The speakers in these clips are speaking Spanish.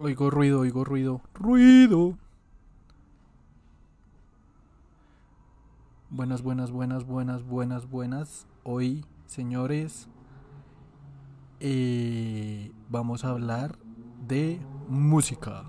Oigo ruido, oigo ruido. Ruido. Buenas, buenas, buenas, buenas, buenas, buenas. Hoy, señores, eh, vamos a hablar de música.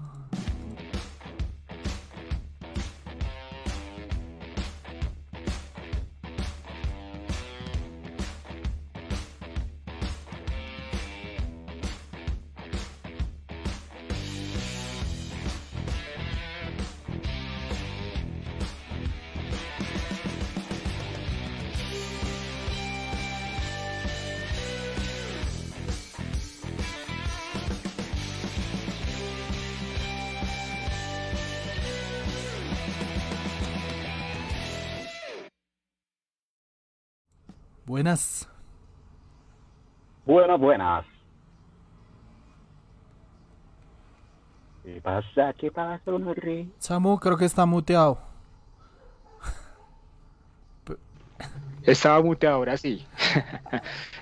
Buenas. ¿Qué pasa? ¿Qué pasa, rey? Samu, creo que está muteado. Estaba muteado, ahora sí.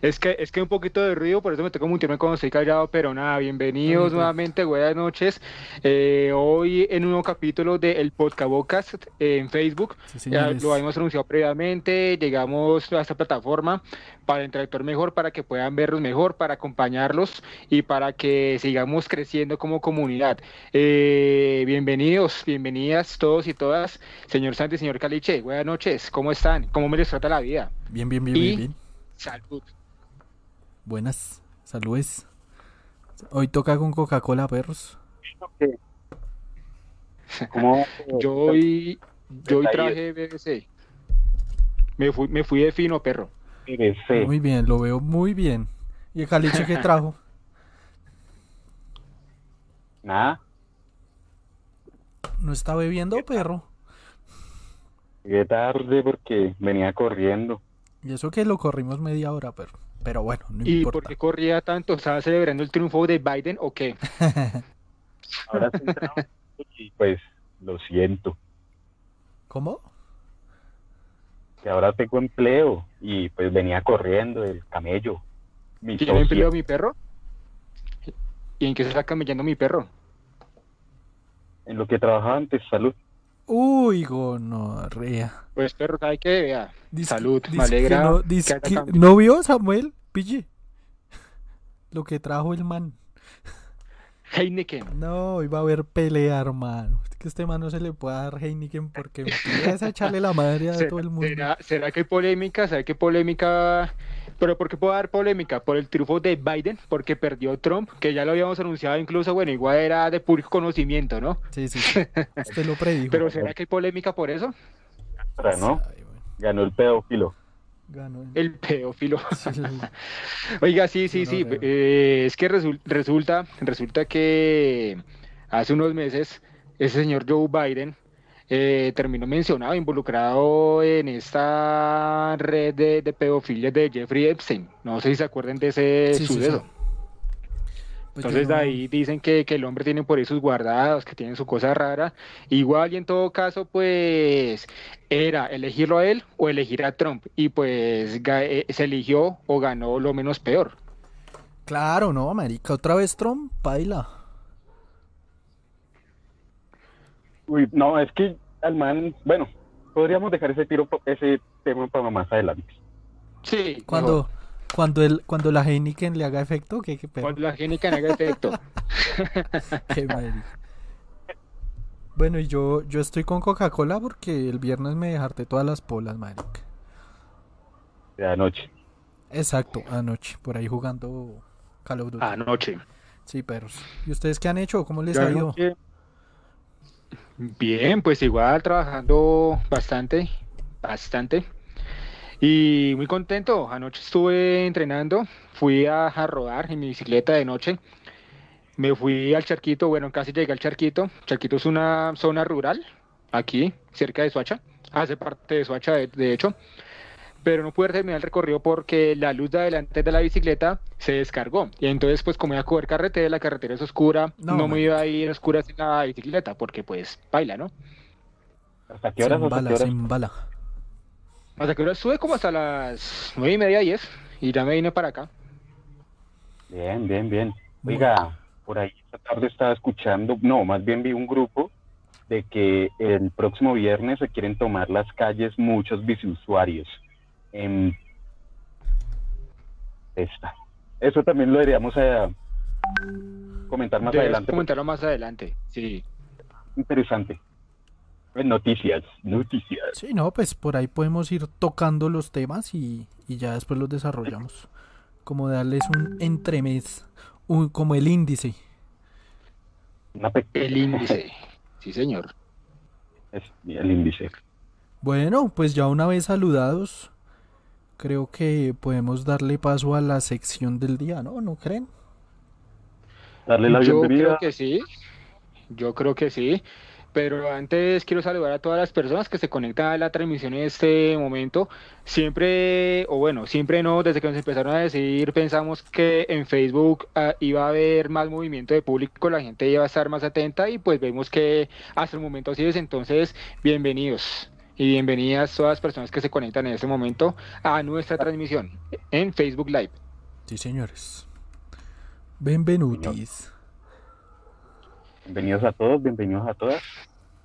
Es que es que un poquito de ruido, por eso me tengo mutearme cuando estoy callado, pero nada, bienvenidos nuevamente, buenas noches. Eh, hoy en un nuevo capítulo de El Podcast en Facebook, Sí, ya lo habíamos anunciado previamente, llegamos a esta plataforma para interactuar mejor, para que puedan verlos mejor, para acompañarlos y para que sigamos creciendo como comunidad. Eh, bienvenidos, bienvenidas todos y todas, señor Santi, señor Caliche, buenas noches, ¿cómo están? ¿Cómo me les trata la vida? Bien, bien, bien, Y- bien, bien. Salud. Buenas. Saludes. Hoy toca con Coca-Cola, perros. ¿Cómo? Yo hoy, yo hoy traje BBC. Me fui, me fui de fino, perro. BBC. Muy bien, lo veo muy bien. ¿Y el caliche que trajo? Nada. ¿No está bebiendo, perro? Llegué tarde porque venía corriendo. Y eso que lo corrimos media hora, perro. Pero bueno, no ¿Y importa. por qué corría tanto? ¿Estaba celebrando el triunfo de Biden o qué? Ahora sí y pues lo siento. ¿Cómo? Que ahora tengo empleo y pues venía corriendo el camello. Mi ¿Tiene socio. empleo mi perro? ¿Y en qué se está camellando mi perro? En lo que trabajaba antes, salud. Uy, gonorrea. Pues perro, ¿sabe qué? Vea, Disque- salud, me alegra. No, que disque- haya cambiado. ¿no vio, Samuel? Pille. Lo que trajo el man. Heineken. No, iba a haber pelea, hermano. Que este man no se le puede dar Heineken porque empieza a echarle la madre a ¿Será, todo el mundo. será- será que hay polémica? ¿Será que hay polémica? ¿Pero por qué puedo dar polémica? Por el triunfo de Biden, porque perdió Trump, que ya lo habíamos anunciado incluso, bueno, igual era de público conocimiento, ¿no? Sí, sí, sí. Usted lo predijo. Pero ¿será que hay polémica por eso? ¿no? Ganó el pedófilo. ganó el- El pedófilo. sí, el- Oiga, sí, sí, No, sí. eh, es que resul- resulta, resulta que hace unos meses ese señor Joe Biden eh, terminó mencionado, involucrado en esta red de, de pedofilia de Jeffrey Epstein. No sé si se acuerdan de ese Sí, sí, sí. suceso. Pues Entonces de ahí dicen que, que el hombre tiene por ahí sus guardados, que tiene su cosa rara. Igual y en todo caso, pues era elegirlo a él o elegir a Trump. Y pues eh, se eligió o ganó lo menos peor. Claro, no, marica. Otra vez Trump, baila. Uy, no, es que al man, bueno, podríamos dejar ese tiro, ese tema para más adelante. Sí, Cuando, cuando, el, cuando la Heineken le haga efecto, ¿qué, qué pedo? cuando la génica haga efecto. Qué marica. Bueno, y yo, yo estoy con Coca-Cola porque el viernes me dejaste todas las polas, marica. De anoche. Exacto, anoche, por ahí jugando Call of Duty. Anoche. Sí, perros. ¿Y ustedes qué han hecho? ¿Cómo les Yo ha ido? anoche- Bien, pues igual trabajando bastante, bastante. Y muy contento. Anoche estuve entrenando, fui a, rodar en mi bicicleta de noche. Me fui al Charquito, bueno, casi llegué al Charquito. Charquito es una zona rural, aquí, cerca de Soacha. Hace parte de Soacha, de, de hecho. Pero no pude terminar el recorrido porque la luz de adelante de la bicicleta se descargó. Y entonces, pues, como iba a coger carretera, la carretera es oscura, No, me iba a ir a oscuras en la bicicleta porque, pues, baila, ¿no? ¿Hasta qué horas? Sin ¿Hasta bala, qué horas? sin bala. Hasta que ahora estuve como hasta las nueve y media, diez, y ya me vine para acá. Bien, bien, bien. Oiga, por ahí esta tarde estaba escuchando, no, más bien vi un grupo de que el próximo viernes se quieren tomar las calles muchos biciusuarios. En esta. Eso también lo deberíamos eh, comentar más Debes adelante. comentarlo más adelante, sí. Interesante. En noticias, noticias. Sí, no, pues por ahí podemos ir tocando los temas y, y ya después los desarrollamos. Como darles un entremés, un, como el índice. El índice, sí señor. Es- el índice. Bueno, pues ya una vez saludados, creo que podemos darle paso a la sección del día, ¿no? ¿No creen? Darle la Yo bienvenida. creo que sí, yo creo que sí, pero antes quiero saludar a todas las personas que se conectan a la transmisión en este momento. Siempre, o bueno, siempre no, desde que nos empezaron a decir, pensamos que en Facebook ah, iba a haber más movimiento de público, la gente iba a estar más atenta y pues vemos que hasta el momento así es, entonces bienvenidos. Y bienvenidas todas las personas que se conectan en este momento a nuestra transmisión en Facebook Live. Sí, señores. Benvenutis. Bienvenidos a todos, bienvenidos a todas. Un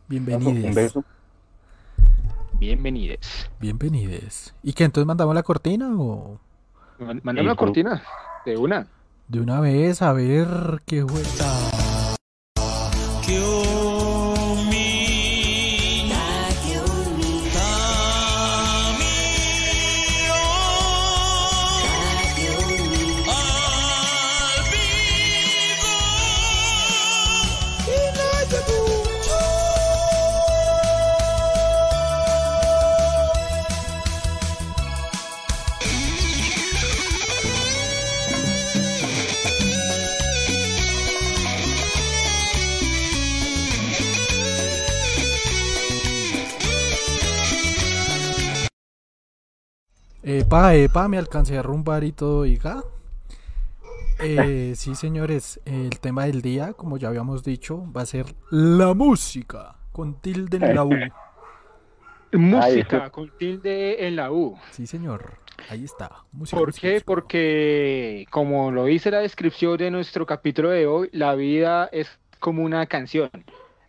Bienvenides. beso. Bienvenidos. Bienvenides. ¿Y qué entonces mandamos la cortina o Man- Mándame una tú- cortina de una. de una vez a ver qué juega? Epa, epa, me alcancé a rumbar y todo, oiga. Eh, sí, señores, el tema del día, como ya habíamos dicho, va a ser la música, con tilde en la U. Música con tilde en la U. Sí, señor, ahí está. Música, ¿Por música, qué? música. Porque, como lo dice la descripción de nuestro capítulo de hoy, la vida es como una canción.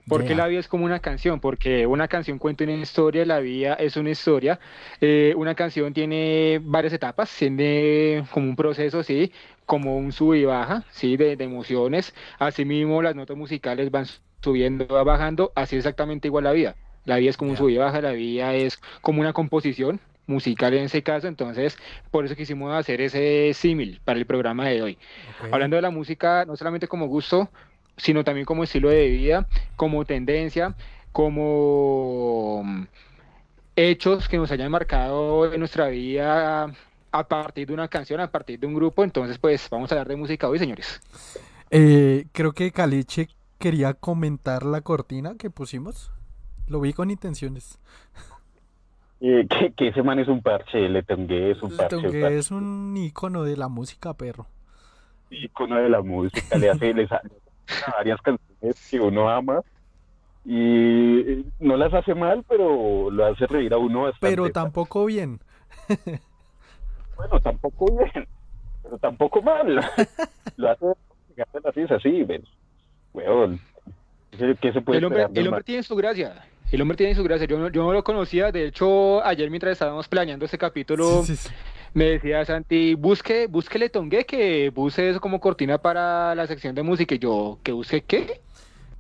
¿Por qué Yeah. la vida es como una canción? Porque una canción cuenta una historia, la vida es una historia. Eh, una canción tiene varias etapas, tiene como un proceso, sí, como un sub y baja, sí, de, de emociones. Asimismo, las notas musicales van subiendo, va bajando, así exactamente igual la vida. La vida es como un Ya. sub y baja, la vida es como una composición musical en ese caso, entonces por eso quisimos hacer ese símil para el programa de hoy. Ok. Hablando de la música, no solamente como gusto, sino también como estilo de vida, como tendencia, como mm, hechos que nos hayan marcado en nuestra vida a partir de una canción, a partir de un grupo. Entonces, pues vamos a hablar de música hoy, señores. Eh, creo que Caliche quería comentar la cortina que pusimos. Lo vi con intenciones. Eh, que, que ese man es un parche, le tengué, es un Le parche. que es un icono de la música, perro. icono de la música, le hace, le varias canciones que uno ama y no las hace mal, pero lo hace reír a uno bastante. Pero tampoco bien. Bueno, tampoco bien, pero tampoco mal. lo hace la risa, sí, ven. Weón, ¿qué qué se puede El hombre, el tiene su gracia. El hombre tiene su gracia. Yo no, yo no lo conocía. De hecho, ayer mientras estábamos planeando este capítulo, Sí, sí, sí. Me decía Santi, busque, busque Le Tongué, que busque eso como cortina para la sección de música. Y yo, ¿que busque qué?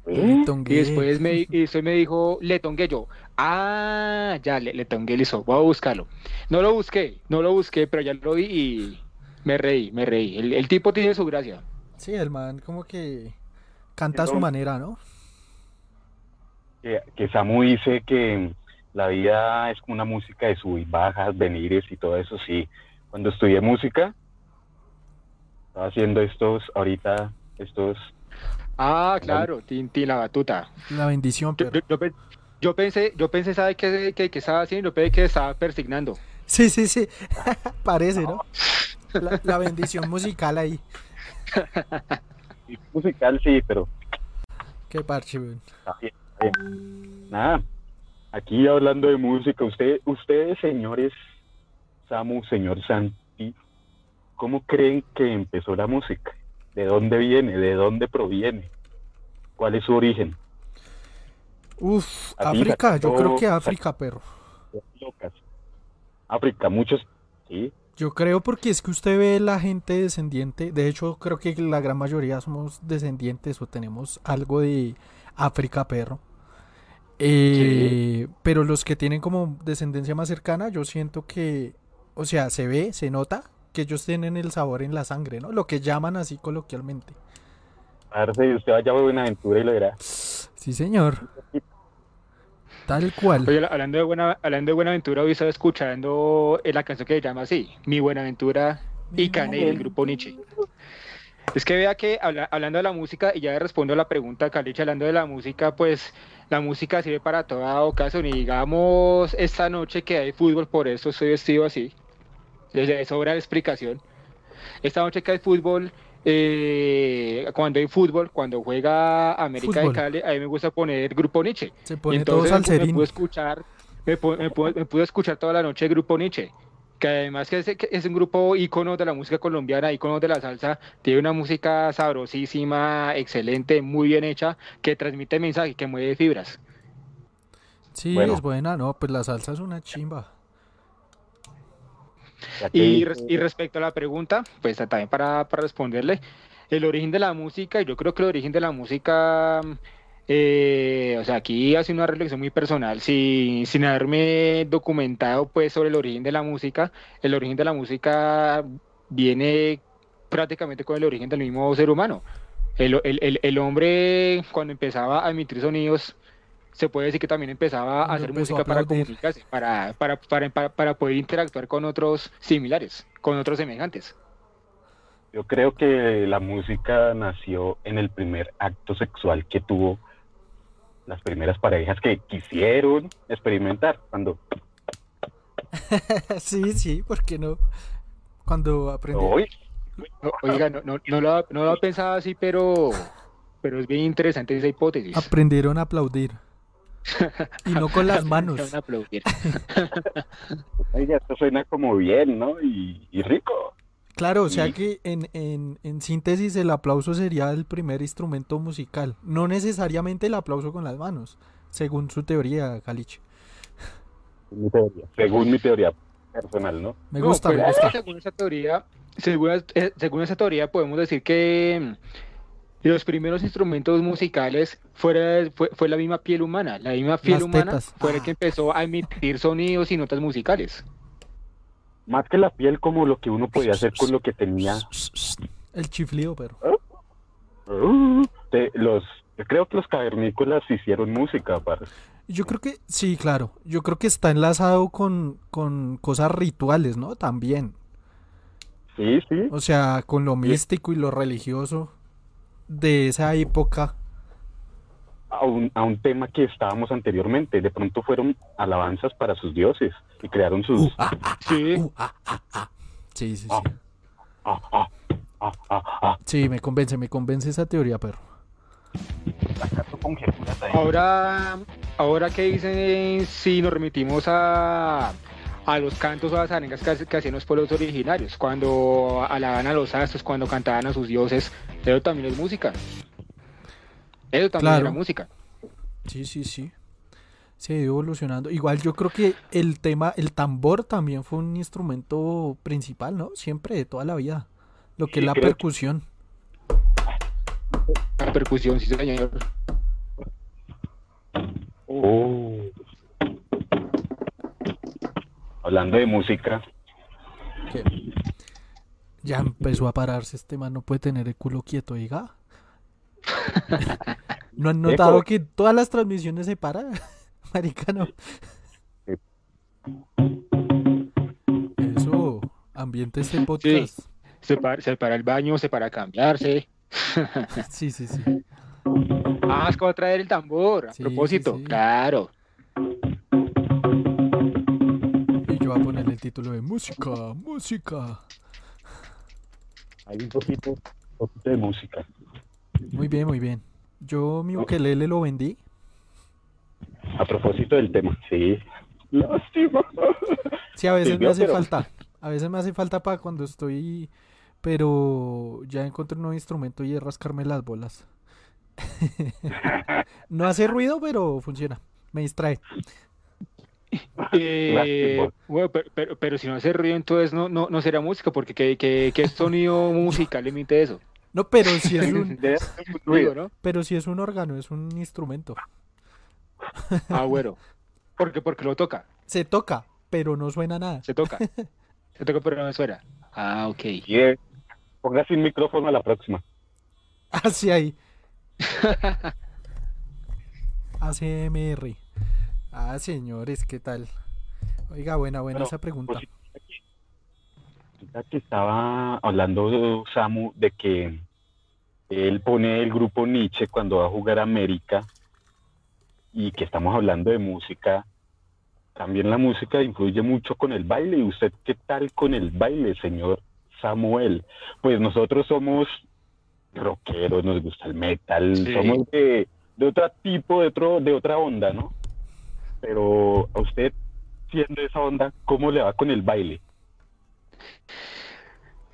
¿Eh? Y después me, y después me dijo Le Tongué. Yo, ah, ya, Le, Le Tongué, listo, voy a buscarlo. No lo busqué, no lo busqué, pero ya lo vi y me reí, me reí. El, el tipo tiene su gracia. Sí, el man como que canta a su manera, ¿no? que, que Samu dice que la vida es como una música de sub y bajas, venires y todo eso, sí. Cuando estudié música, estaba haciendo estos, ahorita, estos, Ah, claro, Tintín, la batuta. La bendición, Yo, perro. yo- yo pe- yo pensé, yo pensé, ¿sabe qué, qué, qué estaba haciendo? Yo pensé que estaba persignando. Sí, sí, sí. Parece, ¿no? La, la bendición musical ahí. y musical, sí, pero Qué parche, weón. está bien, está bien. Nada, aquí hablando de música, usted, ustedes, señores, Samu, señor Santi, ¿cómo creen que empezó la música? ¿De dónde viene? ¿De dónde proviene? ¿Cuál es su origen? Uf, África, yo creo que África, perro. Locas. África, muchos, sí, Yo creo porque es que usted ve la gente descendiente, de hecho creo que la gran mayoría somos descendientes o tenemos algo de África, perro. Eh, Pero los que tienen como descendencia más cercana, yo siento que, o sea, se ve, se nota que ellos tienen el sabor en la sangre, ¿no? Lo que llaman así coloquialmente. Parce, usted vaya a Buenaventura y lo verá. Sí, señor. Tal cual. Oye, hablando de, buena, hablando de Buenaventura, hoy estaba escuchando eh, la canción que se llama así, Mi Buenaventura y Caney del grupo Nietzsche. Es que vea que habla- hablando de la música, y ya le respondo a la pregunta, Caliche, hablando de la música, pues la música sirve para toda ocasión. Y digamos, esta noche que hay fútbol, por eso estoy vestido así. Desde sobra la explicación. Esta noche que hay fútbol, eh, cuando hay fútbol, cuando juega América Fútbol. de Cali, a mí me gusta poner grupo Nietzsche. Se pone todo entonces me, pu- me pude escuchar, me, me pu- me pude escuchar toda la noche grupo Nietzsche, que además que es, que es un grupo ícono de la música colombiana, ícono de la salsa, tiene una música sabrosísima, excelente, muy bien hecha, que transmite mensaje, que mueve fibras. Sí, Bueno. es buena, no, pues la salsa es una chimba. Y, y respecto a la pregunta, pues también para, para responderle, el origen de la música, y yo creo que el origen de la música, eh, o sea, aquí hace una reflexión muy personal, sin, sin haberme documentado pues sobre el origen de la música, el origen de la música viene prácticamente con el origen del mismo ser humano. El, el- el- el hombre cuando empezaba a emitir sonidos, se puede decir que también empezaba a hacer a música para comunicarse, para, para, para, para, para poder interactuar con otros similares, con otros semejantes. Yo creo que la música nació en el primer acto sexual que tuvo las primeras parejas que quisieron experimentar. Cuando, sí, sí, ¿por qué no? Cuando aprendí. hoy, Oiga, no, no, no, lo, no lo pensaba así, pero, pero es bien interesante esa hipótesis. Aprendieron a aplaudir. Y no con las manos. Van a aplaudir. oiga, esto suena como bien, ¿no? Y, y rico. Claro, o sea Y- que en, en, en síntesis el aplauso sería el primer instrumento musical. No necesariamente el aplauso con las manos, según su teoría, Caliche. Mi teoría. Según mi teoría personal, ¿no? Me No, gusta, pues, me gusta. Según esa teoría, según, eh, según esa teoría podemos decir que mm, los primeros instrumentos musicales fuera, fue, fue la misma piel humana. La misma piel Las humana tetas. fue la Ah. que empezó a emitir sonidos y notas musicales. Más que la piel, como lo que uno podía hacer con lo que tenía. El chiflido, pero. Uh, de los, creo que los cavernícolas hicieron música, parce. Yo creo que, sí, claro. Yo creo que está enlazado con, con cosas rituales, ¿no? También. Sí, sí. O sea, con lo místico y lo religioso de esa época. a un, a un tema que estábamos anteriormente. De pronto fueron alabanzas para sus dioses y crearon sus... Uh, ah, ah, Sí. uh, ah, ah, ah. Sí, sí, sí. Ah, ah, ah, ah, ah. Sí, me convence, me convence esa teoría, perro. Ahora, ahora que dicen si nos remitimos a, a los cantos o a las arengas que, que hacían los pueblos originarios, cuando alaban a los astros, cuando cantaban a sus dioses, eso también es música. Eso también Claro. era música. Sí, sí, sí. Se ha ido evolucionando. Igual yo creo que el tema, el tambor también fue un instrumento principal, ¿no? Siempre de toda la vida. Lo que Sí, es la que- percusión. La percusión, sí señor. Oh. Hablando de música, ya empezó a pararse este man, no puede tener el culo quieto, diga. ¿No han notado que todas las transmisiones se paran? Marica, no. Eso, ambiente este podcast. Se para, se para el baño, se para cambiarse. Sí, sí, sí. Ah, es que va a traer el tambor, a Sí, propósito. sí, sí. Claro. Y yo voy a poner el título de música, música. hay un poquito, un poquito de música. Muy bien, muy bien. Yo mi ukelele lo vendí. A propósito del tema, sí. Lástima. Sí, a veces me hace pero- falta. A veces me hace falta para cuando estoy pero ya encontré un nuevo instrumento y es rascarme las bolas. no hace ruido, pero funciona. Me distrae. Eh, bueno, pero, pero, pero, si no hace ruido, entonces no, no, no será música, porque ¿qué, qué, qué sonido musical emite eso? No, pero si es un, ¿no? pero si es un órgano, es un instrumento. Ah, bueno. Porque, porque lo toca. Se toca, pero no suena nada. Se toca. Se toca, pero no suena. Ah, ok. Y es- ponga sin micrófono a la próxima. Así ahí. ACMR. Ah, señores, ¿qué tal? Oiga, buena, buena Bueno, esa pregunta. pues, Ahorita que estaba hablando Samu de que él pone el grupo Nietzsche cuando va a jugar América y que estamos hablando de música. También la música influye mucho con el baile. ¿Y usted qué tal con el baile, señor Samuel? Pues nosotros somos rockeros, nos gusta el metal, Sí. somos de, de otro tipo, de, otro, de otra onda, ¿no? Pero a usted, siendo esa onda, ¿cómo le va con el baile?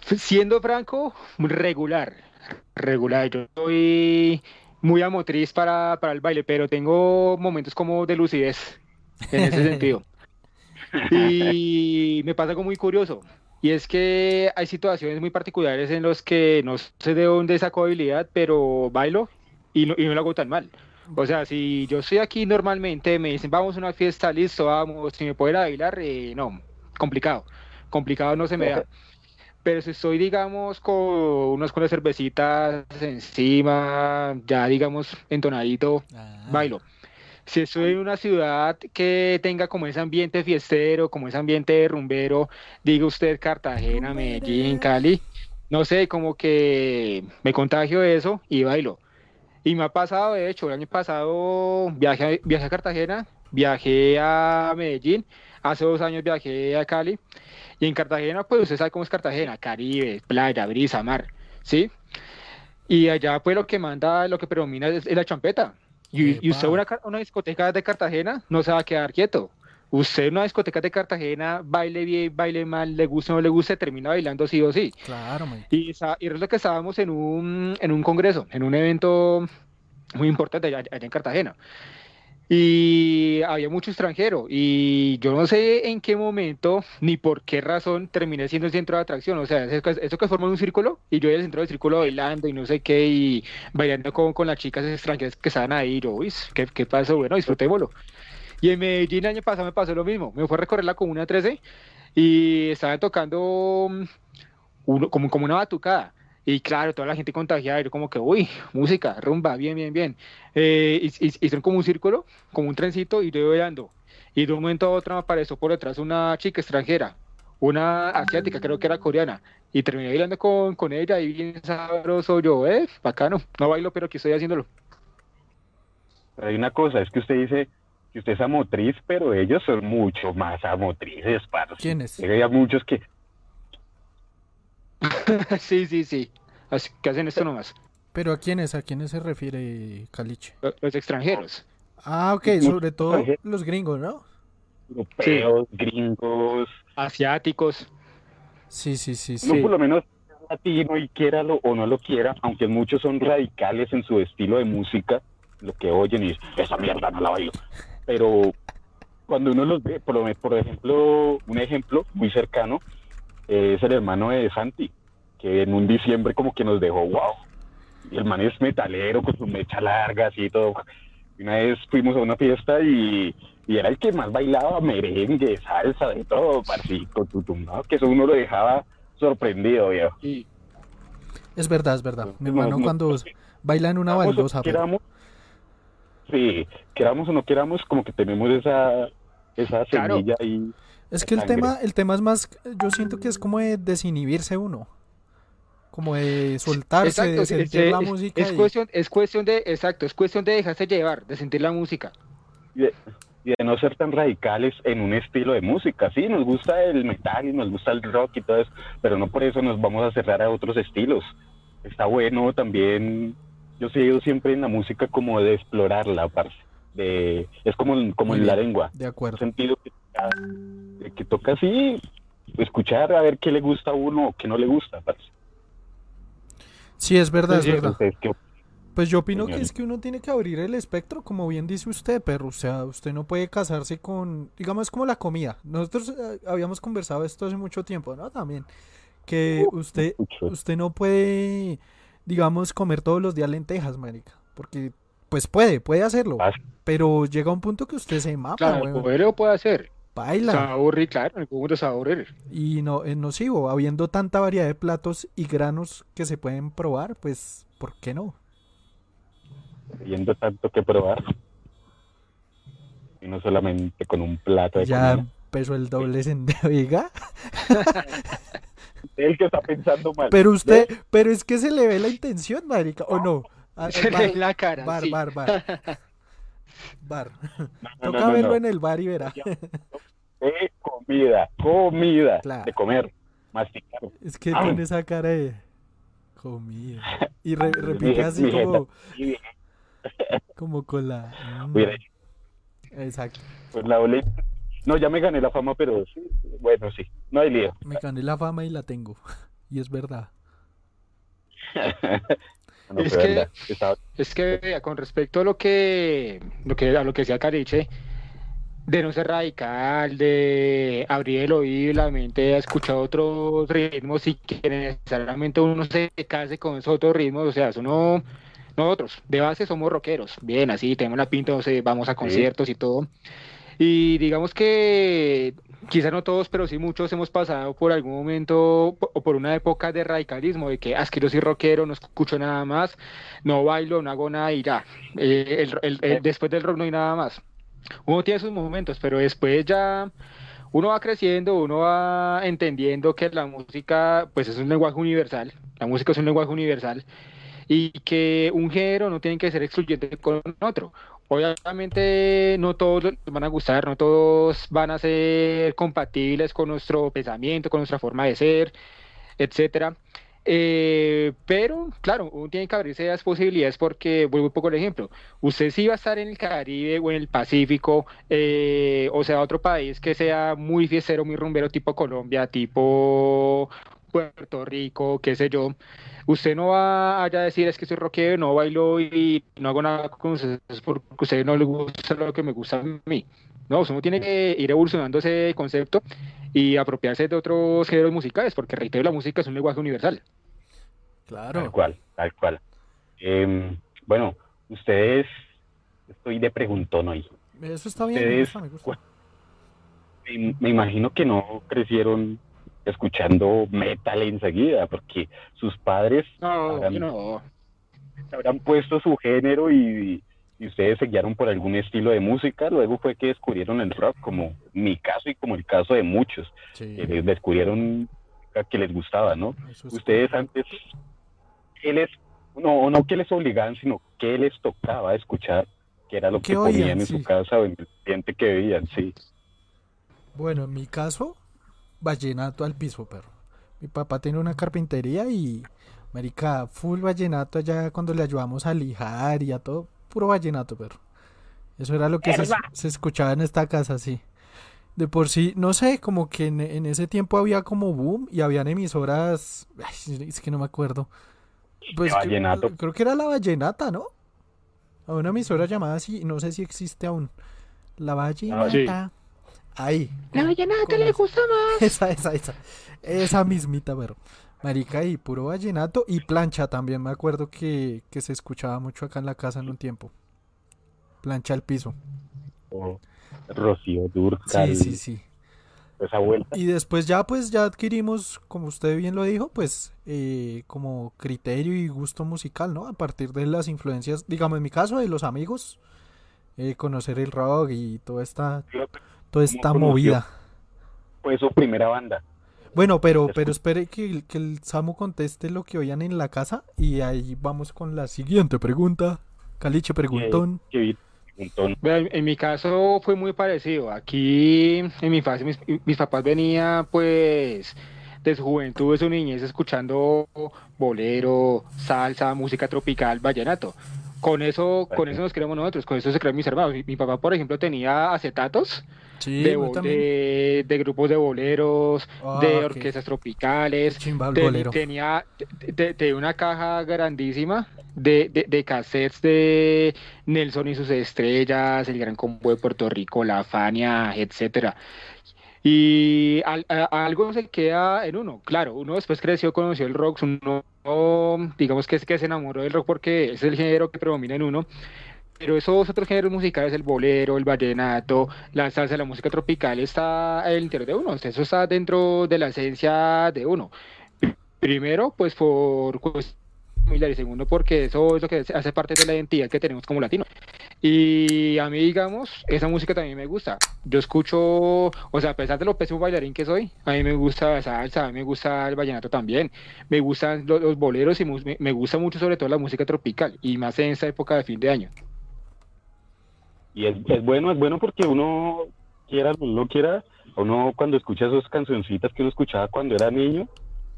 Siendo franco, regular. Regular. Yo soy muy amotriz para, para el baile, pero tengo momentos como de lucidez en ese sentido. Y me pasa algo muy curioso. Y es que hay situaciones muy particulares en los que no sé de dónde saco habilidad, pero bailo y no, y no lo hago tan mal. O sea, si yo estoy aquí normalmente, me dicen, vamos a una fiesta, listo, vamos, si me puedo ir a bailar, eh, no, complicado. Complicado no se me da. Pero si estoy, digamos, con unos con las cervecitas encima, ya digamos, entonadito, Ah, bailo. Si estoy en una ciudad que tenga como ese ambiente fiestero, como ese ambiente rumbero, diga usted Cartagena, Medellín, Cali, no sé, como que me contagio de eso y bailo. Y me ha pasado, de hecho, el año pasado viajé, a- viajé a Cartagena, viajé a Medellín, hace dos años viajé a Cali, y en Cartagena, pues usted sabe cómo es Cartagena, Caribe, playa, brisa, mar, ¿sí? Y allá, pues lo que manda, lo que predomina es, es la champeta. Y, y usted una, una discoteca de Cartagena no se va a quedar quieto. Usted en una discoteca de Cartagena, baile bien, baile mal, le guste o no le guste, termina bailando sí o sí. claro, man. Y, y resulta que estábamos en un, en un congreso, en un evento muy importante allá, allá en Cartagena. Y había mucho extranjero. Y yo no sé en qué momento ni por qué razón terminé siendo el centro de atracción. O sea, eso que, eso que forman un círculo y yo era el centro del círculo bailando y no sé qué, y bailando con, con las chicas extranjeras que estaban ahí. Yo, uy, ¿qué, qué pasó? Bueno, disfrutémoslo. Y en Medellín el año pasado me pasó lo mismo. Me fue a recorrer la Comuna 13 y estaban tocando mm, uno, como, como una batucada. Y claro, toda la gente contagiada, y yo como que, uy, música, rumba, bien, bien, bien. Eh, y- y- hicieron como un círculo, como un trencito, y yo bailando. Y de un momento a otro me apareció por detrás una chica extranjera, una asiática, creo que era coreana. Y terminé bailando con, con ella, y bien sabroso yo, eh, bacano. No bailo, pero aquí estoy haciéndolo. Pero hay una cosa, es que usted dice que usted es amotriz, pero ellos son mucho más amotrices, parce. ¿Quiénes? Hay muchos que, sí, sí, sí. Así que hacen esto nomás, Pero ¿a quiénes? ¿A quiénes se refiere Caliche? lo- los extranjeros. Ah, ok, sobre todo los gringos, ¿no? europeos, gringos, Asiáticos. Sí, sí, sí, no sí. por lo menos latino y quiéralo o no lo quiera, aunque muchos son radicales en su estilo de música, lo que oyen y dicen, esa mierda no la bailo. Pero cuando uno los ve, por, lo- por ejemplo, un ejemplo muy cercano es el hermano de Santi, que en un diciembre como que nos dejó, wow. Y el man es metalero con su mecha larga, así y todo. Y Una vez fuimos a una fiesta y, y era el que más bailaba merengue, salsa, de todo, parce, con tu tumbado, que eso uno lo dejaba sorprendido, viejo. Y Es verdad, es verdad. Mi No, hermano no, cuando no, baila en una baldosa, pero- queramos, sí, queramos o no queramos, como que tenemos esa, esa Claro. semilla ahí. Es que el sangre. tema, el tema es más, yo siento que es como de desinhibirse uno. Como de soltarse, de Exacto, sí, sentir es, la es- música. es y- cuestión, es cuestión de, exacto, es cuestión de dejarse llevar, de sentir la música. y de, y de no ser tan radicales en un estilo de música. Sí, nos gusta el metal y nos gusta el rock y todo eso, pero no por eso nos vamos a cerrar a otros estilos. Está bueno también, yo he ido siempre en la música como de explorarla, parce. De, es como, como en la lengua, De un acuerdo. sentido que de que toca así, escuchar a ver qué le gusta a uno o qué no le gusta, parce. Sí, es verdad, es verdad. ¿Ustedes qué Pues yo opino que es que uno tiene que abrir el espectro, como bien dice usted, pero o sea, usted no puede casarse con, digamos, como la comida. Nosotros eh, habíamos conversado esto hace mucho tiempo, ¿no? También, que usted, usted no puede, digamos, comer todos los días lentejas, marica, porque, pues puede, puede hacerlo, pero llega un punto que usted se mapa, Claro, lo puede hacer. Baila, aburrir, claro, va a aburrir. y no, es nocivo, habiendo tanta variedad de platos y granos que se pueden probar, pues, ¿por qué no? Viendo tanto que probar. Y no solamente con un plato de Ya comida. empezó el doble sentido, oiga. El que está pensando mal. Pero usted, pero es que se le ve la intención, marica, ¿o no? Se le ve la cara. bar, sí. bar, bar. Bar. No, no, Toca no, verlo en el bar y verá. De comida, comida. Claro. De comer, masticar. Es que Ah. tiene esa cara de comida. Y re- repite así mi como, como con la. mm, hubiera hecho, Exacto. pues la olé. No, ya me gané la fama, pero sí, bueno, sí, no hay lío. Me gané la fama y la tengo. Y es verdad. Es que- Es que con respecto a lo que, lo que, a lo que decía Caliche, de no ser radical, de abrir el oído y la mente a escuchar otros ritmos y que necesariamente uno se case con esos otros ritmos, o sea, eso no, nosotros de base somos rockeros, bien, así tenemos la pinta, o sea, vamos a conciertos y todo, y digamos que quizá no todos, pero sí muchos hemos pasado por algún momento o por una época de radicalismo, de que, ah, es que yo soy rockero, no escucho nada más, no bailo, no hago nada y ya. Eh, el- el- el- después del rock no hay nada más. Uno tiene sus momentos, pero después ya uno va creciendo, uno va entendiendo que la música, pues es un lenguaje universal, la música es un lenguaje universal y que un género no tiene que ser excluyente con otro. Obviamente no todos les van a gustar, no todos van a ser compatibles con nuestro pensamiento, con nuestra forma de ser, etcétera. Eh, pero, claro, uno tiene que abrirse a las posibilidades porque, vuelvo un poco al ejemplo, usted sí va a estar en el Caribe o en el Pacífico, eh, o sea, otro país que sea muy fiestero, muy rumbero, tipo Colombia, tipo Puerto Rico, qué sé yo, usted no va allá a decir es que soy rockero, no bailo y no hago nada con ustedes porque a usted no le gusta lo que me gusta a mí. No, uno tiene que ir evolucionando ese concepto y apropiarse de otros géneros musicales, porque reitero, la música es un lenguaje universal. Tal Claro. cual, tal cual. Em, bueno, ustedes, estoy de preguntón hoy. Eso está bien, me Ustedes, gusta, me gusta. Me, me imagino que no crecieron escuchando metal enseguida, porque sus padres No, habrán, yo no. habrán puesto su género y, y ustedes se guiaron por algún estilo de música. Luego fue que descubrieron el rock, como mi caso y como el caso de muchos, Sí, que les descubrieron que les gustaba, ¿no? es Ustedes antes, ¿qué les, no, no que les obligaban, sino que les tocaba escuchar, que era lo ¿Qué que oían? ponían en Sí. su casa o en el ambiente que veían, sí. Bueno, en mi caso, vallenato al piso, perro. Mi papá tiene una carpintería y, marica, full vallenato allá cuando le ayudamos a lijar y a todo, puro vallenato, perro. Eso era lo que se, se escuchaba en esta casa, sí. De por sí, no sé, como que en, en ese tiempo había como boom y habían emisoras, ay, es que no me acuerdo. Pues que- creo que era la vallenata, ¿no? Una emisora llamada así, no sé si existe aún. La vallenata. Ahí. La vallenata le gusta más. Esa, esa, esa. Esa mismita, pero. Marica, y puro vallenato y plancha también. Me acuerdo que, que se escuchaba mucho acá en la casa en un tiempo. Plancha al piso. O Rocío Durcal, Sí, sí, sí. esa vuelta. Y después ya, pues, ya adquirimos, como usted bien lo dijo, pues, eh, como criterio y gusto musical, ¿no? A partir de las influencias, digamos, en mi caso, de los amigos, eh, conocer el rock y toda esta, toda esta movida. Fue su primera banda. Bueno, pero, pero espere que, el- que el Samu conteste lo que oían en la casa y ahí vamos con la siguiente pregunta. Caliche preguntón. En mi caso fue muy parecido. Aquí en mi infancia mis, mis papás venían pues de su juventud, de su niñez escuchando bolero, salsa, música tropical, vallenato. Con eso, con eso nos creamos nosotros, con eso se crean mis hermanos. Mi, mi papá, por ejemplo, tenía acetatos Sí, de, de, de grupos de boleros, Ah, de ok. orquestas tropicales. Tenía te- te- una caja grandísima de, de, de cassettes de Nelson y sus estrellas, el Gran Combo de Puerto Rico, La Fania, etcétera. Y al- a- algo se queda en uno, claro, uno después creció, conoció el rock, uno digamos que es que se enamoró del rock porque es el género que predomina en uno, pero esos otros géneros musicales, el bolero, el vallenato, la salsa, la música tropical, está el interior de uno, eso está dentro de la esencia de uno. Primero, pues por familiares, y segundo, porque eso es lo que hace parte de la identidad que tenemos como latinos. Y a mí, digamos, esa música también me gusta. Yo escucho, o sea, a pesar de lo pésimo bailarín que soy, a mí me gusta la salsa, a mí me gusta el vallenato también, me gustan los, boleros y me, me gusta mucho sobre todo la música tropical, y más en esta época de fin de año. Y es, es bueno, es bueno porque uno quiera o no quiera, uno cuando escucha esas cancioncitas que uno escuchaba cuando era niño,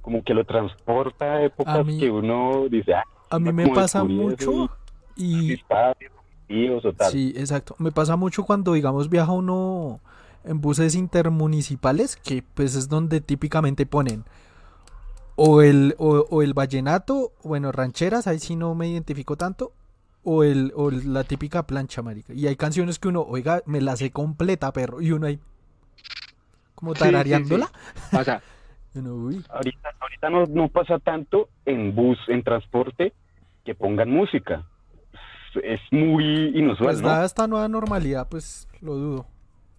como que lo transporta a épocas A mí- que uno dice, ah, A mí me pasa mucho y espacios, tíos o tal. sí, exacto. Me pasa mucho cuando digamos viaja uno en buses intermunicipales, que pues es donde típicamente ponen o el o, o el vallenato, bueno, rancheras, ahí sí no me identifico tanto, o el o la típica plancha, marica. Y hay canciones que uno, oiga, me la sé completa, perro, y uno ahí como Sí, sí, sí. tarareándola. Pasa. Uy. Ahorita, ahorita no, no pasa tanto en bus, en transporte, que pongan música. Es, muy inusual, Pues ¿no? dada esta nueva normalidad, pues lo dudo.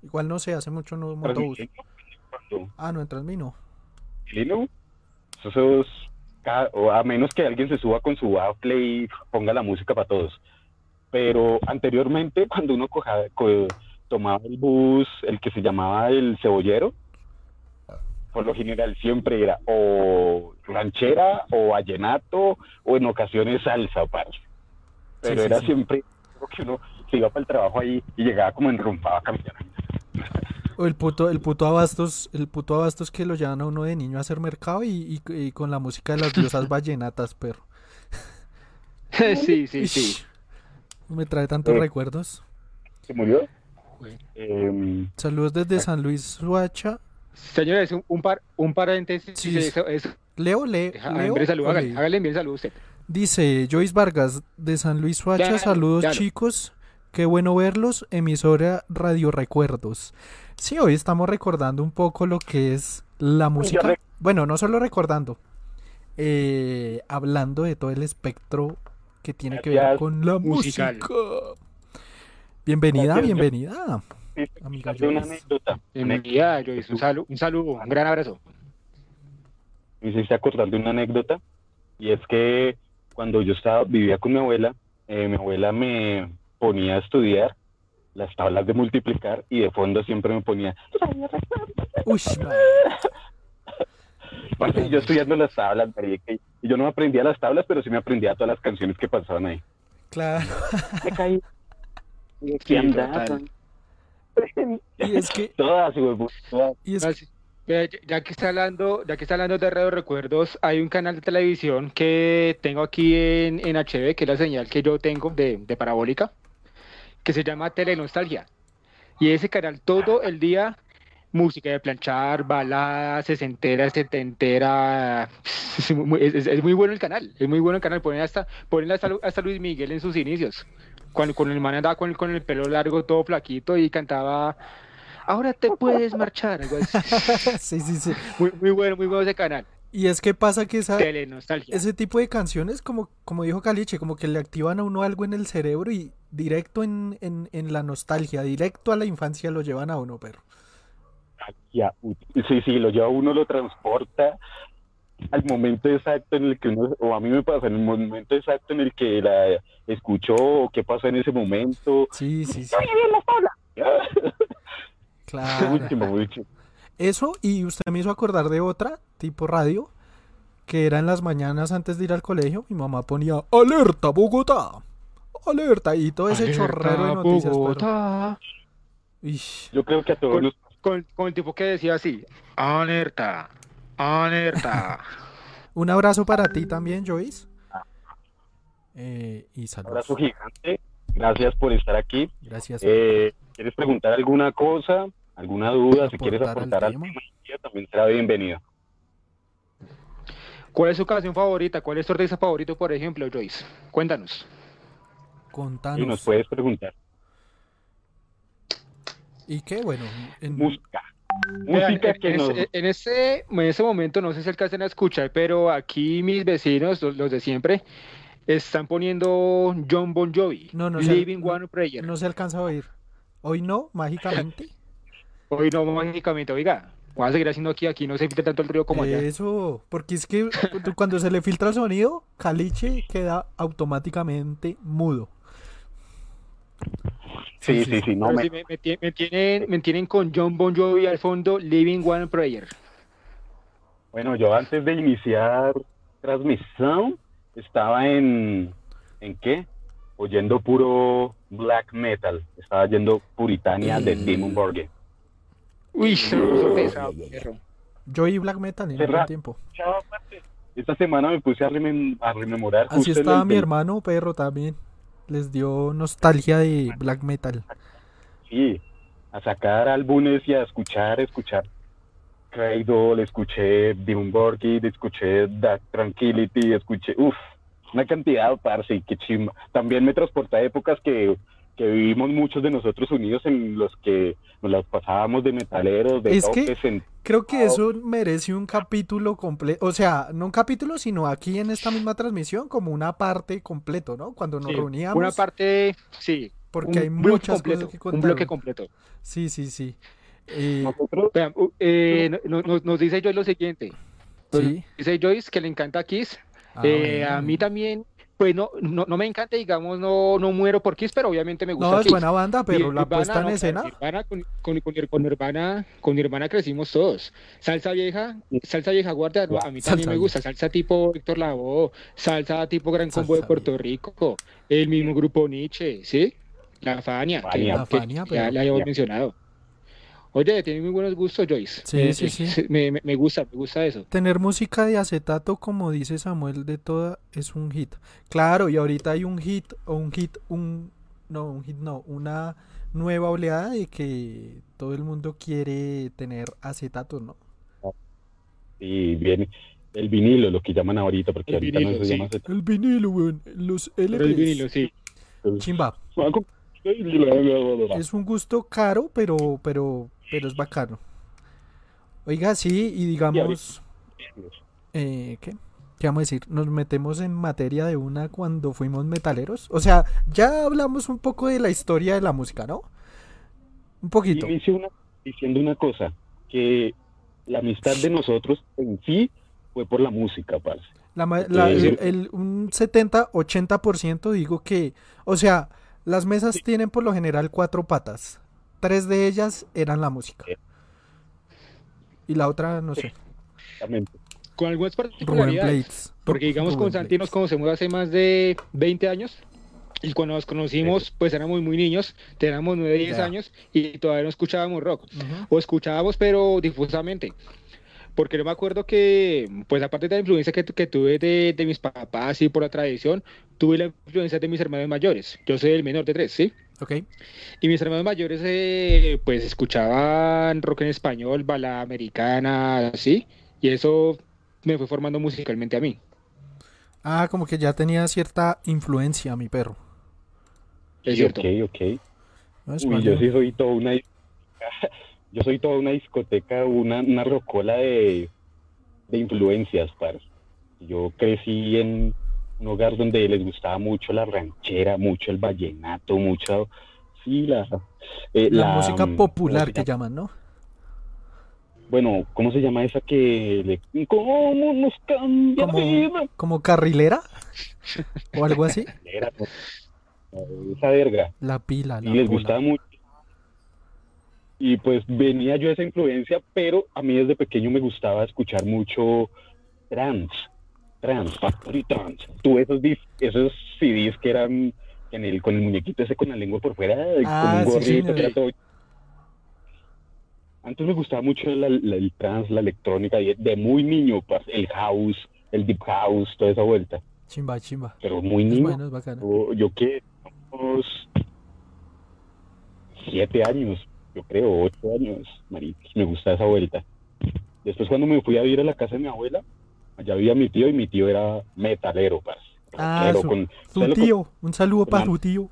Igual no sé, hace mucho no monto bus. Ah, no, en Transmino. Transmilenio, eso es ca- o a menos que alguien se suba con su bafle y ponga la música para todos. Pero anteriormente, cuando uno coja- co- tomaba el bus, el que se llamaba el cebollero, por lo general siempre era o ranchera o vallenato o en ocasiones salsa, parce. Pero sí, era sí. siempre que uno se iba para el trabajo ahí y llegaba como enrumpado a caminar. O el puto, el puto abastos, el puto abastos que lo llevan a uno de niño a hacer mercado y, y- y con la música de las diosas vallenatas, perro. sí, sí, sí. Me trae tantos Eh. recuerdos. ¿Se murió? Bueno. Em, Saludos desde San Luis Suacha. Señores, un, un, par, un paréntesis. Sí, eso, eso, Leo, le, deja- Leo. envíe salud, hágale, le- hágale envíe salud a usted. Dice Joyce Vargas de San Luis Suacha. Saludos claro. chicos. Qué bueno verlos. Emisora Radio Recuerdos. Sí, hoy estamos recordando un poco lo que es la música. Bueno, no solo recordando. eh, hablando de todo el espectro que tiene que ver con la Musical. música. Bienvenida, Gracias, yo- bienvenida. Sí, Amiga de una anécdota. Bienvenida, Joyce. Un saludo, un saludo, un gran abrazo. Me hiciste acordar de una anécdota y es que cuando yo estaba vivía con mi abuela, eh, mi abuela me ponía a estudiar las tablas de multiplicar y de fondo siempre me ponía Uy, yo estudiando las tablas y yo no me aprendía las tablas pero sí me aprendía todas las canciones que pasaban ahí claro. me caí. Y es que, todas güey, todas. y es Ah. Ve, ya- Ya que está hablando, ya que está hablando de Radio Recuerdos, hay un canal de televisión que tengo aquí en, en HB, que es la señal que yo tengo de, de parabólica, que se llama Telenostalgia. Y ese canal todo el día, música de planchar, baladas, sesentera, setentera, es muy, es- es- muy bueno el canal, es muy bueno el canal, ponen hasta, ponen hasta, hasta Luis Miguel en sus inicios, cuando, cuando el man andaba con, el- con el pelo largo, todo flaquito y cantaba... Ahora te puedes marchar. algo así. sí, sí, sí. Muy, muy bueno, muy bueno ese canal. Y es que pasa que esa, Telenostalgia. ese tipo de canciones, como, como dijo Caliche, como que le activan a uno algo en el cerebro y directo en, en, en la nostalgia, directo a la infancia lo llevan a uno, pero. Ya, sí, sí, lo lleva uno, lo transporta al momento exacto en el que uno, o a mí me pasa, en el momento exacto en el que la escuchó, o qué pasó en ese momento. Sí, sí, sí. Claro. Último, último. Eso, y usted me hizo acordar de otra, tipo radio, que era en las mañanas antes de ir al colegio. Mi mamá ponía Alerta Bogotá, Alerta, y todo ese chorrero de noticias. pero-. Yo creo que a todos Con, nos con- con el tipo que decía así, alerta, alerta. Un abrazo para ti también, Joyce. Eh, y saludos. Abrazo gigante. Gracias por estar aquí. Gracias. Eh, ¿Quieres preguntar alguna cosa, alguna duda? Si quieres Aportar al aportar al tema. tema, también será bienvenido. ¿Cuál es su canción favorita? ¿Cuál es tu artista favorito, por ejemplo, Joyce? Cuéntanos. Contanos. Y nos puedes preguntar. ¿Y qué? Bueno, en- Música. Música que en nos... ese, en ese- en ese momento, no sé si alcancen a escuchar, pero aquí mis vecinos, los, los de siempre, están poniendo John Bon Jovi, No, no sé, Living no- One Prayer. no se alcanza a oír. Hoy no, mágicamente. Hoy no, mágicamente, oiga, voy a seguir haciendo aquí, aquí no se filtra tanto el río como allá. Eso, porque es que cu- cuando se le filtra el sonido, Caliche queda automáticamente mudo. Sí, sí, sí, sí, no me... sí, me, me tie- me tienen, me tienen con John Bon Jovi al fondo, Living One Prayer. Bueno, yo antes de iniciar transmisión estaba en... ¿En qué? Oyendo puro black metal. Estaba yendo Puritania de Mm. Demon Borgir. Uy, se puso pesado, perro. Yo y Black Metal en Cerra- algún tiempo. Chao. Esta semana me puse a, remem- a rememorar Así justo estaba el mi hermano perro también. Les dio nostalgia de Black Metal. Sí, a sacar álbumes y a escuchar, escuchar Cradle, escuché Demon Borgir, escuché Dark Tranquility, escuché, uff, una cantidad, parce, y qué chimba. También me transporta a épocas que, que vivimos muchos de nosotros unidos en los que nos las pasábamos de metaleros, de Es que- en... Creo que eso merece un capítulo completo. O sea, no un capítulo, sino aquí en esta misma transmisión, como una parte completo, ¿no? Cuando nos Sí, reuníamos. Una parte, sí, porque un hay muchas completo, cosas que un contar. bloque completo. Sí, sí, sí. Eh, Nosotros, Vean, u- eh, no- no- nos dice Joyce lo siguiente. Nos sí. Dice Joyce que le encanta Kiss. Ah, Eh, a mí también, pues no, no, no me encanta, digamos, no, no muero por Kiss, pero obviamente me gusta No, es Kiss. buena banda, pero la Nirvana, puesta en no, escena. Nirvana, con, con, con, Nir- con Nirvana, con Nirvana crecimos todos. Salsa vieja, salsa vieja guardia, no, a mí también me gusta. Salsa tipo Héctor Lavoe, salsa tipo Gran Combo de Puerto Rico, el mismo grupo Nietzsche, ¿sí? La Fania, que, Fania. La que Fania, ya la habíamos mencionado. Oye, tiene muy buenos gustos, Joyce. Sí, Eh, sí, sí. Me, me, gusta, me gusta eso. Tener música de acetato, como dice Samuel de toda, es un hit. Claro, y ahorita hay un hit, o un hit, un, no, un hit no, una nueva oleada de que todo el mundo quiere tener acetato, ¿no? sí, viene el vinilo, lo que llaman ahorita, porque El ahorita vinilo, no se sí. llama ese- El vinilo, weón, los Pero el LPs. vinilo, sí. Chimba. Es Es un gusto caro, pero, pero, pero es bacano. Oiga, sí, y digamos, eh, ¿qué? ¿Qué vamos a decir? Nos metemos en materia de una cuando fuimos metaleros. O sea, ya hablamos un poco de la historia de la música, ¿no? Un poquito. Inicio una- diciendo una cosa, que la amistad de nosotros en sí fue por la música, parce. La la- el, el- un 70-80% digo que, o sea, las mesas tienen por lo general cuatro patas. Tres de ellas eran la música. Y la otra, no sé, Exactamente. Con algunas particularidades. Blades. Porque digamos con Rubén Santi nos conocemos hace más de 20 años y cuando nos conocimos pues éramos muy niños, teníamos 9, 10 Ya. años y todavía no escuchábamos rock. O escuchábamos pero difusamente. Porque yo me acuerdo que, pues aparte de la influencia que, que tuve de, de mis papás y por la tradición, tuve la influencia de mis hermanos mayores. Yo soy el menor de tres, ¿sí? Ok. Y mis hermanos mayores, eh, pues escuchaban rock en español, balada americana, así. Y eso me fue formando musicalmente a mí. Ah, como que ya tenía cierta influencia mi perro. Es Sí, cierto. Ok, ok. ¿no? Es Uy, yo sí soy toda una yo soy toda una discoteca, una, una rocola de, de influencias, parce. Yo crecí en un hogar donde les gustaba mucho la ranchera, mucho el vallenato, mucho sí la eh, la, música mm, popular ¿cómo se que llama? llaman, ¿no? Bueno, ¿cómo se llama esa que le cómo nos cambia Como, vida? como carrilera o algo así. Esa verga. La pila, y la les pola. gustaba mucho. Y pues venía yo esa influencia, pero a mí desde pequeño me gustaba escuchar mucho trance, trance, factory trance. Tuve esos, esos CDs que eran en el, con el muñequito ese con la lengua por fuera, Ah, con un sí, gorrito, que era todo... Antes me gustaba mucho la- la- el trance, la electrónica, de muy niño, el house, el deep house, toda esa vuelta. Chimba, chimba. pero muy Es niño. bueno, es bacano. Yo, yo qué, unos siete años, yo creo, ocho años, maricos, me gusta esa vuelta. Después cuando me fui a vivir a la casa de mi abuela, allá vivía mi tío y mi tío era metalero, parce. Ah, Rockero, su- con- Su ¿sabes lo que- tío, un saludo para su tío.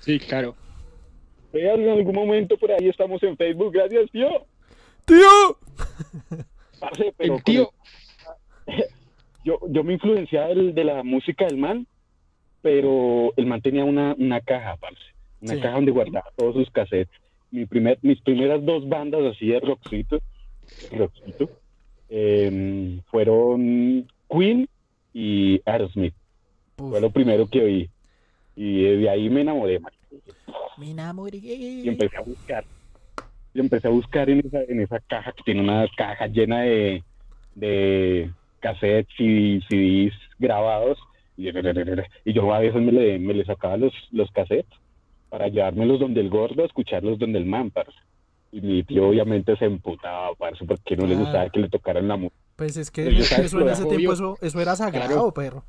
Sí, claro. Vean, en algún momento por ahí estamos en Facebook, gracias tío. ¡Tío! Parce, pero El tío, yo, yo me influenciaba del- de la música del man, pero el man tenía una, una caja, parce, una Sí. caja donde guardaba todos sus cassettes. Mi primer, mis primeras dos bandas así de rockcito, rockcito em, fueron Queen y Aerosmith. Uf, Fue lo primero que oí. Y de ahí me enamoré, me enamoré. Y empecé a buscar. Y empecé a buscar en esa, en esa caja que tiene una caja llena de, de cassettes y CDs grabados. Y, y yo a veces me le, me le sacaba los, los cassettes para llevármelos donde el gordo, escucharlos donde el man, parce. Y mi tío obviamente se emputaba, parce, porque no le Claro. gustaba que le tocaran la música. Pues es que eso en ese obvio. tiempo eso, eso era sagrado, perro.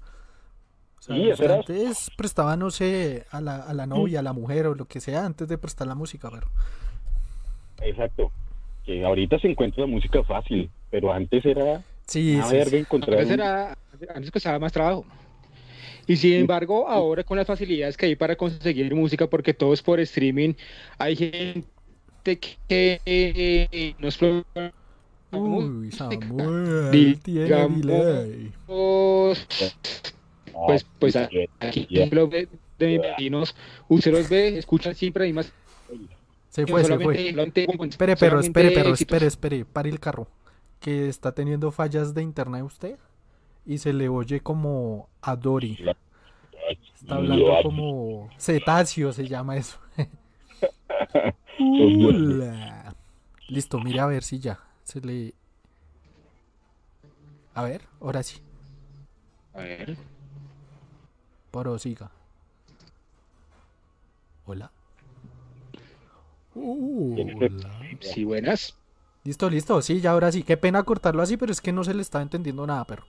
O sea, Sí, eso era- antes prestaba, no sé, a la, a la novia, a la mujer o lo que sea, antes de prestar la música, pero Exacto. Que ahorita se encuentra la música fácil, pero antes era sí, una sí, verga sí. encontrar antes, un- era, antes costaba más trabajo. Y sin embargo, ahora con las facilidades que hay para conseguir música, porque todo es por streaming, hay gente que eh, nos Uy, Samuel, Digamos- tiene delay. música. Pues, pues Ah, aquí ve de mis vecinos, usted los ve, escuchan siempre y más. Se fue, se fue. solamente- Espere, perro, espere, perro, espere, espere, pare el carro. Que está teniendo fallas de internet usted y se le oye como a Dory. Está hablando como cetáceo, se llama eso. Ula. Listo, mire a ver si ya se le. A ver, ahora sí, A ver. prosiga. Hola. Hola. Sí, buenas. Listo, listo, sí, ya ahora sí. Qué pena cortarlo así, pero es que no se le estaba entendiendo nada, perro.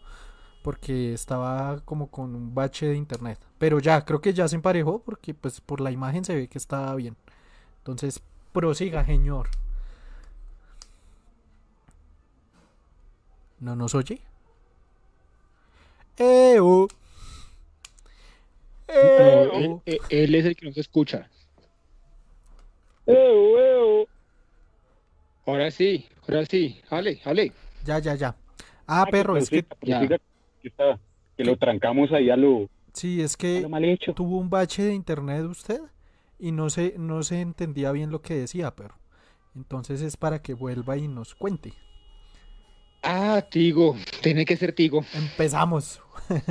Porque estaba como con un bache de internet. Pero ya, creo que ya se emparejó porque pues por la imagen se ve que estaba bien. Entonces, prosiga, señor. ¿No nos oye? ¡Eo! No, ¡Eo! él, él- él es el que nos escucha. ¡Eo, eo! Ahora sí, ahora sí. Ale, ale. Ya, ya, ya. Ah, perro, es que... que, lo trancamos ahí a lo, Sí, es que... lo mal hecho. tuvo un bache de internet usted y no se, no se entendía bien lo que decía, pero entonces es para que vuelva y nos cuente. Ah, Tigo. Tiene que ser Tigo. Empezamos.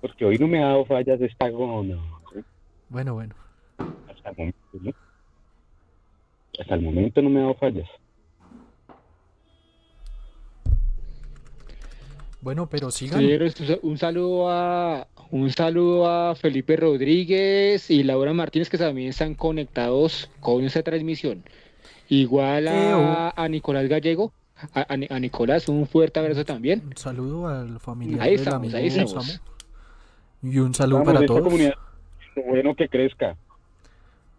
Porque hoy no me ha dado fallas esta gona. Bueno, bueno. Hasta el momento, ¿no? Hasta el momento no me ha dado fallas. Bueno, pero sigan. Un- saludo a un saludo a Felipe Rodríguez y Laura Martínez que también están conectados con esta transmisión. Igual a, a Nicolás Gallego, a, a Ni- a Nicolás un fuerte abrazo también. Un saludo al familiar Ahí del estamos, amigo ahí estamos. Samu. Y un saludo Vamos, para todos. comunidad, bueno que crezca.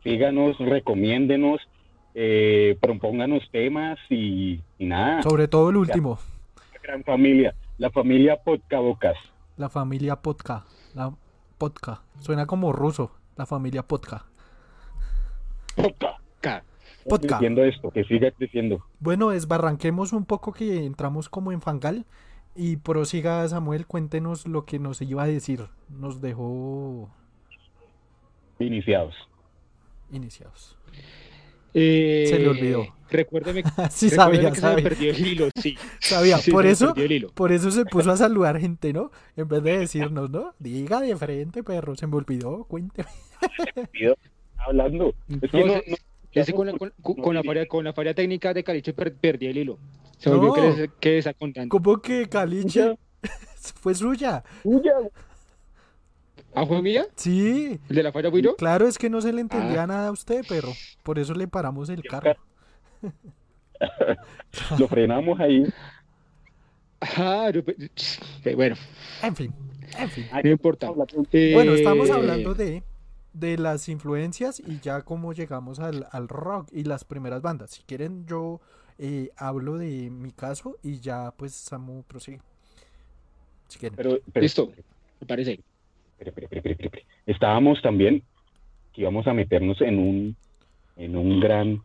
Síganos, recomiéndenos, eh, propónganos temas y, y nada. Sobre todo el último, gran familia, la familia Podcabocas. la familia Podka. La Podka. Suena como ruso, la familia Podka. Podca. Ca- Podca. Creciendo esto, que siga creciendo. Bueno, desbarranquemos un poco que entramos como en fangal. Y prosiga Samuel, cuéntenos lo que nos iba a decir. Nos dejó Iniciados. iniciados. Eh, Se le olvidó. Recuérdeme, Sí, recuérdeme sabía, que se sabía. me perdió el hilo, sí. Sabía, Sí, por se me eso, perdió el hilo. por eso se puso a saludar gente, ¿no? En vez de decirnos, ¿no? Diga de frente, perro, se me olvidó, cuénteme. Pido, hablando. Es que No, no, se- no- Ese con, la, con, la falla, con la falla técnica de Caliche per- perdí el hilo. Se volvió No. que, les, que. ¿Cómo que Caliche fue suya? Tuya. ¿Ah, fue mía? Sí, ¿El de la falla fui yo? claro, es que no se le entendía Ah. nada a usted, perro. Por eso le paramos el carro. Lo frenamos ahí. Ah, eh, bueno, En fin, en fin. no importa. Bueno, estamos Eh, hablando de, de las influencias y ya cómo llegamos al, al rock y las primeras bandas. Si quieren, yo eh, hablo de mi caso y ya pues Samu prosigue. Si quieren. Pero, pero- Listo, me parece. Espere, espere, espere, espere, espere. Estábamos también que íbamos a meternos en un en un gran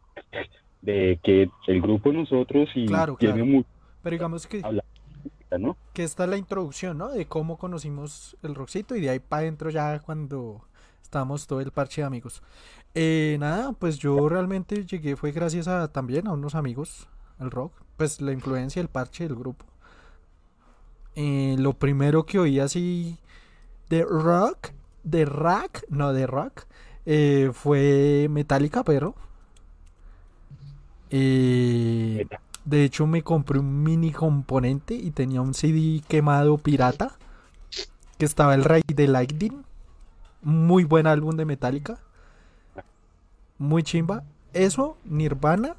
de que el grupo nosotros y Claro, tiene claro. Pero digamos que, ¿no? que esta es la introducción, ¿no? De cómo conocimos el rockcito y de ahí para adentro ya cuando estábamos todo el parche de amigos. Eh, nada, pues yo realmente llegué, fue gracias a también a unos amigos al rock, pues la influencia, el parche del grupo. Eh, lo primero que oí así de rock, de rock, no de rock, eh, fue Metallica, pero... Eh, de hecho, me compré un mini componente y tenía un CD quemado pirata. Que estaba el Rey de Lightning. Muy buen álbum de Metallica. Muy chimba. Eso, Nirvana.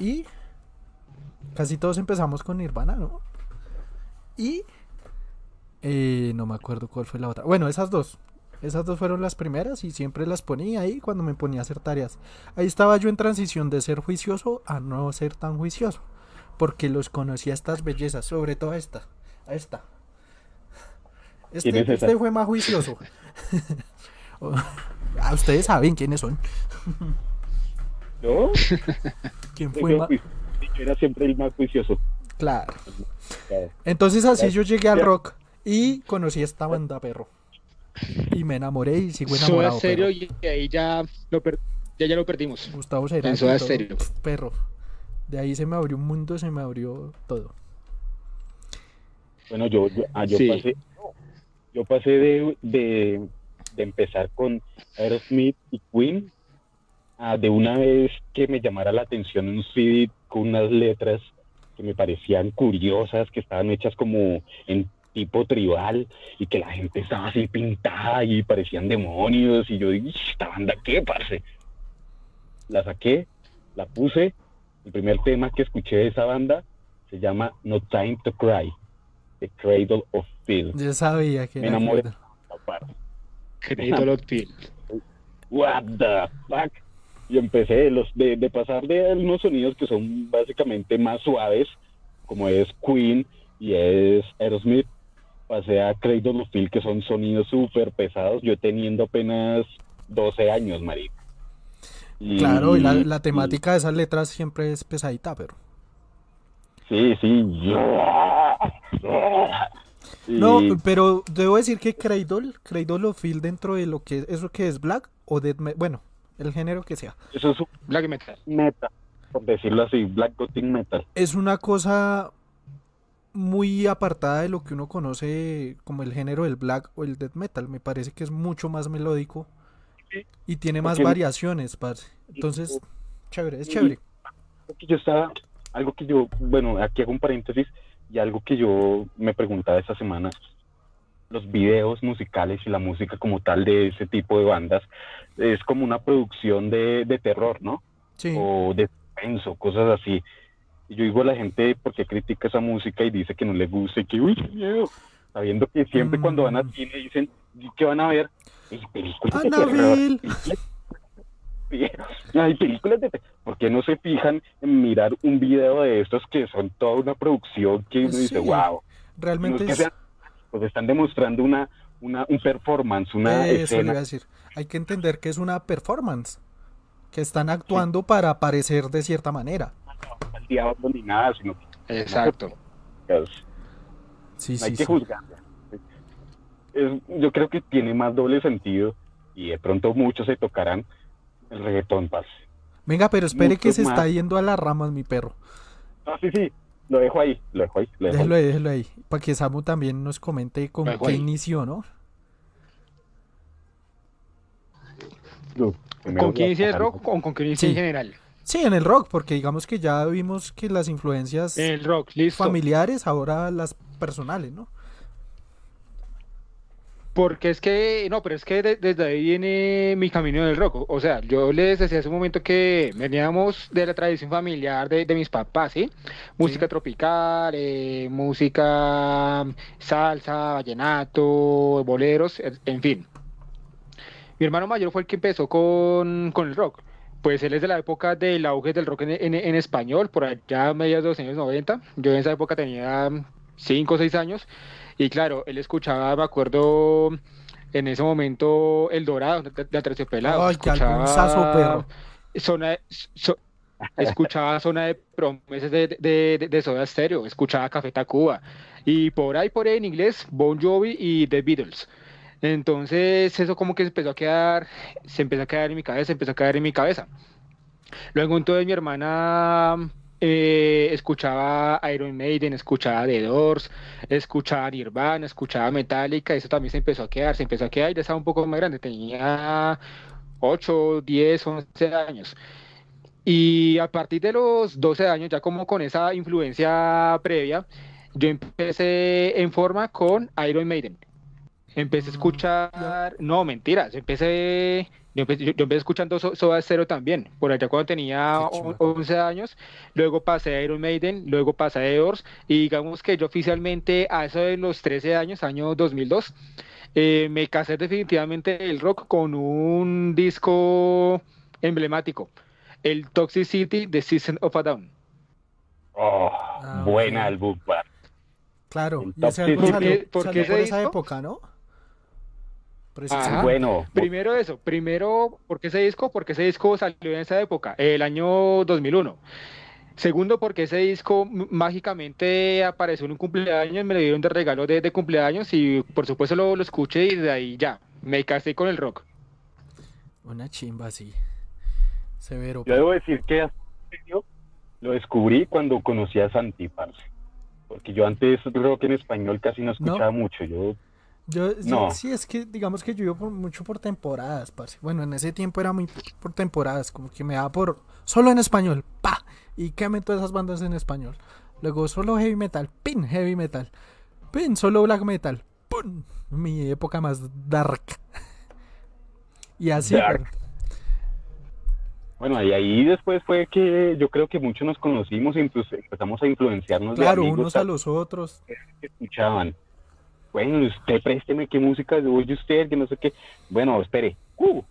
Y casi todos empezamos con Nirvana, ¿no? Y eh, no me acuerdo cuál fue la otra. Bueno, esas dos. Esas dos fueron las primeras y siempre las ponía ahí cuando me ponía a hacer tareas. Ahí estaba yo en transición de ser juicioso a no ser tan juicioso. Porque los conocía estas bellezas, sobre todo a esta. A esta. Este, ¿Quién es este fue más juicioso. ah, ustedes saben quiénes son. ¿Yo? ¿Quién fue más? era siempre el más juicioso. Claro. Entonces así yo llegué al rock y conocí esta banda, perro. Y me enamoré y sigo Soda enamorado. Stereo perro. y ahí ya lo, per- ya, ya lo perdimos. Gustavo Cerati. En Soda Stereo. Perro. De ahí se me abrió un mundo, se me abrió todo. Bueno, yo, yo, ah, yo Sí. pasé, yo pasé de, de, de empezar con Aerosmith y Queen a de una vez que me llamara la atención un CD con unas letras que me parecían curiosas, que estaban hechas como en tipo tribal y que la gente estaba así pintada y parecían demonios y yo dije, "Ish, ¿esta banda qué, parce? La saqué, la puse, el primer tema que escuché de esa banda se llama No Time to Cry, The Cradle of Filth. Yo sabía que Me era enamoré. Aparte. Crédito Lotfield. What the fuck? Y empecé de, los, de, de pasar de unos sonidos que son básicamente más suaves, como es Queen y es Aerosmith, pasé a Cradle of Filth, que son sonidos súper pesados, yo teniendo apenas 12 años, marico. Y- Claro, y la, la y- temática de esas letras siempre es pesadita, pero. Sí, sí. No, pero debo decir que Cradle, Cradle of Field dentro de lo que es, eso que es black o death metal, bueno, el género que sea, Eso es un Black Metal. metal, por decirlo así, Black Gothic Metal. es una cosa muy apartada de lo que uno conoce como el género del black o el death metal. Me parece que es mucho más melódico y tiene más variaciones, parce. Entonces, chévere, es chévere. Algo que yo estaba, algo que yo, bueno, aquí hago un paréntesis y algo que yo me preguntaba esta semana, los videos musicales y la música como tal de ese tipo de bandas es como una producción de, de terror, ¿no? Sí, O de suspenso, cosas así. Y yo digo a la gente por qué critica esa música y dice que no le gusta y que, uy, qué miedo. Sabiendo que siempre cuando van al Mm. cine dicen, ¿y qué van a ver? "Y películas de. Hay películas de. ¿Por qué no se fijan en mirar un video de estos que son toda una producción que uno dice, wow? realmente que es... sean- pues están demostrando una, una, un performance, una Eso escena. iba a decir. Hay que entender que es una performance. Que están actuando para aparecer de cierta manera. Al diablo ni nada, sino que Exacto. pues, Sí, no hay sí, que sí. juzgarla. Es- yo creo que tiene más doble sentido y de pronto muchos se tocarán el reggaetón, parce. Venga, pero espere que se está yendo a las ramas, mi perro. Ah, sí, sí, lo dejo ahí, lo dejo ahí. Lo dejo Déjelo ahí. déjelo ahí. Para que Samu también nos comente con qué ahí. inició, ¿no? Yo ¿Con quién inicia el rock o con quién inicia en general? Sí, en el rock, porque digamos que ya vimos que las influencias El rock, listo. familiares, ahora las personales, ¿no? Porque es que, no, pero es que de- desde ahí viene mi camino del rock. O sea, yo les decía hace un momento que veníamos de la tradición familiar de, de mis papás, ¿sí? Música tropical, eh, música salsa, vallenato, boleros, en- en fin. Mi hermano mayor fue el que empezó con, con el rock. Pues él es de la época del auge del rock en, en- en español, por allá a mediados de los años 90. Yo en esa época tenía 5 o 6 años. Y claro, él escuchaba, me acuerdo, en ese momento El Dorado de, de Aterciopelado. Ay, qué albunzazo, perro. Zona de- so- escuchaba Zona de Promesas de, de, de, de Soda Stereo, escuchaba Café Tacuba. Y por ahí, por ahí en inglés, Bon Jovi y The Beatles. Entonces, eso como que se empezó a quedar, se empezó a quedar en mi cabeza, empezó a quedar en mi cabeza. Luego entonces mi hermana eh, escuchaba Iron Maiden, escuchaba The Doors, escuchaba Nirvana, escuchaba Metallica, eso también se empezó a quedar, se empezó a quedar y ya estaba un poco más grande, tenía 8, 10, 11 años. Y a partir de los 12 años, ya como con esa influencia previa, yo empecé en forma con Iron Maiden. Empecé a Mm, escuchar, no, mentiras, empecé, yo empecé, yo- yo empecé escuchando So- Soda Stereo también, por allá cuando tenía Qué chimba. o- 11 años, luego pasé a Iron Maiden, luego pasé a The Doors, y digamos que yo oficialmente a eso de los 13 años, año 2002, eh, me casé definitivamente del rock con un disco emblemático, el Toxicity de Season of a Down. Oh, Ah, buen álbum. Claro, El y ese álbum salió, ¿Por qué- por salió por esa disco? época, ¿no? Muy Ajá. bueno. Primero eso, primero, ¿por qué ese disco? Porque ese disco salió en esa época, el año 2001. Segundo, porque ese disco mágicamente apareció en un cumpleaños, me lo dieron de regalo de, de cumpleaños y por supuesto lo, lo escuché y de ahí ya, me casé con el rock. Una chimba, sí. Severo. Yo debo decir que lo descubrí cuando conocí a Santi, parce. Porque yo antes rock en español casi no escuchaba mucho. Yo, Yo, No. sí, es que digamos que yo iba por, mucho por temporadas, parce. Bueno, en ese tiempo era muy por temporadas, como que me daba por solo en español, pa, y queme todas esas bandas en español. Luego solo heavy metal, pin, heavy metal, pin, solo black metal, pum, mi época más dark. y así, Dark. pero- bueno, y ahí después fue que yo creo que muchos nos conocimos e empezamos a influenciarnos de claro, amigos unos a los otros. que escuchaban. Bueno, usted présteme qué música oye usted, que no sé qué. Bueno, espere. Uh,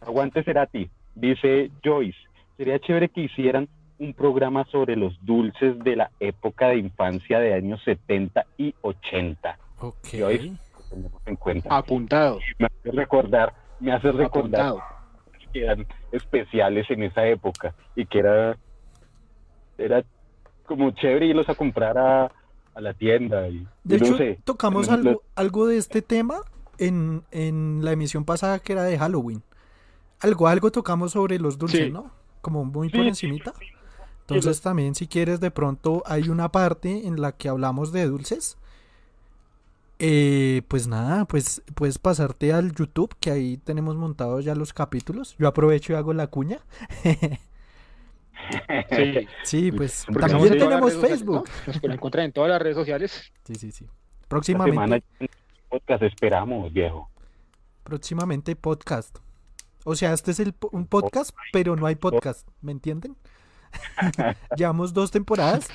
aguante Cerati. Dice Joyce, sería chévere que hicieran un programa sobre los dulces de la época de infancia de años 70 y 80. Ok. Joyce, tenemos en cuenta. Apuntado, Me hace recordar, me hace recordar apuntado. que eran especiales en esa época y que era era como chévere irlos a comprar a, a la tienda y, De y no hecho, sé, tocamos algo, algo de este tema en, en la emisión pasada que era de Halloween. Algo, algo tocamos sobre los dulces, Sí. ¿no? Como muy por Sí, encimita. Entonces también si quieres de pronto hay una parte en la que hablamos de dulces. Eh, pues nada, pues puedes pasarte al YouTube, que ahí tenemos montados ya los capítulos. Yo aprovecho y hago la cuña. Sí. Sí, pues Porque también tenemos redes sociales, Facebook. ¿no? Nos pueden encontrar en todas las redes sociales. Sí, sí, sí. Esta Próximamente. semana podcast esperamos, viejo. Próximamente podcast. O sea, este es el, un podcast, pero no hay podcast, ¿me entienden? Llevamos dos temporadas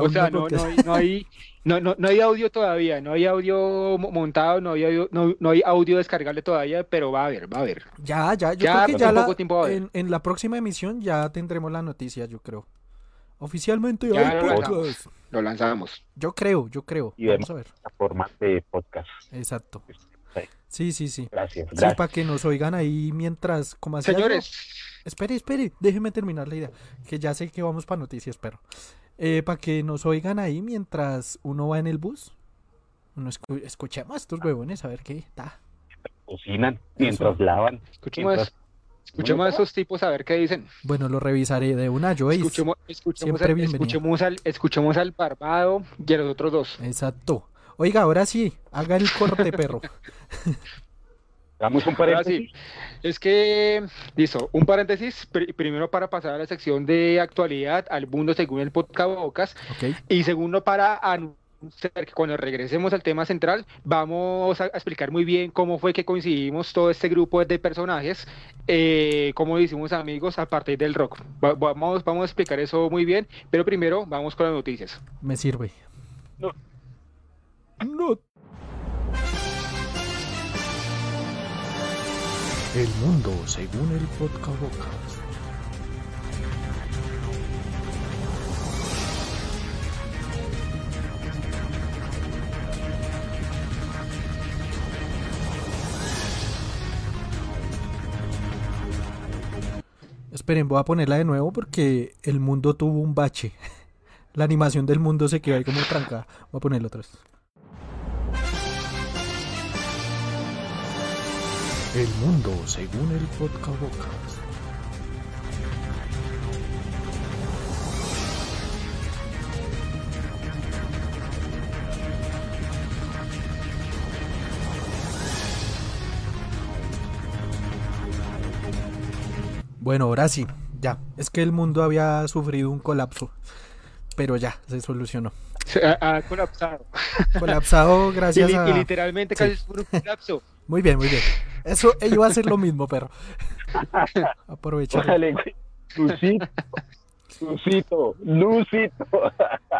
O sea, no, no, hay, no, hay, no, no, no hay audio todavía, no hay audio mo- montado, no hay audio, no, no hay audio descargable todavía, pero va a haber, va a haber. Ya, ya, yo Ya, creo que pues, ya en la- poco en, en la próxima emisión ya tendremos la noticia, yo creo. Oficialmente Ya hay lo podcast. lanzamos. Lo lanzamos. Yo creo, yo creo. Y Vamos a ver. De podcast. Exacto. Sí, Sí, sí. Gracias, Sí, para que nos oigan ahí mientras, como. Señores, Espere, espere, déjeme terminar la idea, que ya sé que vamos para noticias, pero para que nos oigan ahí mientras uno va en el bus, uno escu- escuchemos a estos huevones a ver qué da. Cocinan mientras lavan. escuchemos, Mientras- escuchemos a esos tipos a ver qué dicen. Bueno, lo revisaré de una, Joyce. Escuchemos, escuchemos, siempre al, bienvenido. escuchemos, al, escuchemos al barbado y a los otros dos. Exacto. Oiga, ahora sí, haga el corte, perro. Damos un paréntesis. sí, es que, listo, un paréntesis, pri- primero para pasar a la sección de actualidad, al mundo según el podcast Bocas, y segundo para anunciar que cuando regresemos al tema central, vamos a, explicar muy bien cómo fue que coincidimos todo este grupo de personajes, eh, cómo hicimos amigos a partir del rock. vamos, vamos a explicar eso muy bien, pero primero vamos con las noticias. Me sirve. No. No. El mundo según el podcast. Esperen, voy a ponerla de nuevo porque el mundo tuvo un bache. La animación del mundo se quedó ahí como tranca. Voy a ponerlo otra vez. El mundo según el podcast. Bueno, ahora sí, ya. Es que el mundo había sufrido un colapso, pero ya, se solucionó. Ha, colapsado. Colapsado gracias a... Y literalmente casi un colapso. Muy bien, muy bien. Eso iba a ser lo mismo, perro. Aprovechar. Lucito, Lucito, Lucito.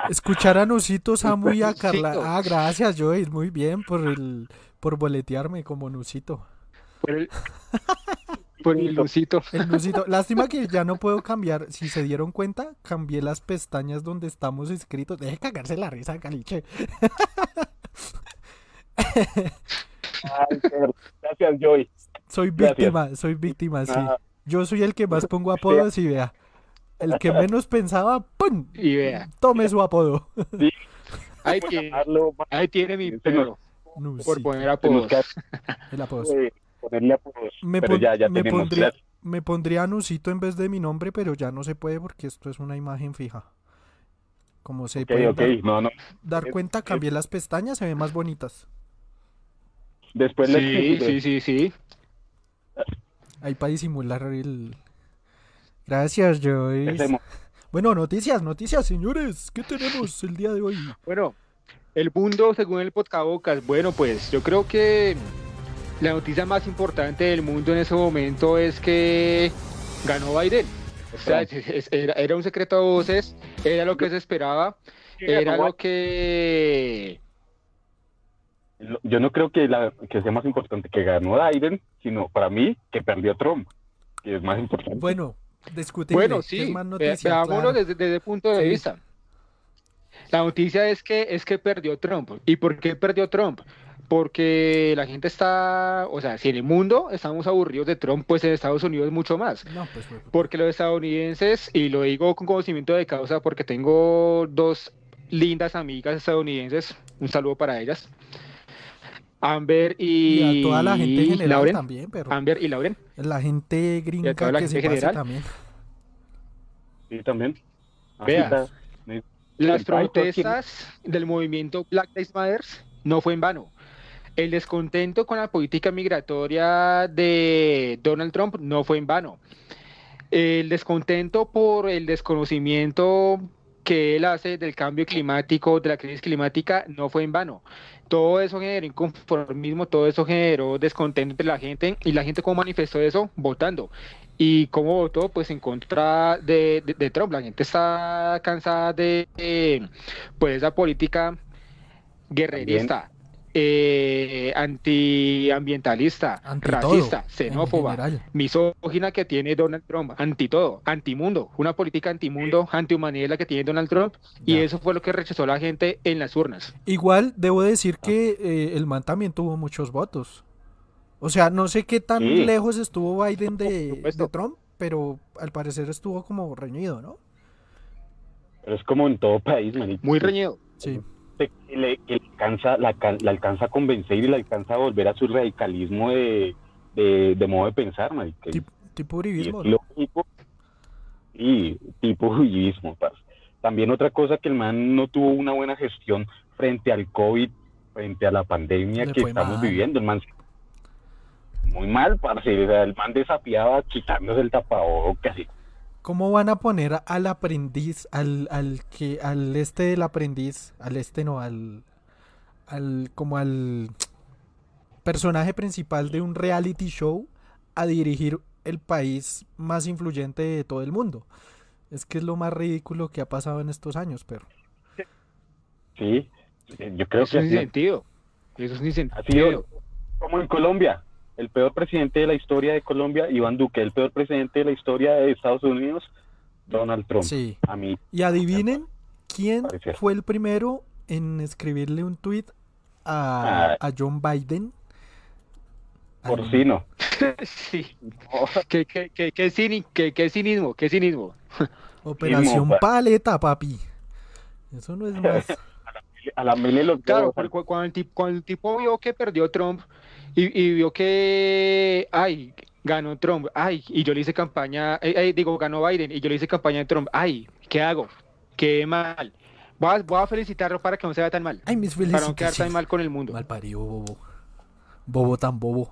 Escuchar a Nusito, Samu y a Carla. Ah, gracias, Joyce. Muy bien por el por boletearme como Nusito. Por el, por el lucito. El lucito. Lástima que ya no puedo cambiar. Si se dieron cuenta, cambié las pestañas donde estamos escritos. Deje cagarse la risa, caliche. gracias, Joy. Soy víctima, soy víctima, sí. Yo soy el que más pongo apodos y vea. El que menos pensaba, ¡pum! Y vea. Tome su apodo. Ahí, tiene, ahí tiene mi perro. por poner apodos. El apodo ponerle Me, pero ya, ya me pondría, me pondría Nusito en vez de mi nombre, pero ya no se puede porque esto es una imagen fija. Como se puede dar, cuenta, cambié las pestañas, se ven más bonitas. Después sí, sí, sí, sí. Ahí para disimular el... Gracias, Joyce. Bueno, noticias, noticias, señores. ¿Qué tenemos el día de hoy? Bueno, el mundo según el podcast. Bueno, pues yo creo que la noticia más importante del mundo en ese momento es que ganó Biden. O sea, era, un secreto a voces, era lo que se esperaba, era lo que... Yo no creo que, la, que sea más importante que ganó Biden, sino para mí que perdió Trump, que es más importante. Bueno, discutible. Bueno, sí, veámoslo desde, desde el punto de vista. La noticia es que, es que perdió Trump. ¿Y por qué perdió Trump? porque la gente está, o sea, si en el mundo estamos aburridos de Trump, pues en Estados Unidos mucho más. Pues, porque los estadounidenses, y lo digo con conocimiento de causa porque tengo dos lindas amigas estadounidenses, un saludo para ellas. Amber y, a toda la gente general Lauren, también, pero Amber y Lauren. La gente gringa que se general. también. Sí, también. Vea, las protestas del movimiento Black Lives Matter no fue en vano. El descontento con la política migratoria de Donald Trump no fue en vano. El descontento por el desconocimiento que él hace del cambio climático, de la crisis climática, no fue en vano. Todo eso generó inconformismo, todo eso generó descontento entre la gente y la gente cómo manifestó eso votando. ¿Y cómo votó? Pues en contra de, Trump. La gente está cansada de pues esa política guerrerista eh, antiambientalista, racista, xenófoba, misógina que tiene Donald Trump, anti todo, antimundo, una política antimundo, antihumanidad la que tiene Donald Trump, y eso fue lo que rechazó la gente en las urnas. Igual debo decir que eh, el man también tuvo muchos votos. O sea, no sé qué tan lejos estuvo Biden de, Trump, pero al parecer estuvo como reñido, ¿no? Pero es como en todo país, Muy reñido. Sí que le, alcanza, la, alcanza a convencer y le alcanza a volver a su radicalismo de, de, modo de pensar, tipo uribismo. Y, tipo uribismo. También otra cosa que el man no tuvo una buena gestión frente al COVID, frente a la pandemia que estamos viviendo. El man muy mal, parce. el man desafiaba quitándose el tapabocas. ¿Cómo van a poner al aprendiz, al, al que, al este del aprendiz, al este no, al, al, como al personaje principal de un reality show a dirigir el país más influyente de todo el mundo? Es que es lo más ridículo que ha pasado en estos años, pero. Sí, eh, yo creo Eso que es sin sentido. Eso es sin ha sentido. sido como en Colombia. El peor presidente de la historia de Colombia, Iván Duque. El peor presidente de la historia de Estados Unidos, Donald Trump. Sí. A mí, Y adivinen quién fue el primero en escribirle un tweet a, Ah. a John Biden. Porcino. sí. ¿Qué, qué, qué, qué, cini- qué- qué cinismo? ¿Qué cinismo? Operación pa- Paleta, papi. Eso no es más. A la mele los Claro, huevos, porque cu- cuando el, tipo, cuando el tipo vio que perdió Trump y, y vio que, ay, ganó Trump, ay, y yo le hice campaña, eh, eh, digo, ganó Biden y yo le hice campaña de Trump, ay, ¿qué hago? Qué mal. Voy a, voy a felicitarlo para que no se vea tan mal, Ay, mis para no quedar tan mal con el mundo. Mal parido, bobo. Bobo tan bobo.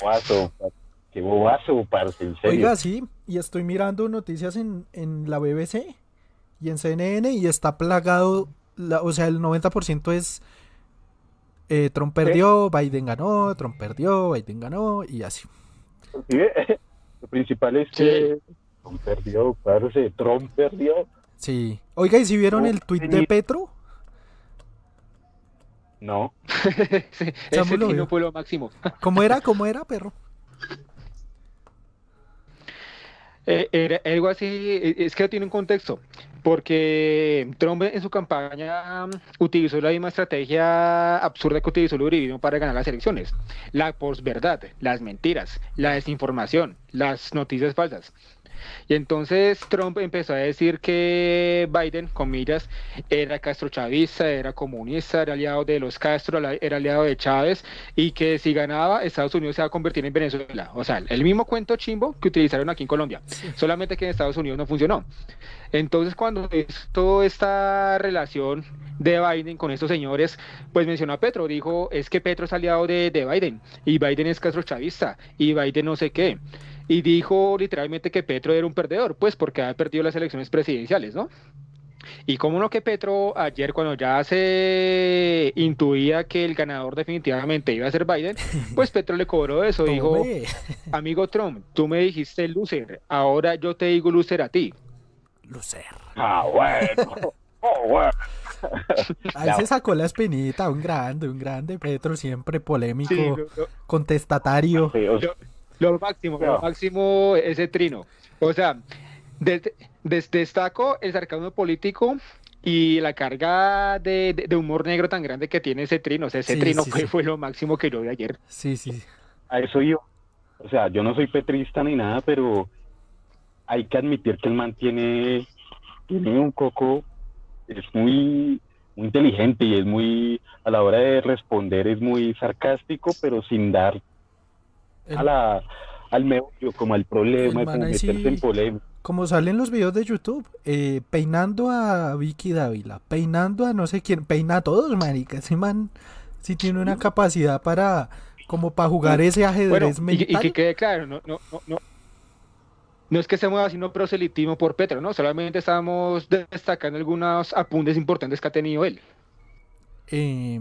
bobazo. Qué bobazo, parce, en serio. Oiga, sí, y estoy mirando noticias en, en la BBC y en CNN y está plagado, la- o sea, el 90% es eh, Trump perdió, Biden ganó, Trump perdió, Biden ganó y así. Sí, Lo principal es que Trump perdió, parce, Trump perdió. Sí. Oiga, ¿y si vieron No, el tweet de Petro? No, Ese lo máximo. ¿Cómo era? ¿Cómo era, perro? Eh, era algo así, eh, es que tiene un contexto, porque Trump en su campaña mm, utilizó la misma estrategia absurda que utilizó el uribismo para ganar las elecciones. La posverdad, las mentiras, la desinformación, las noticias falsas. Y entonces Trump empezó a decir que Biden, comillas, era castrochavista, era comunista, era aliado de los Castro, era aliado de Chávez y que si ganaba Estados Unidos se va a convertir en Venezuela. O sea, el mismo cuento chimbo que utilizaron aquí en Colombia, solamente que en Estados Unidos no funcionó. Entonces cuando toda esta relación de Biden con estos señores, pues mencionó a Petro, dijo, es que Petro es aliado de, de Biden y Biden es castrochavista y Biden no sé qué. Y dijo literalmente que Petro era un perdedor, pues porque había perdido las elecciones presidenciales, ¿no? Y como no que Petro ayer cuando ya se intuía que el ganador definitivamente iba a ser Biden, pues Petro le cobró eso, dijo, amigo Trump, tú me dijiste loser, ahora yo te digo loser a ti. Lucer. ah, bueno. Oh, bueno. Ahí se sacó la espinita, un grande, un grande Petro, siempre polémico, Sí, lo, lo- contestatario. Lo máximo, lo máximo ese trino. O sea, des- des- destaco el sarcasmo político y la carga de, de- de humor negro tan grande que tiene ese trino. O sea, ese Sí, trino sí, fue, sí. fue lo máximo que yo vi ayer. Sí, sí. a eso yo. O sea, yo no soy petrista ni nada, pero hay que admitir que el man tiene, tiene un coco, es muy, muy inteligente y es muy, a la hora de responder es muy sarcástico, pero sin dar El- a la, al meollo, como al problema, como ahí sí- meterse en polémica. como salen los videos de YouTube, eh, peinando a Vicky Dávila, peinando a no sé quién, peina a todos, marica. Ese man sí tiene una capacidad para, como para jugar ese Bueno, ajedrez y, y mental. que quede claro, no, no, no, no. No es que se mueva sino proselitismo por Petro, ¿no? Solamente estamos destacando algunos apuntes importantes que ha tenido él. Eh,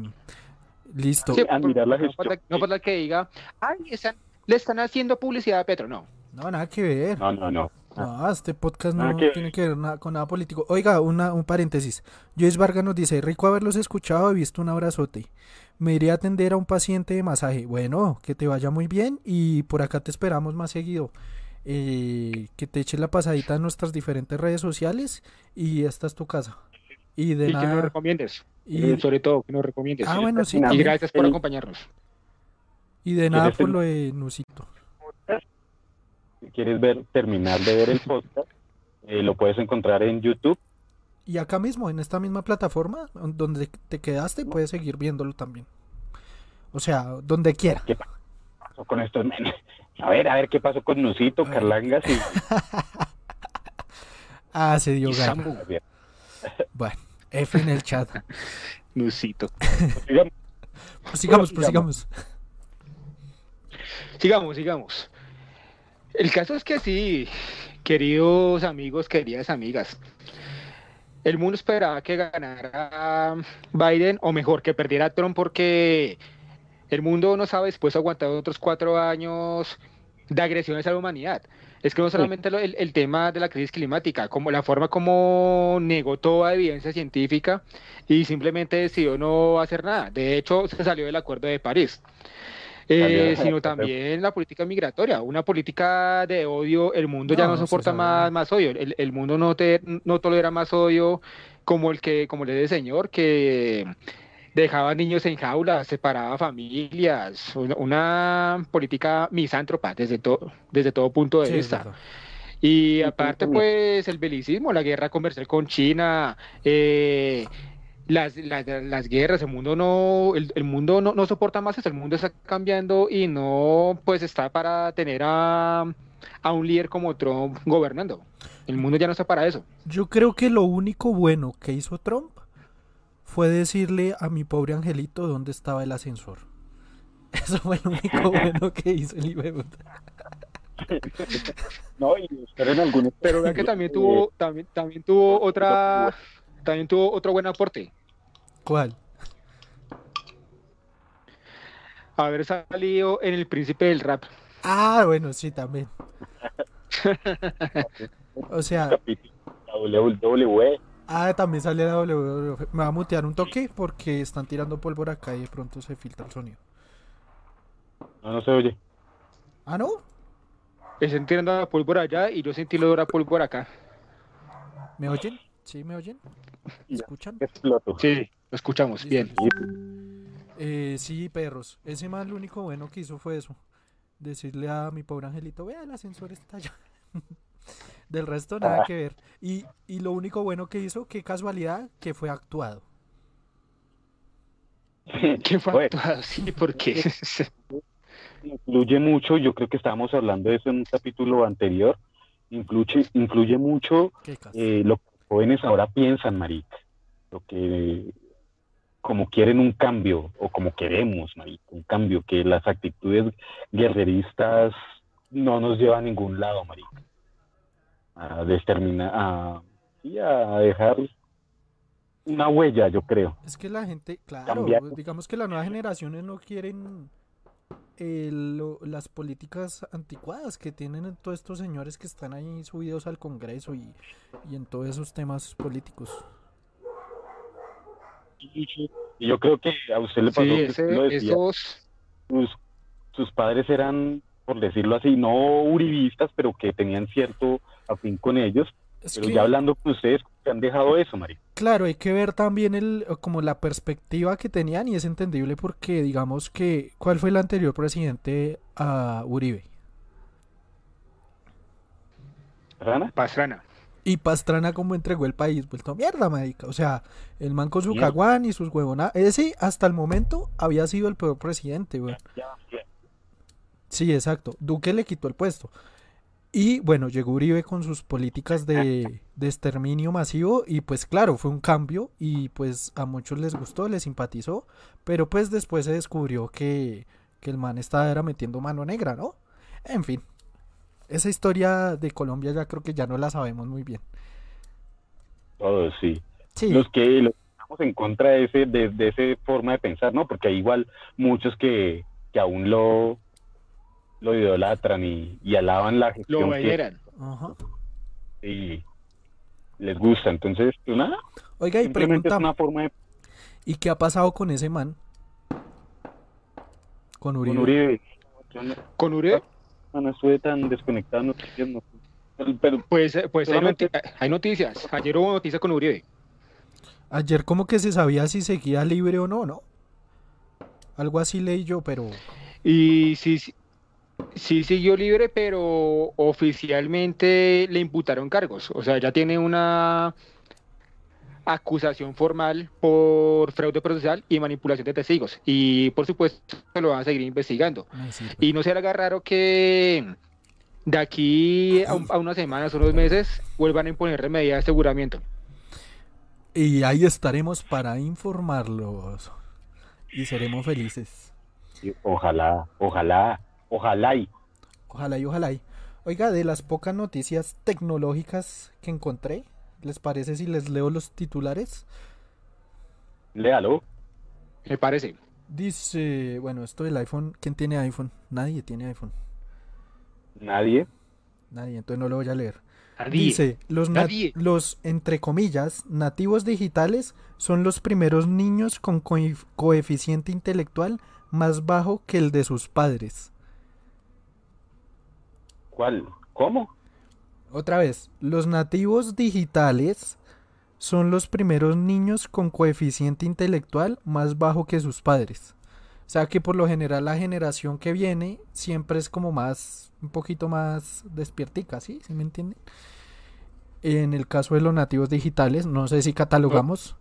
listo. Sí, admirar la no falta- no falta que diga, ay, están- le están haciendo publicidad a Petro, no. No, nada que ver. No, no, no. No, este podcast no que- tiene que ver nada con nada político. Oiga, una, un paréntesis. Joyce Vargas nos dice, rico haberlos escuchado, he visto un abrazote. Me iré a atender a un paciente de masaje. Bueno, que te vaya muy bien y por acá te esperamos más seguido. Eh, que te eches la pasadita en nuestras diferentes redes sociales y esta es tu casa. Y de y que nos recomiendes. Y, sobre todo, que nos recomiendes. ah, bueno, sí. y gracias por acompañarnos. Y de nada ¿Quieres por el- lo de Nusito. Si quieres ver, terminar de ver el podcast, eh, lo puedes encontrar en YouTube. Y acá mismo, en esta misma plataforma, donde te quedaste, puedes seguir viéndolo también. O sea, donde quiera. ¿Qué pasó con estos menes? A ver, a ver qué pasó con Nusito. Carlangas y... Ah, se dio gana. Bueno, F en el chat. Nusito. Digamos, Prosigamos, Sigamos. prosigamos. Sigamos, sigamos. El caso es que sí, Queridos amigos, queridas amigas, el mundo esperaba que ganara Biden, o mejor, que perdiera Trump, porque el mundo no sabe después de aguantar otros cuatro años de agresiones a la humanidad. Es que no solamente el, el, tema de la crisis climática, como la forma como negó toda evidencia científica y simplemente decidió no hacer nada. De hecho, se salió del Acuerdo de París. Eh, sino también la política migratoria, una política de odio. El mundo ya no soporta más, más odio. El, el mundo no, te, no tolera más odio como el que, como le dice el señor, que dejaba niños en jaulas, separaba familias, una, una política misántropa desde, todo desde todo punto de Sí, vista. Y aparte, pues, el belicismo, la guerra comercial con China, eh, las, las, las guerras, el mundo no, el, el mundo no, no soporta más eso, el mundo está cambiando y no, pues, está para tener a, a un líder como Trump gobernando. El mundo ya no está para eso. Yo creo que lo único bueno que hizo Trump fue decirle a mi pobre angelito dónde estaba el ascensor. Eso fue lo único bueno que hizo el puta. No, y buscar en algún Pero vea que también tuvo, también, también tuvo otra, también tuvo otro buen aporte. ¿Cuál? Haber salido en El Príncipe del Rap. Ah, bueno, sí, también. O sea, la WWE. ah, también sale la WWE. Me va a mutear un toque porque están tirando pólvora acá y de pronto se filtra el sonido. No, no se oye. Ah, ¿no? Están tirando la pólvora allá y yo sentí el olor a pólvora acá. ¿Me oyen? ¿Sí me oyen? ¿Me Ya. escuchan? Exploto. Sí, lo escuchamos. Bien. Eh, sí, perros. Ese más lo único bueno que hizo fue eso. Decirle a mi pobre angelito, vea, el ascensor está allá. Del resto nada Ah. que ver. Y, y lo único bueno que hizo, qué casualidad, que fue actuado. ¿Qué fue Bueno, actuado? Sí, porque influye mucho, yo creo que estábamos hablando de eso en un capítulo anterior, influye, influye mucho eh, lo que los jóvenes ahora piensan, marica, lo que como quieren un cambio o como queremos, marica, un cambio, que las actitudes guerreristas no nos llevan a ningún lado, marica, a determinar, a, sí, a dejar una huella, yo creo. Es que la gente, claro, cambiar. digamos que las nuevas generaciones no quieren eh, lo- las políticas anticuadas que tienen todos estos señores que están ahí subidos al Congreso y, y en todos esos temas políticos. Y yo creo que a usted le pasó sí, que ese- lo decía, esos sus, sus padres eran, por decirlo así, no uribistas, pero que tenían cierto afín con ellos. Es Pero que, ya hablando con ustedes, han dejado eso, María. claro, hay que ver también el, como la perspectiva que tenían y es entendible porque digamos que, ¿cuál fue el anterior presidente a Uribe? ¿Rana? Pastrana. Y Pastrana como entregó el país vuelto a mierda, marica. O sea, el man con su caguán y sus huevonadas. Ese hasta el momento había sido el peor presidente, ya. Sí, exacto. Duque le quitó el puesto. Y bueno, llegó Uribe con sus políticas de, de exterminio masivo y pues claro, fue un cambio y pues a muchos les gustó, les simpatizó, pero pues después se descubrió que, que el man estaba era metiendo mano negra, ¿no? En fin, esa historia de Colombia ya creo que ya no la sabemos muy bien. Todos, sí. Sí, Los que los que estamos en contra de ese, de, de ese forma de pensar, ¿no? Porque hay igual muchos que, que aún lo, lo idolatran y, y alaban la Lo gestión que veneran. ajá. y les gusta. Entonces, pues nada, Oiga, y simplemente es pregunta, una forma de ¿y qué ha pasado con ese man? Con Uribe. con Uribe. Con Uribe, no estuve tan desconectado, no entiendo. Pero, pero pues, eh, pues hay, noti- hay noticias. Ayer hubo noticias con Uribe. Ayer como que se sabía si seguía libre o no, ¿no? Algo así leí yo, pero... Y sí, sí, sí siguió libre, pero oficialmente le imputaron cargos. O sea, ya tiene una acusación formal por fraude procesal y manipulación de testigos. Y por supuesto lo van a seguir investigando. sirve. Y no se le haga raro que de aquí a, un- a unas semanas o unos meses vuelvan a imponer medidas de aseguramiento. Y ahí estaremos para informarlos. Y seremos felices. ojalá, ojalá, ojalá y Ojalá y ojalá y. Oiga, de las pocas noticias tecnológicas que encontré, ¿les parece si les leo los titulares? Léalo. Me parece. Dice, bueno, esto del iPhone, ¿quién tiene iPhone? Nadie tiene iPhone. Nadie. Nadie, entonces no lo voy a leer. Nadie. Dice, los, Nadie. los, entre comillas, nativos digitales son los primeros niños con coef- coeficiente intelectual más bajo que el de sus padres. ¿Cuál? ¿Cómo? Otra vez, los nativos digitales son los primeros niños con coeficiente intelectual más bajo que sus padres. O sea que por lo general la generación que viene siempre es como más, un poquito más despiertica, ¿sí? ¿Sí me entienden? En el caso de los nativos digitales, no sé si catalogamos.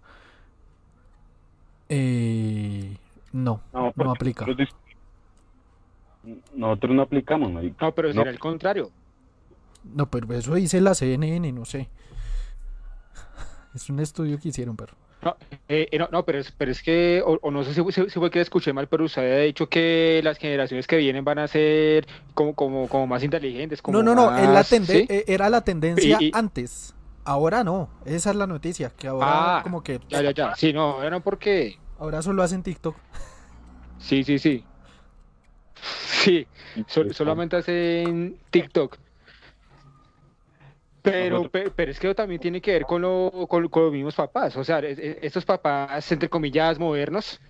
Eh, no, no aplica. nosotros no aplicamos, marica. No, pero No. será el contrario. No, pero eso dice la CNN, no sé. Es un estudio que hicieron, pero. No, eh, eh, no, no, pero es, pero es que, o, o no sé si, si- si fue que escuché mal, pero usted ha dicho que las generaciones que vienen van a ser como, como, como más inteligentes. Como No, no, no, eh, era la tendencia Y- y- antes. Ahora no, esa es la noticia, que ahora Ah, como que Ya, ya, ya. Sí, no, no, porque. ahora solo hacen TikTok. Sí, sí, sí. Sí, sol- solamente hacen TikTok. Pero, pe- pero es que también tiene que ver con, lo, con, con los mismos papás. O sea, es- es- estos papás, entre comillas, modernos,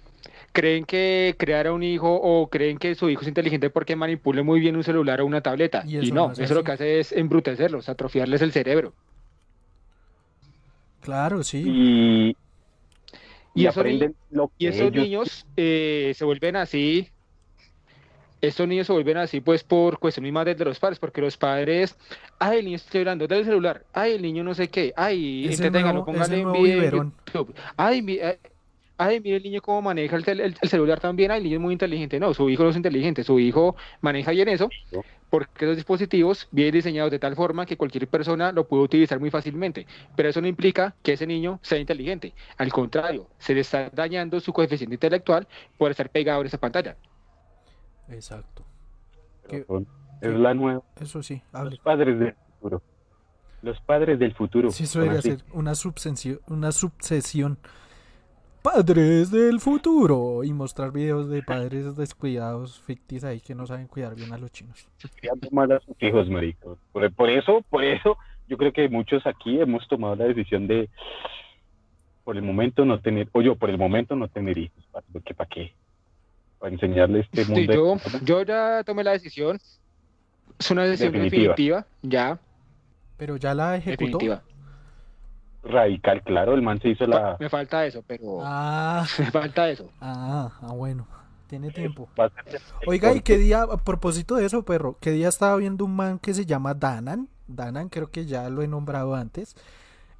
creen que crear a un hijo o creen que su hijo es inteligente porque manipule muy bien un celular o una tableta. Y no, no es eso lo que hace es embrutecerlos, atrofiarles el cerebro. Claro, sí. Y, y, Y esos aprenden lo que Y esos ellos niños eh, se vuelven así, estos niños se vuelven así pues por cuestión misma de, de los padres, porque los padres, ay, el niño está llorando del celular, ay, el niño no sé qué, ay, nuevo- póngale en. YouTube. ay, mi- ay, ay, mire el niño cómo maneja el, el- el celular también, ay, el niño es muy inteligente, no, su hijo no es inteligente, su hijo maneja bien eso, porque esos dispositivos vienen diseñados de tal forma que cualquier persona lo puede utilizar muy fácilmente, pero eso no implica que ese niño sea inteligente, al contrario, se le está dañando su coeficiente intelectual por estar pegado en esa pantalla. Exacto. son- es la nueva. Eso sí, Los padres del futuro. Los padres del futuro. Sí, eso debería ser una subsesión, una subsesión. Padres del futuro. Y mostrar videos de padres descuidados, ficticios ahí que no saben cuidar bien a los chinos. criando mal a sus hijos, marico. Por, por eso, por eso, yo creo que muchos aquí hemos tomado la decisión de, por el momento no tener, o yo por el momento no tener hijos, porque para qué, para enseñarle este Sí, mundo. de yo, ya tomé la decisión. Es una decisión Definitiva. definitiva, ya, Pero ya la ejecutó. definitiva. Radical, claro, el man se hizo la... Me falta eso, pero Ah, me falta eso. ah, ah, bueno. Tiene tiempo. Oiga, ¿y qué día, a propósito de eso, perro? ¿Qué día estaba viendo un man que se llama Danan? Danan, creo que ya lo he nombrado antes.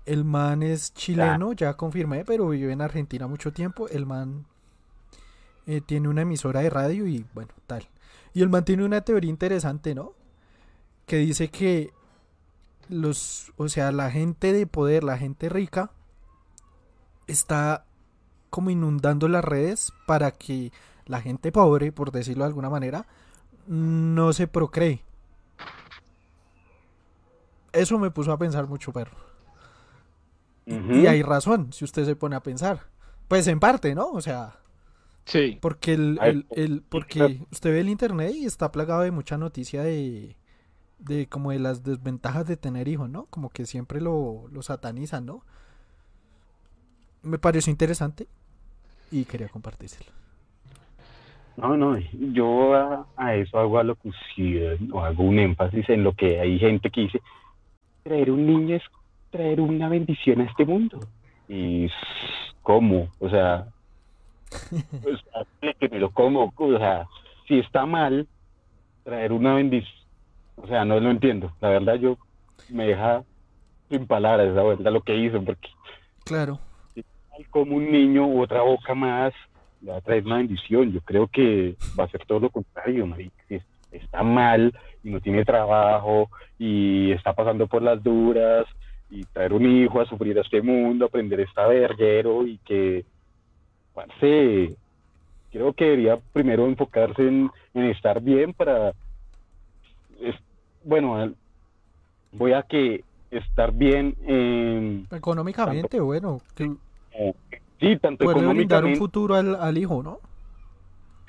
El man es chileno, ya confirmé, pero vive en Argentina mucho tiempo. El man eh, tiene una emisora de radio y bueno, tal. Y el man tiene una teoría interesante, ¿no? Que dice que los, o sea, la gente de poder, la gente rica, está como inundando las redes para que la gente pobre, por decirlo de alguna manera, no se procree. Eso me puso a pensar mucho, perro. Y hay razón, si usted se pone a pensar. Pues en parte, ¿no? O sea, Sí, porque el, el- el- porque usted ve el internet y está plagado de mucha noticia de, de como de las desventajas de tener hijos, ¿no? Como que siempre lo, lo satanizan, ¿no? Me pareció interesante y quería compartírselo. No, no, yo a, a eso hago alocución o hago un énfasis en lo que hay gente que dice, traer un niño es traer una bendición a este mundo. Y ¿cómo? O sea, pues, explíquemelo, ¿cómo? O sea, si está mal traer una bendición, o sea, no lo entiendo. La verdad yo me deja sin palabras esa vuelta lo que hizo, porque Claro. como un niño u otra boca más le va a traer una bendición. Yo creo que va a ser todo lo contrario. Si es- está mal y no tiene trabajo y está pasando por las duras y traer un hijo a sufrir a este mundo, aprender esta verguero y que, parce, creo que debería primero enfocarse en, en estar bien para es- bueno, voy a que estar bien eh, Económicamente, bueno, que eh, sí, tanto puede brindar un económicamente, futuro al, al hijo, ¿no?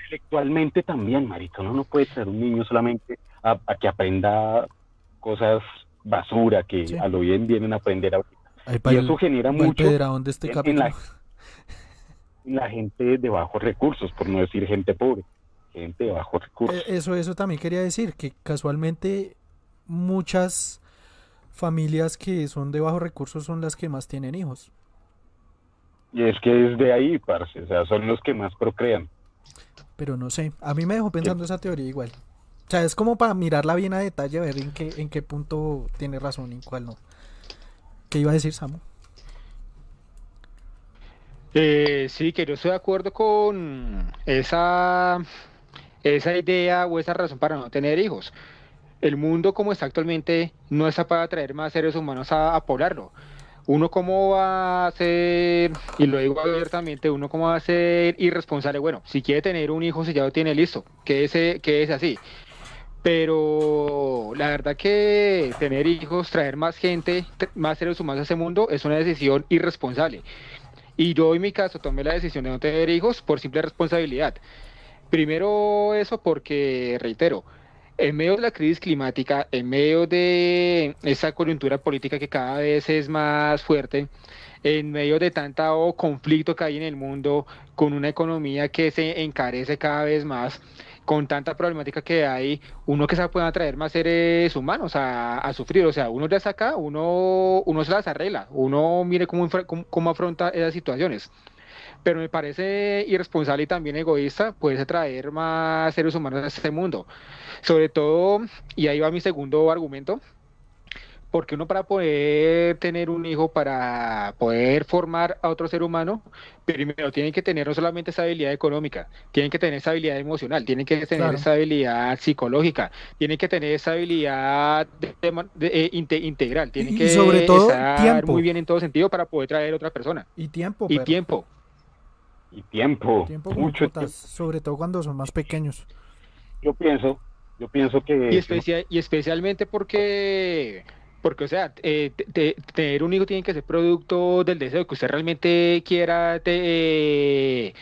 intelectualmente también, marica. Uno no puede ser un niño solamente a, a que aprenda cosas basura que Sí. a lo bien vienen a aprender ahorita. Y eso genera mucho este en- la- la gente de bajos recursos, por no decir gente pobre, gente de bajos recursos. Eh, Eso, eso también quería decir, que casualmente muchas familias que son de bajos recursos son las que más tienen hijos. Y es que es de ahí, parce, o sea, son los que más procrean. Pero no sé, a mí me dejó pensando esa teoría igual. O sea, es como para mirarla bien a detalle, ver en qué, en qué punto tiene razón y en cuál no. ¿Qué iba a decir Samu? Eh, sí, que yo estoy de acuerdo con esa, esa idea o esa razón para no tener hijos. El mundo como está actualmente no está para atraer más seres humanos a, poblarlo. Uno cómo va a ser, y lo digo abiertamente, uno cómo va a ser irresponsable. Bueno, si quiere tener un hijo, si ya lo tiene listo, que ese, que es así. Pero la verdad que tener hijos, traer más gente, más seres humanos a ese mundo es una decisión irresponsable. Y yo en mi caso tomé la decisión de no tener hijos por simple responsabilidad. Primero eso porque, reitero, en medio de la crisis climática, en medio de esa coyuntura política que cada vez es más fuerte, en medio de tanto conflicto que hay en el mundo, con una economía que se encarece cada vez más, con tanta problemática que hay, uno que se puede atraer más seres humanos a, sufrir. O sea, uno ya acá, uno, uno se las arregla, uno mire cómo, cómo, cómo afronta esas situaciones. Pero me parece irresponsable y también egoísta poderse traer más seres humanos a este mundo. Sobre todo, y ahí va mi segundo argumento, porque uno para poder tener un hijo, para poder formar a otro ser humano, primero tiene que tener no solamente estabilidad económica, tienen que tener estabilidad emocional, tienen que tener Claro. estabilidad psicológica, tienen que tener estabilidad de- de- de- eh, inte- integral, tienen Y- y que sobre todo, estar tiempo. muy bien en todo sentido para poder traer otra persona. Y tiempo, Y tiempo. Y tiempo, Tiempo mucho putas, tiempo. sobre todo cuando son más pequeños. Yo pienso, yo pienso que Y, especia- y especialmente porque, porque, o sea, eh, te- te- tener un hijo tiene que ser producto del deseo que usted realmente quiera te- eh,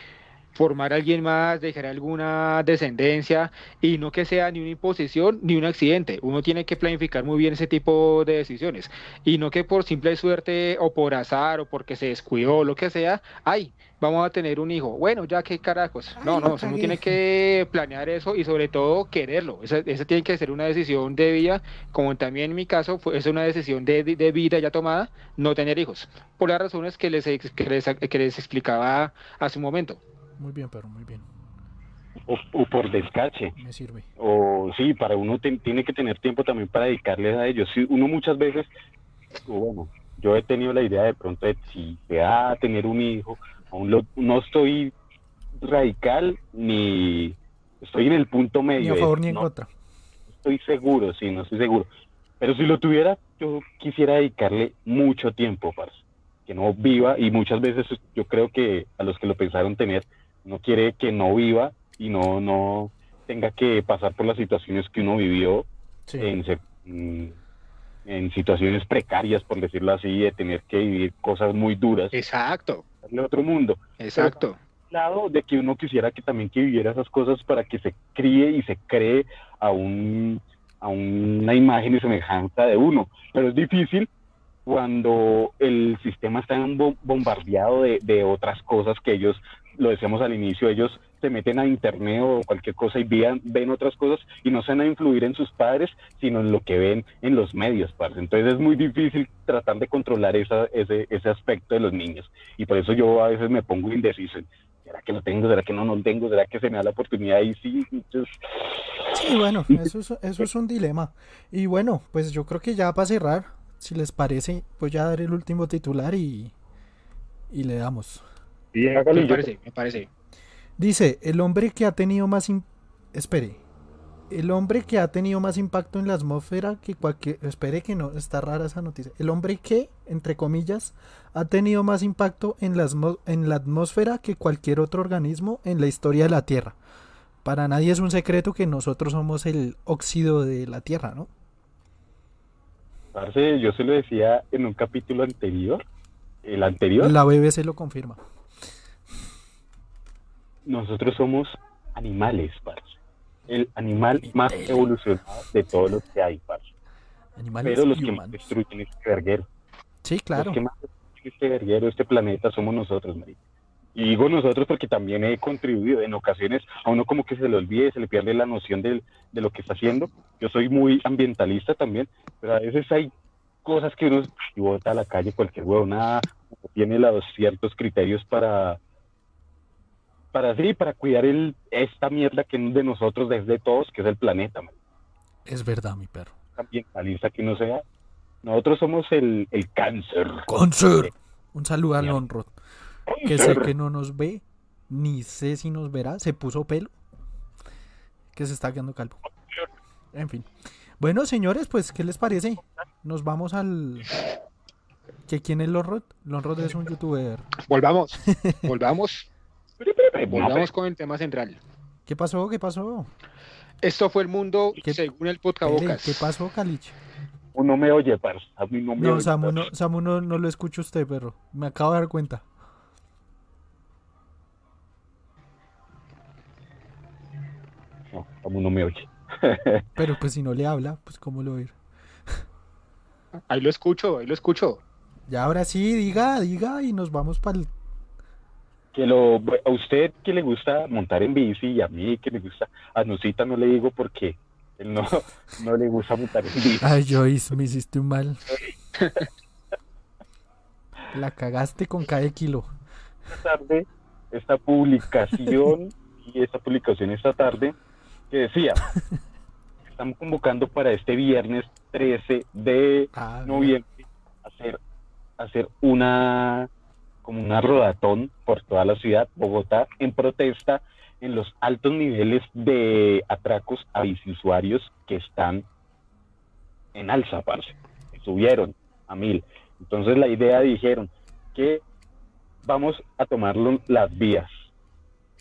formar a alguien más, dejar alguna descendencia y no que sea ni una imposición ni un accidente. Uno tiene que planificar muy bien ese tipo de decisiones y no que por simple suerte o por azar o porque se descuidó lo que sea, ay, vamos a tener un hijo. Bueno, ya qué carajos. Ay, No, no, uno tiene que planear eso y sobre todo quererlo. Esa, esa tiene que ser una decisión de vida, como también en mi caso fue, es una decisión de, de- vida ya tomada, no tener hijos, por las razones que les, que les, que les explicaba hace un momento. Muy bien, perro, muy bien. o, o por descache. Me sirve. O sí, para uno te- tiene que tener tiempo también para dedicarles a ellos. Sí, uno muchas veces, bueno, yo he tenido la idea de pronto de si va a tener un hijo, aún lo- no estoy radical ni estoy en el punto medio. Ni a de- favor ni en no contra. estoy seguro, sí, no estoy seguro. Pero si lo tuviera, yo quisiera dedicarle mucho tiempo, parce. Que no viva, y muchas veces yo creo que a los que lo pensaron tener, no quiere que no viva y no, no tenga que pasar por las situaciones que uno vivió Sí. en, se- mm, en situaciones precarias, por decirlo así, de tener que vivir cosas muy duras, Exacto, de otro mundo exacto. lado de que uno quisiera que también que viviera esas cosas para que se críe y se cree a un a una imagen y semejanza de uno pero es difícil cuando el sistema está bo- bombardeado de, de otras cosas que ellos lo decíamos al inicio ellos se meten a internet o cualquier cosa y vean, ven otras cosas y no se van a influir en sus padres sino en lo que ven en los medios parce. entonces es muy difícil tratar de controlar esa, ese, ese aspecto de los niños y por eso yo a veces me pongo indeciso ¿Será que lo tengo? ¿Será que no lo tengo? ¿Será que se me da la oportunidad? Y sí, entonces, Sí, bueno, eso es, eso es un dilema. Y bueno, pues yo creo que ya para cerrar, si les parece, voy a dar el último titular y, y le damos. Sí, hágale, Me parece, me parece. Dice, el hombre que ha tenido más... Espere. El hombre que ha tenido más impacto en la atmósfera que cualquier... Espere que no, está rara esa noticia. El hombre que, entre comillas, ha tenido más impacto en la, en la atmósfera que cualquier otro organismo en la historia de la Tierra. Para nadie es un secreto que nosotros somos el óxido de la Tierra, ¿no? Parce, yo se lo decía en un capítulo anterior, el anterior, La BBC lo confirma. Nosotros somos animales, parce. El animal más evolucionado de todos los que hay, parce. Animales Pero los que más destruyen este verguero. Sí, claro. Los que más destruyen este verguero, este planeta, somos nosotros, marica. Y digo nosotros porque también he contribuido. En ocasiones a uno como que se le olvide, se le pierde la noción de, lo que está haciendo. Yo soy muy ambientalista también, pero a veces hay cosas que uno bota a la calle cualquier huevonada, o tiene los ciertos criterios para para sí, para cuidar el, esta mierda que es de nosotros, desde todos, que es el planeta, man. Es verdad, mi perro. ambientalista que uno sea. Nosotros somos el, el cáncer. Concert. Un saludo a. Lonrod, que sé que no nos ve, ni sé si nos verá. Se puso pelo, que se está quedando calvo. En fin. Bueno, señores, pues, ¿qué les parece? Nos vamos al... ¿Que ¿Quién es Lonrod? Lonrod es un youtuber. Volvamos, volvamos, volvamos con el tema central. ¿Qué pasó? ¿Qué pasó? Esto fue el mundo ¿Qué- según el Podcabocas. ¿Qué pasó, Calich? Uno me oye, parce. A mí no me No, oye, Samu, no. Samu no, no lo escucha usted, pero me acabo de dar cuenta. No, Samu no me oye. Pero pues si no le habla, pues cómo lo oír. Ahí lo escucho, ahí lo escucho. Ya ahora sí, diga, diga y nos vamos para el... Que lo, a usted que le gusta montar en bici y a mí que me gusta, a Nusita no le digo porque él no, no le gusta montar en bici. Ay, Joyce, me hiciste un mal. La cagaste con cada kilo. esta tarde esta publicación y esta publicación esta tarde que decía estamos convocando para este viernes 13 de Ah, noviembre hacer hacer una como una rodatón por toda la ciudad Bogotá en protesta en los altos niveles de atracos a biciusuarios que están en alza, parce. Subieron a mil. Entonces la idea dijeron que vamos a tomar las vías,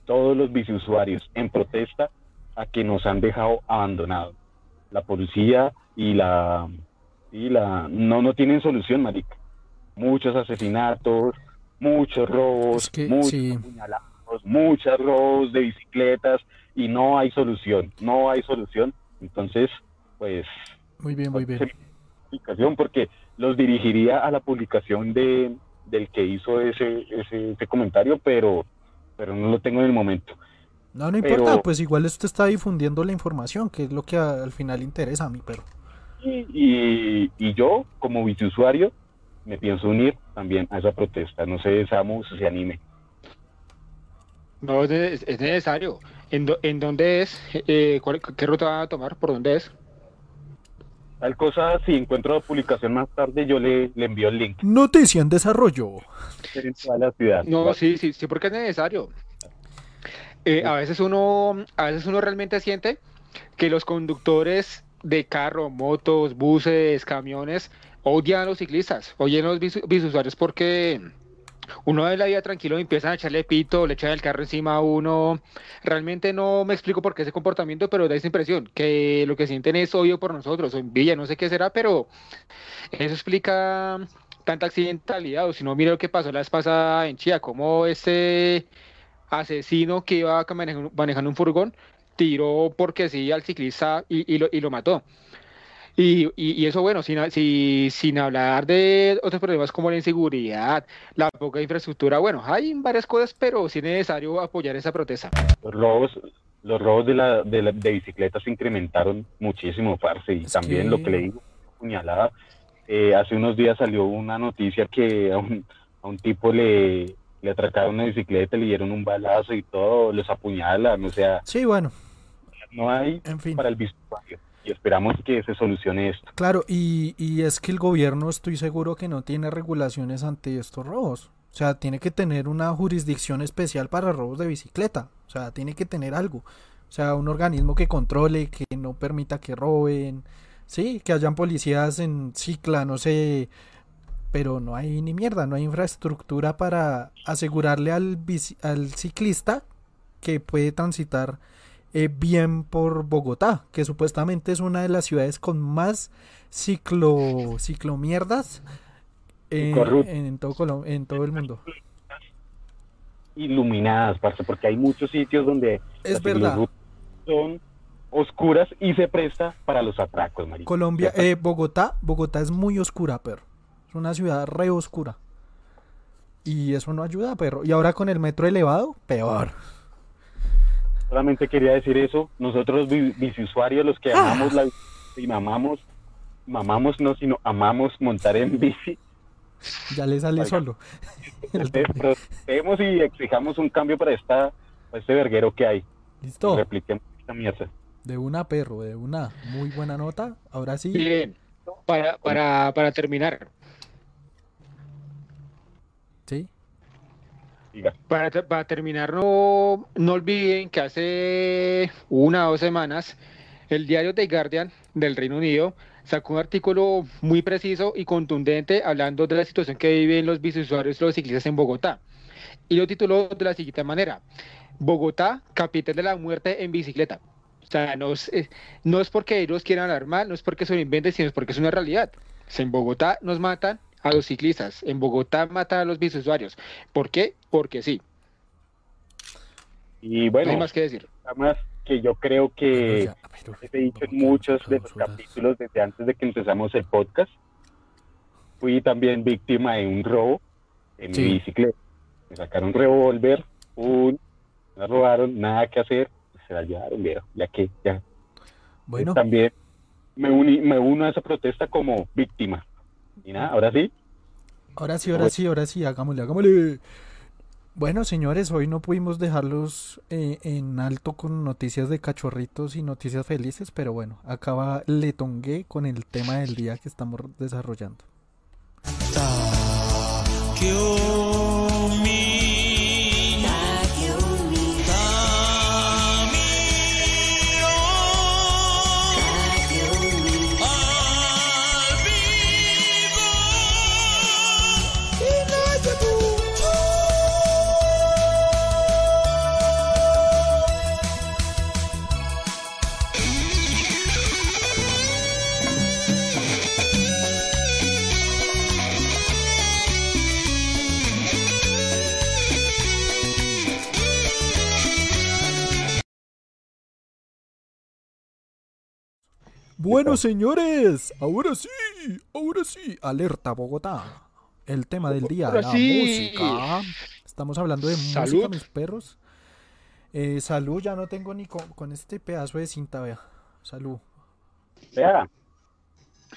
todos los biciusuarios en protesta a que nos han dejado abandonados. La policía y la y la no no tienen solución, marica. Muchos asesinatos, muchos robos, Es que, muchos sí. apuñalados, muchos robos de bicicletas y no hay solución, no hay solución. Entonces, pues Muy bien, muy bien. publicación porque los dirigiría a la publicación de del que hizo ese, ese, ese comentario, pero pero no lo tengo en el momento. No, no pero- importa, pues igual usted está difundiendo la información, que es lo que al final interesa a mi perro. Y, y, y yo, como viceusuario, me pienso unir también a esa protesta. No sé, Samu, si se anime. No, es, ne- es necesario. ¿En, do- en dónde es? Eh, cuál- ¿Qué ruta va a tomar? ¿Por dónde es? Tal cosa, si encuentro la publicación más tarde, yo le, le envío el link. Noticia en desarrollo. En toda la ciudad. No, sí, sí, sí, porque es necesario. Eh, a veces uno, a veces uno realmente siente que los conductores de carro, motos, buses, camiones odian a los ciclistas, odian a los biciusuarios porque uno ve la vida tranquilo y empiezan a echarle pito, le echan el carro encima a uno. Realmente no me explico por qué ese comportamiento, pero da esa impresión que lo que sienten es odio por nosotros, o envidia, no sé qué será, pero eso explica tanta accidentalidad. O si no, mira lo que pasó la vez pasada en Chía, como ese asesino que iba manejando, un furgón tiró porque sí al ciclista y lo, y lo mató. Y, y- y eso, bueno, sin, si- sin hablar de otros problemas como la inseguridad, la poca infraestructura, bueno, hay varias cosas, pero sí es necesario apoyar esa protesta. Los robos, los robos de, la, de, la- de bicicletas se incrementaron muchísimo, parce. Y Es también que- lo que le digo, puñalada. eh, hace unos días salió una noticia que a un, a un tipo le, le atracaron una bicicleta, le dieron un balazo y todo, los apuñalan. O sea, Sí, bueno, no hay en fin. para el bisuario. Y esperamos que se solucione esto. Claro, y, y es que el gobierno estoy seguro que no tiene regulaciones ante estos robos. O sea, tiene que tener una jurisdicción especial para robos de bicicleta. O sea, tiene que tener algo. O sea, un organismo que controle, que no permita que roben. Sí, que hayan policías en cicla, no sé. Pero no hay ni mierda, no hay infraestructura para asegurarle al, al ciclista que puede transitar eh, bien por Bogotá, que supuestamente es una de las ciudades con más ciclo ciclomierdas eh, corrupto. en, todo Colo- en todo el mundo. Iluminadas, parce, porque hay muchos sitios donde Es verdad. son oscuras y se presta para los atracos, marica. Colombia, eh, Bogotá, Bogotá es muy oscura, perro. Es una ciudad re oscura. Y eso no ayuda, perro. Y ahora con el metro elevado, peor. Solamente quería decir eso. Nosotros biciusuarios, los que amamos la y mamamos, mamamos no, sino amamos montar en bici, Ya le sale Oiga. solo. Protestemos y exijamos un cambio para esta para este verguero que hay. Listo. Repliquemos esta mierda. De una, perro, de una. Muy buena nota. Ahora sí. Bien, para, para, para terminar, Sí. Para, te- para terminar, no, no olviden que hace una o dos semanas el diario The Guardian del Reino Unido sacó un artículo muy preciso y contundente hablando de la situación que viven los biciusuarios y los ciclistas en Bogotá. Y lo tituló de la siguiente manera: Bogotá, capital de la muerte en bicicleta. O sea, no es, eh, no es porque ellos quieran hablar mal, no es porque se lo sino es porque es una realidad. O sea, en Bogotá nos matan a los ciclistas, en Bogotá matan a los biciusuarios. ¿Por qué? Porque sí. Y no bueno, hay más que decir. además que yo creo que Ya, pero- he dicho en muchos de los capítulos desde antes de que empezamos el podcast. Fui también víctima de un robo en Sí. mi bicicleta. Me sacaron un revólver, un, me robaron, nada que hacer, se la llevaron, viejo, ya que ya Bueno, también me, uní, me uno a esa protesta como víctima. Y nada, ahora sí, ahora sí, ahora sí, ahora sí. Hagámosle, hagámosle. Bueno, señores, hoy no pudimos dejarlos eh, en alto con noticias de cachorritos y noticias felices, pero bueno, acaba Letongue con el tema del día que estamos desarrollando. Bueno, señores, ahora sí, ahora sí, alerta Bogotá. El tema del día, Ahora la sí. música. Estamos hablando de música, Salud. mis perros. Eh, salud, ya no tengo ni con, con este pedazo de cinta, vea. Salud. vea.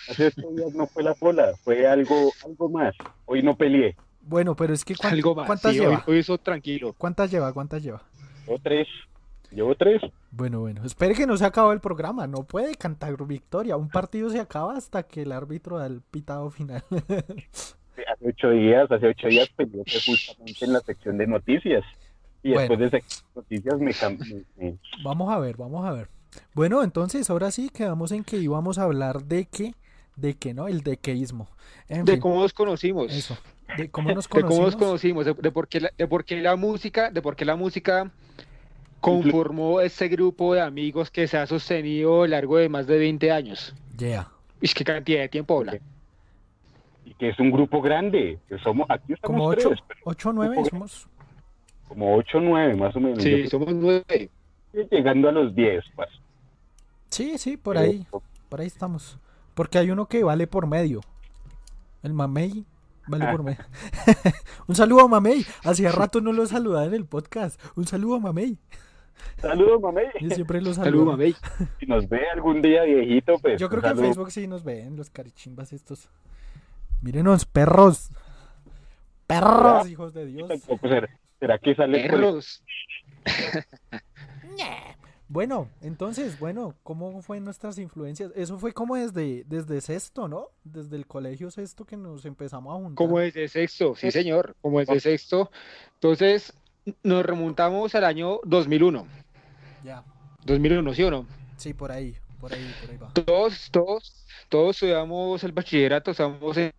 Hace estos días no fue la pola, fue algo, algo más. Hoy no peleé. Bueno, pero es que ¿cuán- Algo más. ¿cuántas sí, hoy, lleva? hoy eso tranquilo. ¿Cuántas lleva? ¿Cuántas lleva? Llevo tres. Llevo tres. Bueno, bueno, espere que no se acabó el programa, no puede cantar victoria. Un partido se acaba hasta que el árbitro da el pitado final. Hace ocho días, hace ocho días peleé fue justamente en la sección de noticias. Y Bueno. después de sección de noticias me, cam- me- me- Vamos a ver, vamos a ver. Bueno, entonces ahora sí quedamos en que íbamos a hablar de qué, de qué, ¿no? El dequeísmo. En De fin, cómo nos conocimos. eso. De cómo nos de cómo conocimos. nos conocimos, de, de por qué la, de por qué la música, de por qué la música conformó ese grupo de amigos que se ha sostenido a lo largo de más de 20 años. Yeah. Es que cantidad de tiempo habla. y que es un grupo grande. Que somos, aquí estamos Como ocho, tres, pero ocho o nueve grupo somos. como ocho o nueve más o menos. Sí, Yo somos nueve. estoy llegando a los diez, pues. Sí, sí, por ahí, por ahí estamos. Porque hay uno que vale por medio. El mamey vale Ah. por medio. Un saludo a mamey. Hacía rato no lo saludaba en el podcast. Un saludo a mamey. Saludos, mamey. Yo siempre lo Saludos, saludo. mamey. Si nos ve algún día viejito, pues. Yo creo que en. Facebook sí nos ven los carichimbas estos. Mírenos, perros. Perros, hijos de Dios. Tampoco será, será que sale por el- Perros. Bueno, entonces, bueno, ¿cómo fue nuestras influencias? Eso fue como desde, desde sexto, ¿no? Desde el colegio sexto que nos empezamos a juntar. Como desde sexto, sí señor, como desde sexto. Entonces, nos remontamos al año 2001. Ya, 2001, ¿sí o no? sí, por ahí, por ahí, por ahí va. Todos, todos, todos estudiamos el bachillerato, estamos en,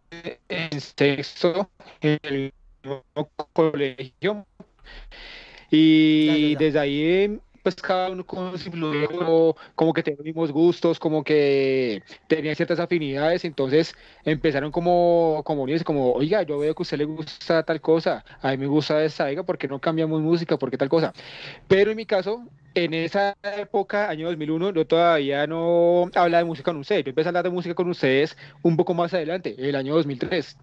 en sexto, en el mismo colegio. Y Ya, ya, ya. desde ahí pues cada uno con su influencia, como que tenían mismos gustos, como que tenían ciertas afinidades, entonces empezaron como, como unirse, como, oiga, yo veo que a usted le gusta tal cosa, a mí me gusta esta, oiga, ¿por qué no cambiamos música? ¿Por qué tal cosa? Pero en mi caso, en esa época, año 2001, yo todavía no hablaba de música con ustedes, yo empecé a hablar de música con ustedes un poco más adelante, el año 2003.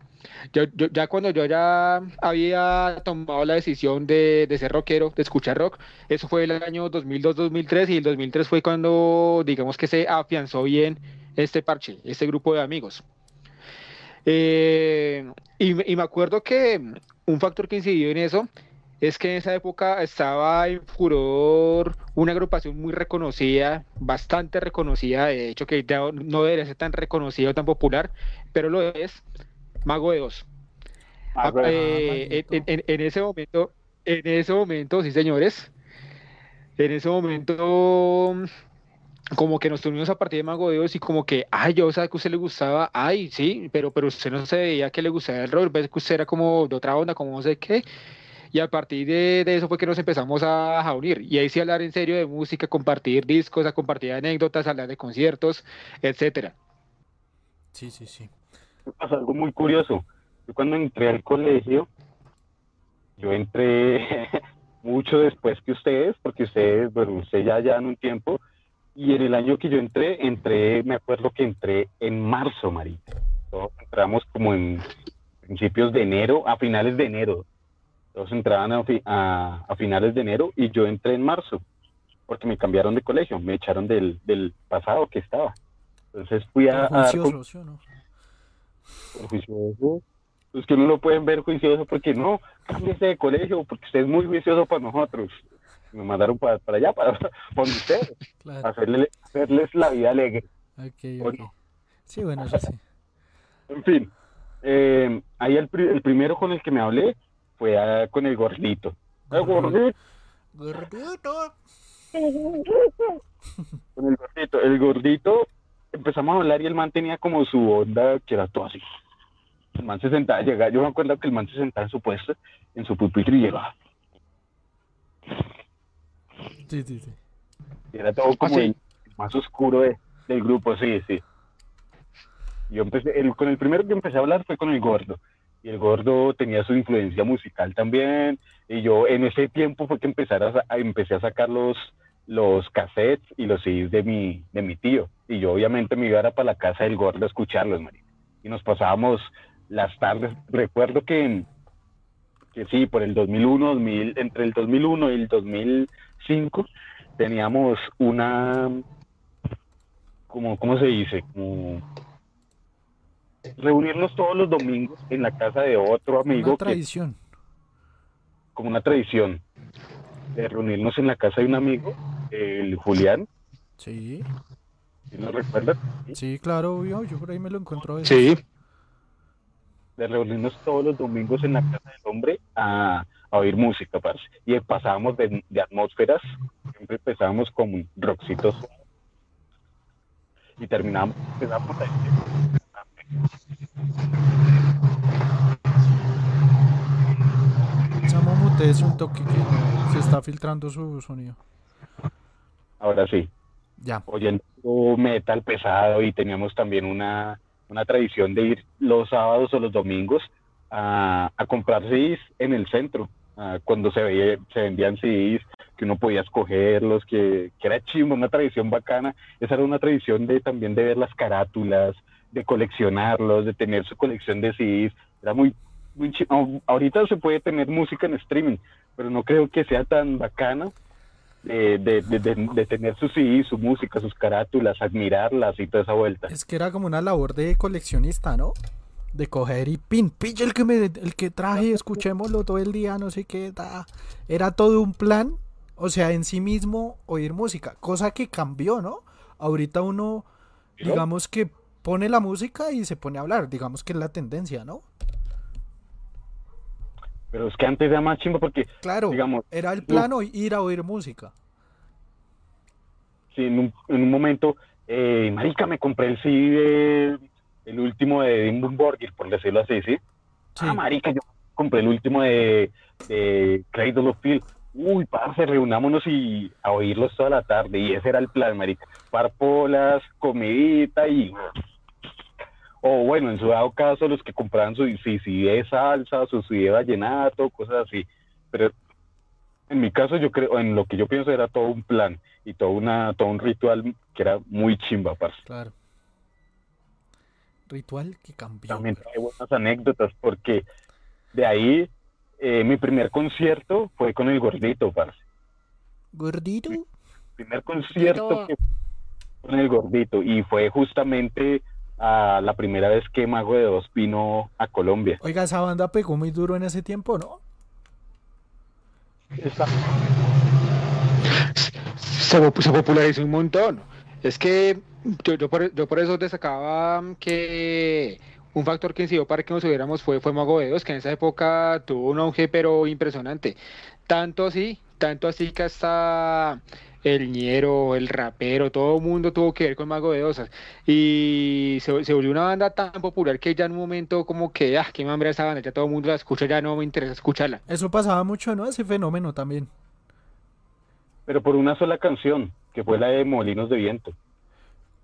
Yo, yo, ya cuando yo ya había tomado la decisión de, de, ser rockero, de escuchar rock, eso fue el año 2002-2003 y el 2003 fue cuando, digamos que se afianzó bien este parche, este grupo de amigos. Eh, y, y, me acuerdo que un factor que incidió en eso es que en esa época estaba en furor una agrupación muy reconocida, bastante reconocida, de hecho que no debería ser tan reconocida o tan popular, pero lo es, Mago de Oz. Ah, eh, en, en, en, ese momento, en ese momento, sí señores, en ese momento como que nos tuvimos a partir de Mago de Oz y como que, ay, yo sabía que a usted le gustaba, ay, sí, pero, pero usted no se veía que le gustaba el rol, ves que usted era como de otra onda, como no sé qué, y a partir de, de, eso fue que nos empezamos a, a, unir. Y ahí sí hablar en serio de música, compartir discos, a compartir anécdotas, hablar de conciertos, etcétera. Sí, sí, sí. Pasa algo muy curioso. Yo cuando entré al colegio, yo entré mucho después que ustedes, porque ustedes, bueno, ustedes ya llevan un tiempo, y en el año que yo entré, entré, me acuerdo que entré en marzo, Marita. Todos entramos como en principios de enero, a finales de enero. Todos entraban a, a, a, finales de enero y yo entré en marzo, porque me cambiaron de colegio, me echaron del, del pasado que estaba. Entonces fui a... a juicioso, ¿sí o no? juicioso. Es que no lo pueden ver juicioso porque no, cámbiese de colegio, porque usted es muy juicioso para nosotros. Me mandaron para, para allá, para, para ustedes, Claro. hacerle, hacerles la vida alegre. Ok, ¿O ok. no? Sí, bueno, eso sí. En fin, eh, ahí el, el primero con el que me hablé fue con el gordito. El gordito, Gordito. con el gordito. El gordito empezamos a hablar y el man tenía como su onda que era todo así. El man se sentaba, llegaba, yo me acuerdo que el man se sentaba en su puesto, en su pupitre y llegaba. Sí, sí, sí. Y era todo como sí? el más oscuro de- del grupo, sí, sí. Yo empecé, el, con el primero que empecé a hablar fue con el gordo. Y el gordo tenía su influencia musical también. Y yo en ese tiempo fue que empezar a, a- empecé a sacar los, los cassettes y los CDs de mi, de mi tío. Y yo obviamente me iba era para la casa del gordo a escucharlos, marica. Y nos pasábamos las tardes. Recuerdo que, que sí, por el 2001, 2000, entre el 2001 y el 2005 teníamos una, como, ¿cómo se dice? Como reunirnos todos los domingos en la casa de otro amigo, Una que, tradición. como una tradición, de reunirnos en la casa de un amigo, el Julián, Sí, si no recuerdan, sí, claro, obvio. Yo por ahí me lo encuentro a veces. Sí, de reunirnos todos los domingos en la casa del hombre a, a oír música, parce. Y pasábamos de, de atmósferas, siempre empezábamos con rockcitos y terminábamos, empezábamos a Samo mutese un toque que se está filtrando su sonido. ahora sí, Ya. oyendo metal pesado y teníamos también una, una tradición de ir los sábados o los domingos a, a comprar CDs en el centro, cuando se, veía, se vendían CDs, que uno podía escogerlos, que, que era chimbo, una tradición bacana. Esa era una tradición de también de ver las carátulas, de coleccionarlos, de tener su colección de CDs. Era muy, muy Ahorita se puede tener música en streaming, pero no creo que sea tan bacana de, de, de, de- tener su CD, su música, sus carátulas, admirarlas y toda esa vuelta. Es que era como una labor de coleccionista, ¿no? De coger y pin, pilla el que me, el que traje, escuchémoslo todo el día, no sé qué, ta. Era todo un plan, o sea, en sí mismo oír música, cosa que cambió, ¿no? Ahorita uno, ¿No? digamos que pone la música y se pone a hablar, digamos que es la tendencia, ¿no? Pero es que antes era más chimbo porque, Claro, digamos, era el no. plan hoy ir a oír música. si en un, en un momento, eh, marica, me compré el CD, de- el último de Dimmu Borgir, por decirlo así, ¿sí? Sí. Ah, marica, yo compré el último de, de Cradle of Field. Uy, parce, reunámonos y a oírlos toda la tarde. Y ese era el plan, marica. Parpolas, comidita y... O bueno, en su dado caso, los que compraban su si, si de salsa, su CD de vallenato, cosas así. Pero en mi caso, yo creo, en lo que yo pienso era todo un plan y todo, una, todo un ritual que era muy chimba, parce. Claro. Ritual que cambió. También pero- hay buenas anécdotas porque de ahí eh, mi primer concierto fue con el gordito, parce. Gordito. primer concierto que fue con el gordito y fue justamente a la primera vez que Mago de Dos vino a Colombia. Oiga, esa banda pegó muy duro en ese tiempo, ¿no? se, po- se popularizó un montón. Es que yo, yo por, yo por eso destacaba que un factor que incidió para que nos subiéramos fue, fue Mago de Dios, que en esa época tuvo un auge pero impresionante. Tanto así, tanto así que hasta el ñero, el rapero, todo el mundo tuvo que ver con Mago de Dios. Y se, se volvió una banda tan popular que ya en un momento como que, ah, qué mambre esa banda, ya todo el mundo la escucha, ya no me interesa escucharla. Eso pasaba mucho, ¿no? Ese fenómeno también. Pero por una sola canción, que fue la de Molinos de Viento.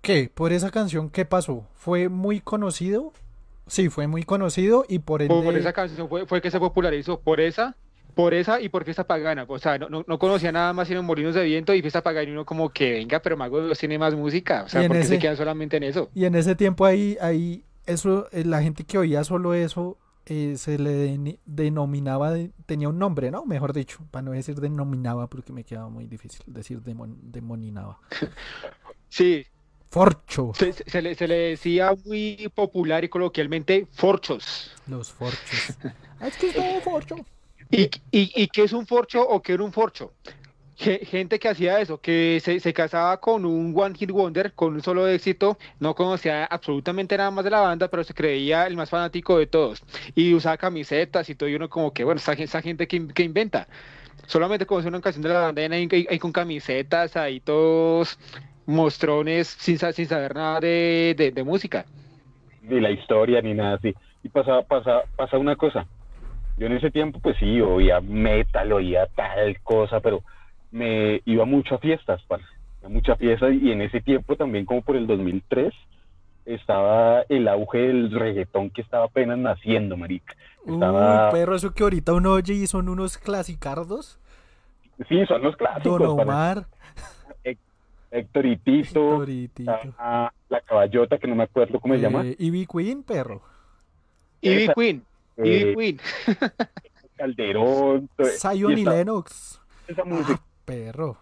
¿Qué? ¿Por esa canción qué pasó? ¿Fue muy conocido? Sí, fue muy conocido y por ende... Por esa canción fue, fue que se popularizó, por esa, por esa y por Fiesta Pagana. O sea, no, no, no conocía nada más sino Molinos de Viento y Fiesta Pagana y uno como que venga, pero Mago de Dios tiene más música. O sea, en ¿por qué ese- se quedan solamente en eso? Y en ese tiempo ahí, ahí eso, eh, la gente que oía solo eso, eh, se le deni- denominaba, de- tenía un nombre, ¿no? Mejor dicho, para no decir denominaba porque me quedaba muy difícil decir demon- demoninaba. Sí, Forcho, se, le, se le decía muy popular y coloquialmente forchos. los forchos. Ah, es que es todo forcho. ¿Y, y, y qué es un forcho o qué era un forcho? Ge- Gente que hacía eso, que se, se casaba con un One Hit Wonder, con un solo éxito, no conocía absolutamente nada más de la banda, pero se creía el más fanático de todos. Y usaba camisetas y todo, y uno como que, bueno, esa, gen- esa gente que, in- que inventa. Solamente conoce una canción de la banda y ahí, ahí- ahí con camisetas, ahí todos mostrones sin, sa- sin saber nada de, de- de música. ni la historia ni nada así. Y pasa, pasa, pasa una cosa. Yo en ese tiempo, pues sí, oía metal, oía tal cosa, pero me iba mucho a fiestas, mucho a fiestas y en ese tiempo también, como por el 2003, estaba el auge del reggaetón que estaba apenas naciendo, marica. Estaba... Uy, perro, eso que ahorita uno oye y son unos clasicardos. Sí, son los clásicos. Don. Omar, Héctor y Tito, ah, la caballota, que no me acuerdo cómo se llama. Eh, Ivy Queen, perro. Ivy Queen, eh, Ivy Queen. Calderón. todo- Zion y esta- Lennox. Esa música, Ah, perro.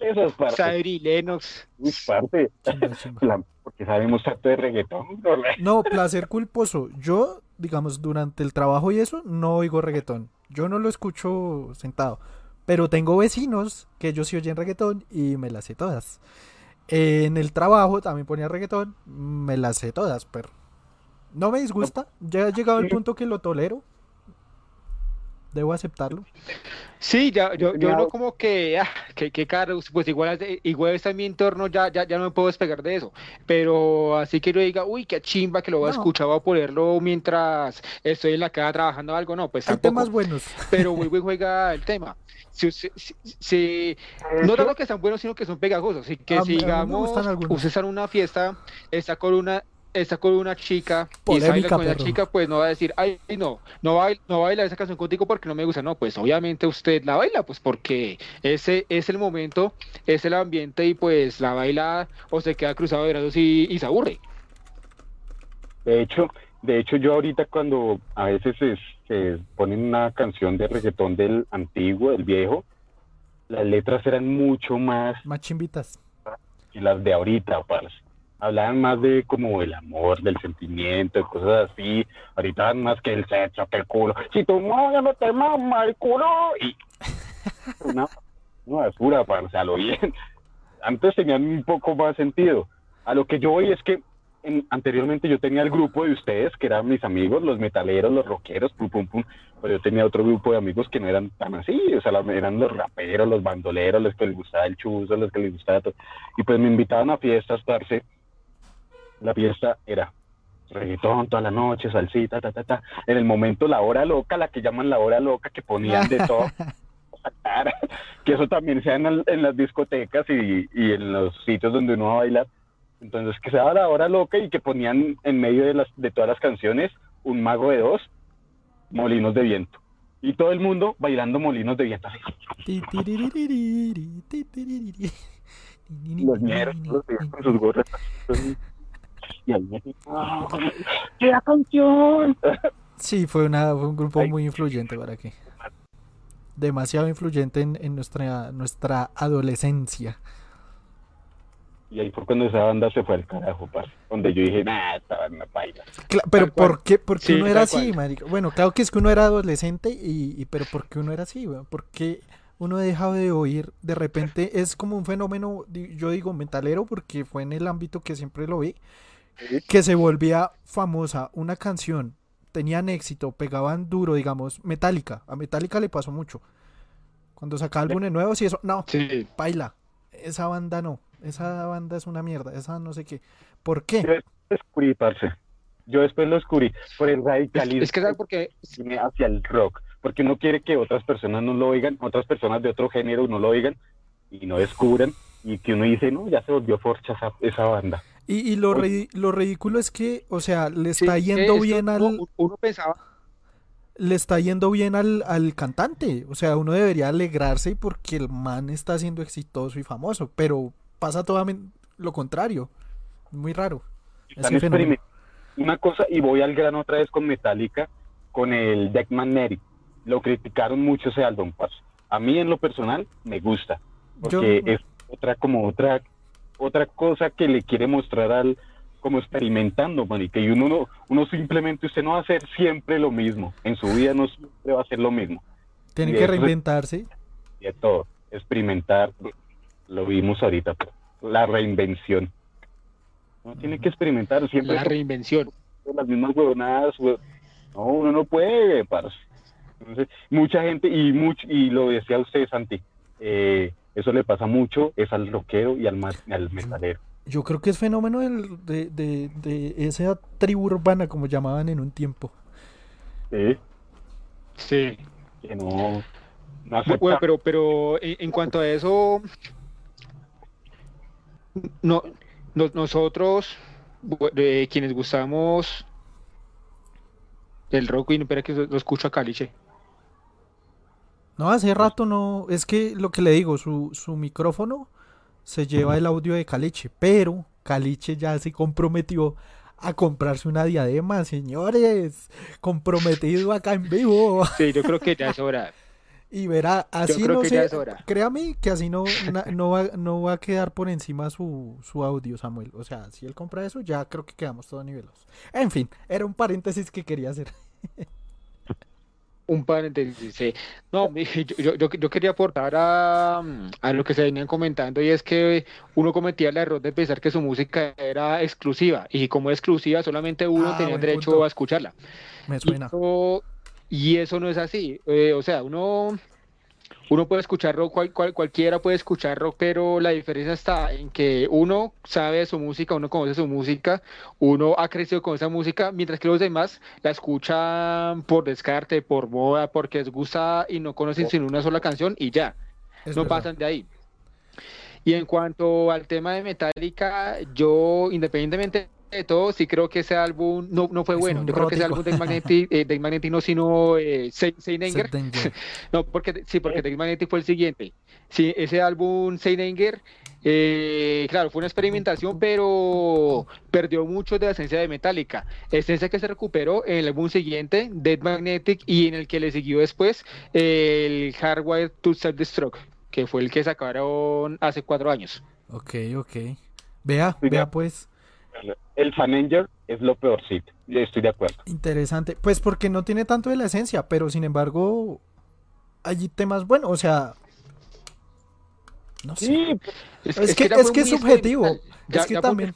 esas partes. Sadri Lennox. Uy, parte. Chimba, chimba. La- porque sabemos tanto de reggaetón. ¿no? No, placer culposo. Yo, digamos, durante el trabajo y eso, no oigo reggaetón. Yo no lo escucho sentado. Pero tengo vecinos que ellos sí oyen reggaetón y me las sé todas. En el trabajo también ponía reggaetón, me las sé todas, pero no me disgusta. Ya he llegado al punto que lo tolero. Debo aceptarlo. Sí, ya, yo, yo no como que, ah, que, que caro, pues igual, es- igual está en mi entorno, ya, ya, ya no me puedo despegar de eso. Pero así que yo diga, uy, qué chimba que lo voy a No. escuchar, voy a ponerlo mientras estoy en la casa trabajando algo, no, pues Hay tampoco. temas buenos. Pero muy buen juega el tema. Si, si, si- si- no tanto que sean buenos, sino que son pegajosos. Así que A si digamos, usted está en una fiesta, está con una, está con una chica y Polémica, baila con esa chica, pues no va a decir, ay, no, no baila, no baila esa canción contigo porque no me gusta. No, pues obviamente usted la baila, pues porque ese es el momento, es el ambiente y pues la baila o se queda cruzado de brazos y, y se aburre. De hecho, de hecho yo ahorita cuando a veces se, se ponen una canción de reggaetón del antiguo, del viejo, las letras eran mucho más Más chimbitas. que las de ahorita, parce. Hablaban más de como el amor, del sentimiento, cosas así. Ahorita más que el sexo, que el culo. Si tu novia no te mama el culo y una, una basura, parce, a lo bien. Antes tenían un poco más sentido. A lo que yo voy es que en- anteriormente yo tenía el grupo de ustedes, que eran mis amigos, los metaleros, los rockeros, pum, pum, pum, pero yo tenía otro grupo de amigos que no eran tan así, o sea, eran los raperos, los bandoleros, los que les gustaba el chuzo, los que les gustaba todo. Y pues me invitaban a fiestas, parce. La fiesta era reggaetón toda la noche, salsita, ta, ta, ta. En el momento, la hora loca, la que llaman la hora loca, que ponían de todo. que eso también sea en, en las discotecas y, y, en los sitios donde uno va a bailar. Entonces, que sea la hora loca y que ponían en medio de, las, de todas las canciones un mago de dos, molinos de viento. Y todo el mundo bailando molinos de viento. Los ñeros, los con sus gorras. Y ahí me ¡qué canción! Sí, fue, una, fue un grupo muy influyente para qué. Demasiado influyente en, en, nuestra, nuestra adolescencia. Y ahí fue cuando esa banda se fue al carajo, parce. Donde yo dije, nah, esta banda baila. Claro, pero ¿por qué, por qué sí, uno era así, marico? Bueno, claro que es que uno era adolescente, y, y pero ¿por qué uno era así, weón? Porque uno ha dejado de oír, de repente es como un fenómeno, yo digo metalero, porque fue en el ámbito que siempre lo vi, que se volvía famosa una canción, tenían éxito, pegaban duro, digamos, Metallica. A Metallica le pasó mucho. Cuando saca álbumes nuevos y eso, no, Sí. baila. Esa banda no, esa banda es una mierda, esa no sé qué. ¿Por qué? Yo después lo descubrí, parce. Yo después lo descubrí por el radicalismo Es que ¿sabes por qué? hacia el rock. Porque uno quiere que otras personas no lo oigan, otras personas de otro género no lo oigan y no descubran. Y que uno dice, no, ya se volvió forcha esa, esa banda. Y, y lo, lo ridículo es que, o sea, le está es yendo esto bien al, uno, uno pensaba, le está yendo bien al, al cantante. O sea, uno debería alegrarse porque el man está siendo exitoso y famoso, pero pasa todo lo contrario. Muy raro. Experimentando una cosa y voy al grano otra vez con Metallica, con el Deck Magnetic. Lo criticaron mucho ese álbum, parce. A mí en lo personal me gusta, porque Yo- es otra como otra otra cosa que le quiere mostrar al como experimentando, marica, y uno no, uno simplemente usted no va a hacer siempre lo mismo, en su vida no siempre va a hacer lo mismo, Tiene que es- reinventarse. y de todo, experimentar, lo vimos ahorita, pues, la reinvención. Uno tiene que experimentar siempre la reinvención. las mismas huevonadas, hue- no, uno no puede, parce. Entonces, mucha gente, y mucho, y lo decía usted, Santi, eh, eso le pasa mucho, es al rockero y al, al metalero. Yo creo que es fenómeno del- de, de, de esa tribu urbana, como llamaban en un tiempo. ¿sí? Sí. Que no, no Bueno, pero, pero en, en cuanto a eso, no, no- nosotros, quienes gustamos del rock, y espera que lo escucho a Caliche. No, hace rato no. Es que lo que le digo, su, su micrófono se lleva el audio de Caliche, pero Caliche ya se comprometió a comprarse una diadema, señores. Comprometido acá en vivo. Sí, yo creo que ya es hora. Y verá, así no sé, créame que así no, na- no, va, no va a quedar por encima su, su audio, Samuel. O sea, si él compra eso, ya creo que quedamos todos nivelos. En fin, era un paréntesis que quería hacer. Un paréntesis, sí. No, yo, yo, yo- quería aportar a, a lo que se venían comentando y es que uno cometía el error de pensar que su música era exclusiva y como exclusiva solamente uno Ah, tenía derecho punto. a escucharla. Me suena. eso, y eso no es así. Eh, o sea, uno, uno puede escuchar rock, cual- cual- cualquiera puede escuchar rock, pero la diferencia está en que uno sabe su música, uno conoce su música, uno ha crecido con esa música, mientras que los demás la escuchan por descarte, por moda, porque les gusta y no conocen sino una sola canción y ya Es no verdad. pasan de ahí. Y en cuanto al tema de Metallica, yo independientemente de todo, sí creo que ese álbum no, no fue Es bueno. Yo creo que ese álbum de Magnetic, eh, Dave Magnetic no, sino eh, Danger. No, porque sí, porque Dave Magnetic fue el siguiente. Sí, ese álbum Saint Anger, eh, claro, fue una experimentación, pero perdió mucho de la esencia de Metallica. Esencia que se recuperó en el álbum siguiente, Dead Magnetic, y en el que le siguió después el Hardware to Self-Destruct, que fue el que sacaron hace cuatro años. Ok, ok. Vea, vea pues. El Fanenger es lo peorcito, yo estoy de acuerdo. Interesante. Pues porque no tiene tanto de la esencia, pero sin embargo hay temas buenos. O sea, no sé. Sí, Es que- es que es subjetivo. experimental. Ya, Es que también-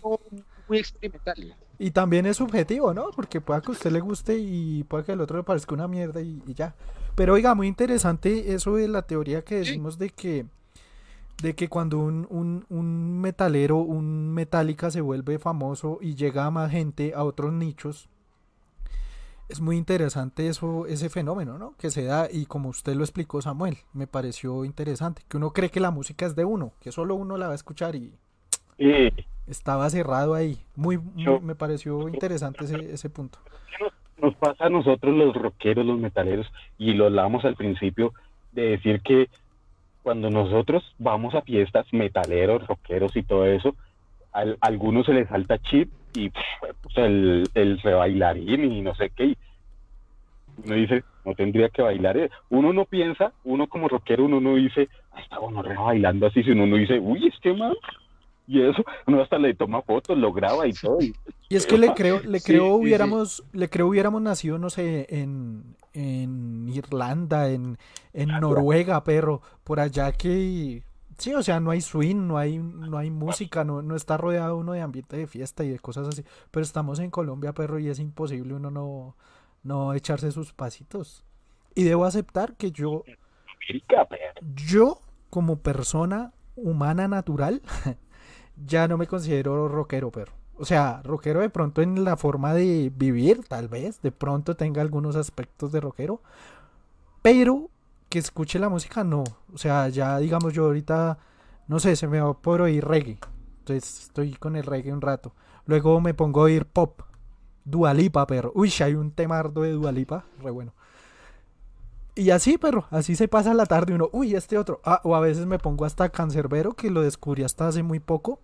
muy experimental. Y también es subjetivo, ¿no? Porque pueda que a usted le guste y pueda que al otro le parezca una mierda y, y ya. Pero oiga, muy interesante eso de la teoría que decimos de que de que cuando un, un, un metalero, un metálica se vuelve famoso y llega a más gente, a otros nichos, es muy interesante eso, ese fenómeno, ¿no? Que se da y como usted lo explicó Samuel, me pareció interesante, que uno cree que la música es de uno, que solo uno la va a escuchar y estaba cerrado ahí. Muy, me pareció interesante ese, ese punto. Nos, nos pasa a nosotros los rockeros, los metaleros, y lo hablamos al principio, de decir que cuando nosotros vamos a fiestas, metaleros, rockeros y todo eso, a, algunos se les salta chip y pues, el, el rebailarín y no sé qué. Y uno dice, no tendría que bailar. Uno no piensa, uno como rockero, uno no dice, está bueno, bailando así, sino uno dice, uy, es que man, y eso, uno hasta le toma fotos, lo graba y todo. Y, es que le creo, le creo hubiéramos, le creo hubiéramos nacido, no sé, en, en Irlanda, en, en Noruega, perro, por allá que sí, o sea, no hay swing, no hay, no hay música, no, no está rodeado uno de ambiente de fiesta y de cosas así. Pero estamos en Colombia, perro, y es imposible uno no, no echarse sus pasitos. Y debo aceptar que yo, yo como persona humana natural, ya no me considero rockero, pero. O sea, rockero de pronto en la forma de vivir, tal vez, de pronto tenga algunos aspectos de rockero, pero que escuche la música, no. O sea, ya digamos yo ahorita, no sé, se me va por oír reggae. Entonces estoy con el reggae un rato. Luego me pongo a oír pop. Dualipa, perro. Uy, hay un temardo de Dualipa, re bueno. Y así, perro, así se pasa la tarde uno, uy, este otro. Ah, o a veces me pongo hasta Cancerbero, que lo descubrí hasta hace muy poco.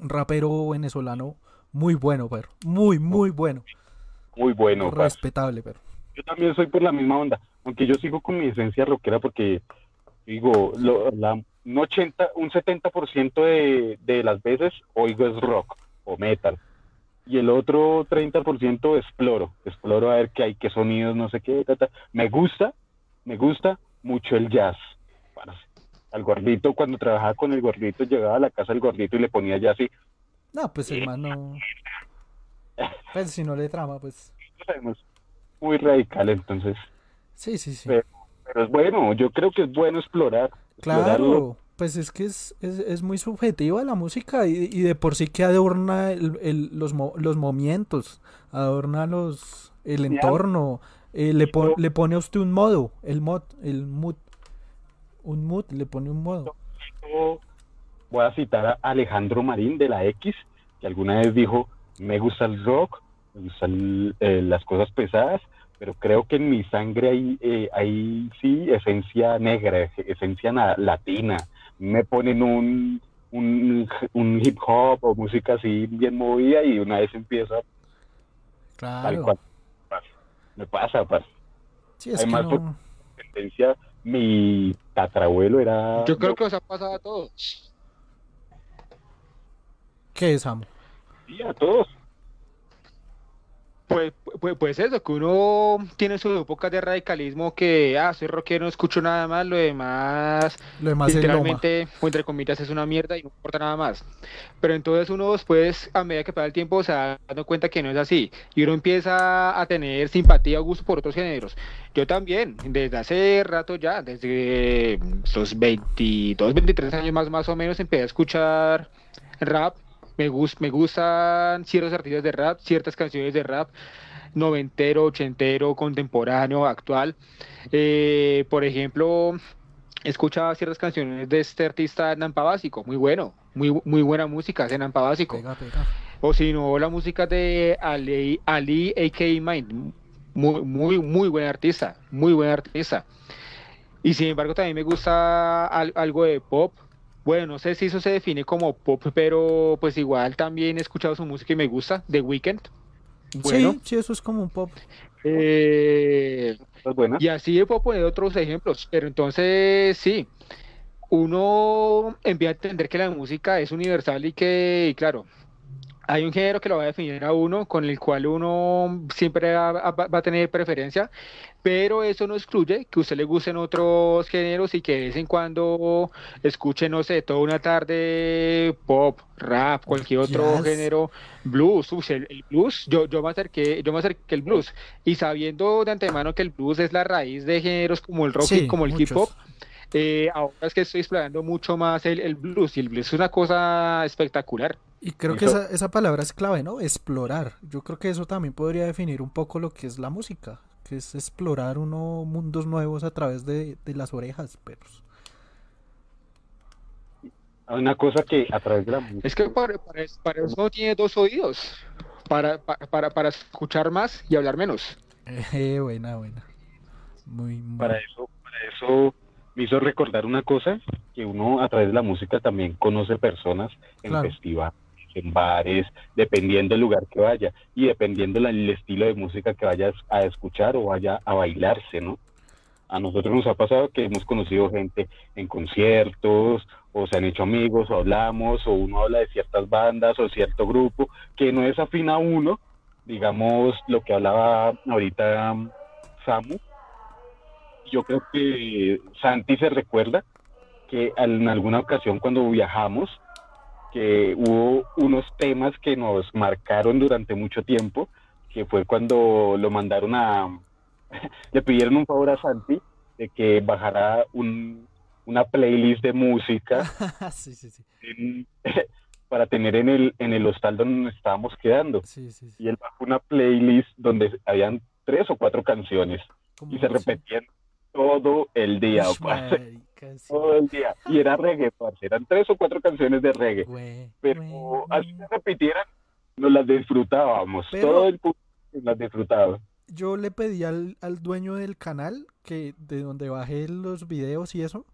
Rapero venezolano muy bueno, perro. Muy, muy bueno. Muy bueno. Respetable, perro. Yo también soy por la misma onda, aunque yo sigo con mi esencia rockera porque, digo, la, un 80, un 70% de, de las veces oigo es rock o metal y el otro 30% exploro, exploro a ver qué hay, qué sonidos, no sé qué, me gusta, me gusta mucho el jazz. Al gordito, cuando trabajaba con el gordito, llegaba a la casa el gordito y le ponía jazz y... No, pues hermano... Pues si no le trama, pues... Muy radical, entonces. Sí, sí, sí. Pero, es bueno, yo creo que es bueno explorar. Claro, pues es que es, es, es muy subjetiva la música y, y, de por sí que adorna el, el, los, los momentos, adorna los el entorno, eh, le, le pone a usted un modo, el mod, el mood, un mood, le pone un modo. Voy a citar a Alejandro Marín de la X, que alguna vez dijo, me gusta el rock, me gustan eh, las cosas pesadas, pero creo que en mi sangre hay, eh, hay sí esencia negra, esencia latina. Me ponen un, un, un, hip hop o música así bien movida y una vez empieza claro. Me pasa, pues. Sí, es Además, que no... tendencia, mi tatarabuelo era... Yo creo que os ha pasado a todos. ¿Qué es, Amo? Sí, a todos. Pues, pues, pues, eso, que uno tiene sus épocas de radicalismo que, ah, soy rockero, no escucho nada más, lo demás, lo demás literalmente, o entre comillas, es una mierda y no importa nada más. Pero entonces uno después, a medida que pasa el tiempo, se da dando cuenta que no es así. Y uno empieza a tener simpatía o gusto por otros géneros. Yo también, desde hace rato ya, desde los 22, 23 años más, más o menos, empecé a escuchar rap me, me gustan ciertos artistas de rap, ciertas canciones de rap, noventero, ochentero, contemporáneo, actual. Eh, por ejemplo, escuchaba ciertas canciones de este artista Nampa Básico, muy bueno, muy, muy buena música de Nampa Básico. O si no, la música de Ali, Ali A.K. Mind, muy, muy, muy buen artista, muy buen artista. Y sin embargo también me gusta algo de pop, bueno, no sé si eso se define como pop, pero pues igual también he escuchado su música y me gusta, The Weeknd. Bueno, sí, sí, eso es como un pop. Eh, y así puedo poner otros ejemplos, pero entonces sí, uno empieza a entender que la música es universal y que, claro, hay un género que lo va a definir a uno, con el cual uno siempre va, a tener preferencia, pero eso no excluye que a usted le gusten otros géneros y que de vez en cuando escuche, no sé, toda una tarde pop, rap, cualquier otro género, blues, el, blues, yo, yo, me acerqué, yo me acerqué el blues, y sabiendo de antemano que el blues es la raíz de géneros como el rock y como el hip hop, Eh, ahora es que estoy explorando mucho más el, el blues y el blues es una cosa espectacular. Y creo que Eso- esa, esa palabra es clave, ¿no? Explorar. Yo creo que eso también podría definir un poco lo que es la música, que es explorar uno mundos nuevos a través de, de las orejas, perros. Una cosa que a través de la música, Es que para, para eso- para eso uno tiene dos oídos, para, pa- para, para escuchar más y hablar menos. Eh, buena, buena. Muy, muy. para eso, para eso me hizo recordar una cosa, que uno a través de la música también conoce personas en Claro. festivales, en bares, dependiendo del lugar que vaya y dependiendo la- el estilo de música que vayas a escuchar o vaya a bailarse, ¿no? A nosotros nos ha pasado que hemos conocido gente en conciertos, o se han hecho amigos, o hablamos, o uno habla de ciertas bandas o cierto grupo que no es afín a uno, digamos lo que hablaba ahorita um, Samu. Yo creo que Santi se recuerda que en alguna ocasión cuando viajamos, que hubo unos temas que nos marcaron durante mucho tiempo, que fue cuando lo mandaron a, le pidieron un favor a Santi de que bajara un, una playlist de música sí, sí, sí. en- para tener en el, en el hostal donde nos estábamos quedando. Y él bajó una playlist donde habían tres o cuatro canciones y se repetían todo el día, Ush, parce, todo el día. Y era reggae, parce, eran tres o cuatro canciones de reggae. Pero así se repitieran, nos las disfrutábamos, Pero- todo el público las disfrutaba. Yo le pedí al, al dueño del canal, que de donde bajé los videos y eso,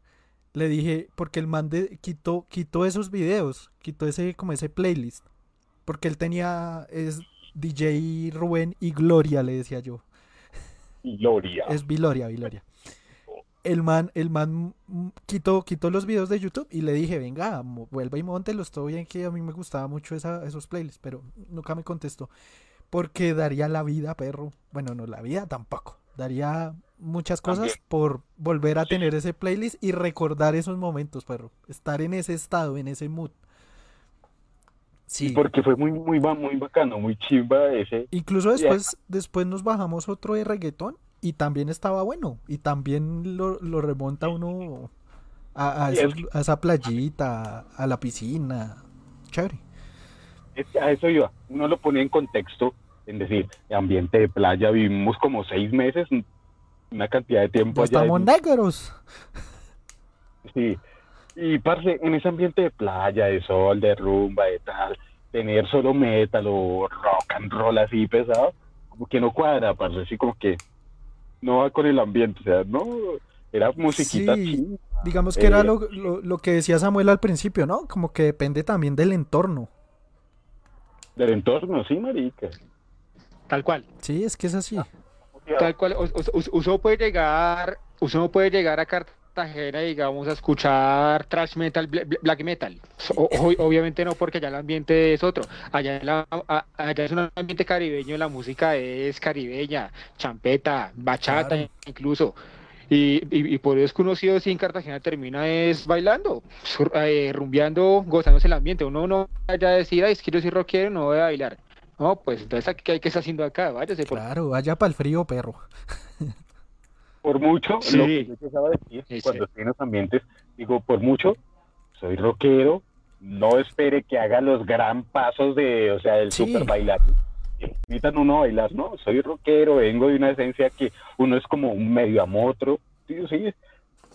le dije, porque el man de- quitó, quitó esos videos, quitó ese, como ese playlist, porque él tenía, es DJ Rubén y Gloria, le decía yo, Gloria. es Viloria, Viloria. El man, el man quitó, quitó los videos de YouTube y le dije, venga, vuelva y montelos, todo bien que a mí me gustaba mucho esa, esos playlists, pero nunca me contestó. Porque daría la vida, perro. Bueno, no, la vida tampoco. Daría muchas cosas También. por volver a tener ese playlist y recordar esos momentos, perro. Estar en ese estado, en ese mood. Sí. Porque fue muy, muy, muy bacano, muy chimba ese. Incluso después, después nos bajamos otro de reggaetón y también estaba bueno. Y también lo, lo remonta uno a, a Sí, es esos- a esa playita, a la piscina. Chévere. A eso iba. Uno lo ponía en contexto, en decir, ambiente de playa, vivimos como seis meses, una cantidad de tiempo allá. estamos en- negros. Sí. Y parce, en ese ambiente de playa, de sol, de rumba, de tal, tener solo metal o rock and roll así pesado, como que no cuadra, parce, así como que no va con el ambiente, o sea, no, era musiquita Sí. Digamos que era Eh, lo, lo- lo que decía Samuel al principio, ¿no? Como que depende también del entorno. del entorno, sí, marica. Tal cual. Sí, es que es así. Tal cual, uno puede llegar, uno puede llegar a Cartagena, digamos, a escuchar thrash metal, bla- bla- black metal. O- obviamente no, porque allá el ambiente es otro. Allá, en la- allá es un ambiente caribeño, la música es caribeña, champeta, bachata Claro. incluso. Y, y, y por eso es que uno sí o sí en Cartagena termina es bailando, sur- eh, rumbeando, gozándose el ambiente. Uno no vaya a decir, ay, es que yo soy rockero, no voy a bailar. No, pues entonces, ¿qué hay que estar haciendo acá? Váyase por Claro, vaya para el frío, perro. Por mucho, Sí. lo que yo empezaba decir Sí, cuando estoy en los ambientes, digo, por mucho, soy rockero, no espere que haga los gran pasos de, o sea, el super bailarín. que Invitan uno a bailar, no, soy rockero, vengo de una esencia que uno es como un medio amotro, sí, sí,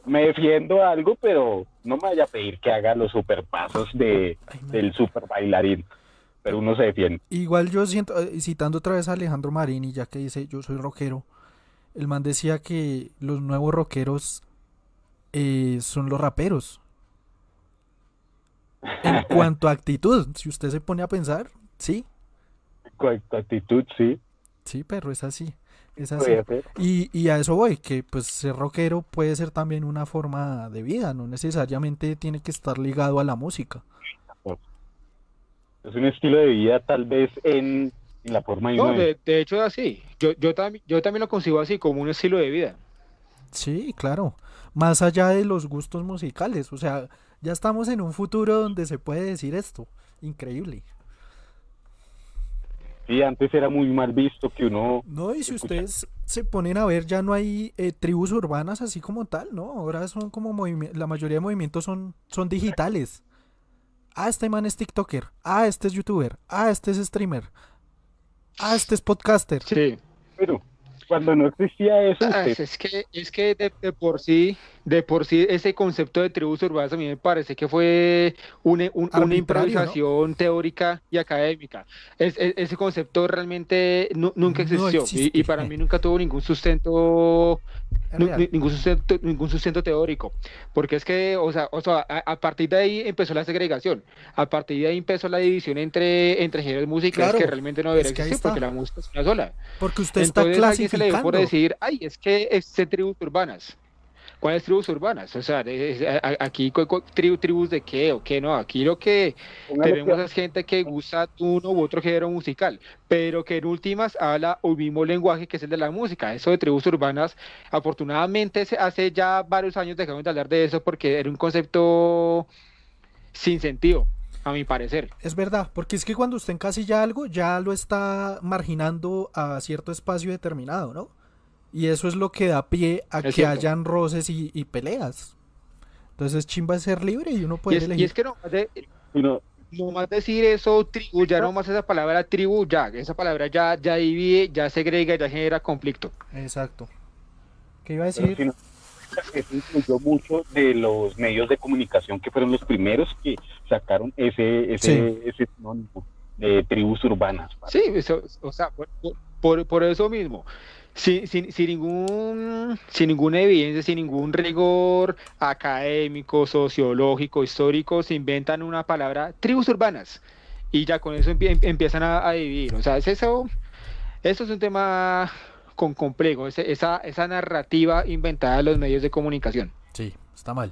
me defiendo algo, pero no me vaya a pedir que haga los super pasos de, Ay, del super bailarín, pero uno se defiende. Igual yo siento, eh, citando otra vez a Alejandro Marini, ya que dice yo soy rockero, el man decía que los nuevos rockeros eh, son los raperos. En cuanto a actitud, si usted se pone a pensar, sí, Con con actitud, sí, sí, pero es así, es así. Y, y a eso voy, que pues ser rockero puede ser también una forma de vida, no necesariamente tiene que estar ligado a la música. Es un estilo de vida tal vez en, en la forma de No, de- hecho es así. Yo, yo, también, yo también lo concibo así, como un estilo de vida. Sí, claro. Más allá de los gustos musicales. O sea, ya estamos en un futuro donde se puede decir esto. Increíble. Sí, antes era muy mal visto que uno... No, y si escucha- ustedes se ponen a ver, ya no hay eh, tribus urbanas así como tal, ¿no? Ahora son como movimientos, la mayoría de movimientos son, son digitales. Ah, este man es TikToker. Ah, este es YouTuber. Ah, este es streamer. Ah, este es podcaster. Sí. Pero cuando no existía eso, Ah, usted- es que, es que de, de por sí, de por sí, ese concepto de tribus urbanas a mí me parece que fue una, un- una Arbitrario, ¿no? improvisación teórica y académica. Es- es- ese concepto realmente nu- nunca No existió y- para mí nunca tuvo ningún sustento Nu- ningún sustento, ningún sustento teórico, porque es que, o sea, o sea, a, a partir de ahí empezó la segregación, a partir de ahí empezó la división entre, entre géneros musicales Claro, que realmente no debería existir, porque está. la música es una sola. Porque usted está Entonces a alguien se le dio por clasificando. decir, ay, es que es de tribus urbanas. ¿Cuáles tribus urbanas? O sea, aquí, tribu- tribus de qué o qué no, aquí lo que tenemos es gente que gusta uno u otro género musical, pero que en últimas habla un mismo lenguaje que es el de la música. Eso de tribus urbanas, afortunadamente se- hace ya varios años dejamos de hablar de eso porque era un concepto sin sentido, a mi parecer. Es verdad, porque es que cuando usted encasilla algo, ya lo está marginando a cierto espacio determinado, ¿no? Y eso es lo que da pie a Es que cierto. hayan roces y, y peleas. Entonces, chimba es ser libre y uno Y puede y es que no, de, no- nomás decir eso, tribu, ya nomás esa palabra tribu, ya, esa palabra ya, ya divide, ya segrega, ya genera conflicto. Exacto. ¿Qué iba a decir? si no- eso influyó mucho de los medios de comunicación que fueron los primeros que sacaron ese ese ese sinónimo de tribus urbanas. Sí, eso, o sea, por, por, por eso mismo. Sin, sin, sin ningún, sin ninguna evidencia, sin ningún rigor académico, sociológico, histórico, se inventan una palabra, tribus urbanas, y ya con eso empie- empiezan a, a dividir. O sea, es eso, eso es un tema con complejo, esa, esa narrativa inventada de los medios de comunicación. Sí, está mal.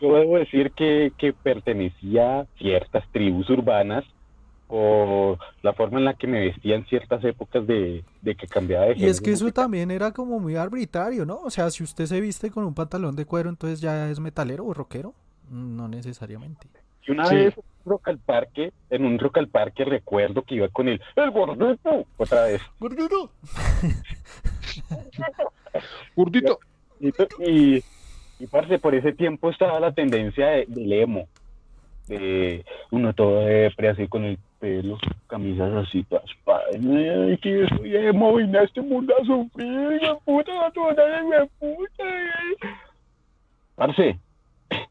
Yo debo decir que, que pertenecía a ciertas tribus urbanas por la forma en la que me vestía en ciertas épocas de, de que cambiaba de Y es género que eso también era como muy arbitrario, ¿no? O sea, si usted se viste con un pantalón de cuero, entonces ya es metalero o rockero. No necesariamente. Y una Sí. vez en un rock al parque, en un rock al parque recuerdo que iba con el, el gordito, otra vez. Gordito, Y, y, y, parce, por ese tiempo estaba la tendencia de, del emo. De uno todo depre, así con el pelo, camisas así, todas padres. Ay, que soy emo, vine a este mundo a sufrir, de puta, toda de puta. Parce,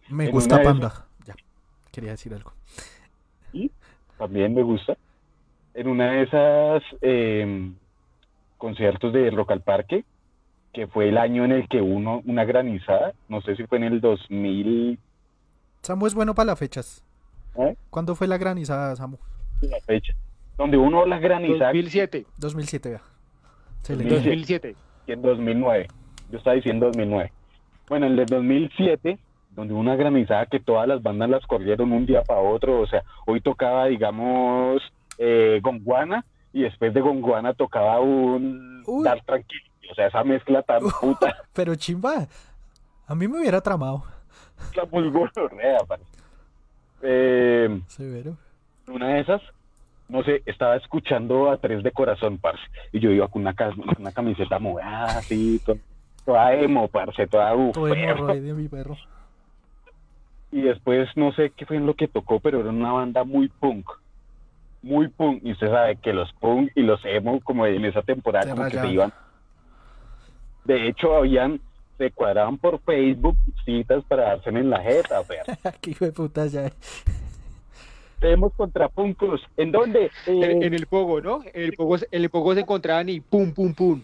Me gusta Panda. Ya, quería decir algo. también me gusta. En una de esas eh, conciertos de Rock al Parque, que fue el año en el que uno, una granizada, no sé si fue en el 2000, Samu es bueno para las fechas. ¿Eh? ¿Cuándo fue la granizada, Samu? La fecha, donde uno la granizada 2007, 2007, vea. Se le 2007. queda. 2007. en 2009. Yo estaba diciendo 2009. Bueno, el de 2007, donde una granizada que todas las bandas las corrieron un día para otro. O sea, hoy tocaba, digamos, eh, Gonguana y después de Gonguana tocaba un Uy. Dar Tranquilo. O sea, esa mezcla tan puta, Pero chimba. A mí me hubiera tramado. la muy. Eh, Severo. Una de esas, no sé, estaba escuchando a Tres de Corazón, parce, y yo iba con una, ca- con una camiseta movida, así, to- toda emo, parce, toda uf, Todo hemorroide de mi perro. Y después no sé qué fue en lo que tocó, pero era una banda muy punk. Muy punk. Y usted sabe que los punk y los emo, como en esa temporada, Se como que se iban. De hecho, habían, se cuadraban por Facebook citas para darse en la jeta, pero Qué hijo de puta ya. Tenemos contra punkos. ¿En dónde? En, Eh, en el Pogo, ¿no? En el Pogo, se- en el Pogo se encontraban y pum, pum, pum.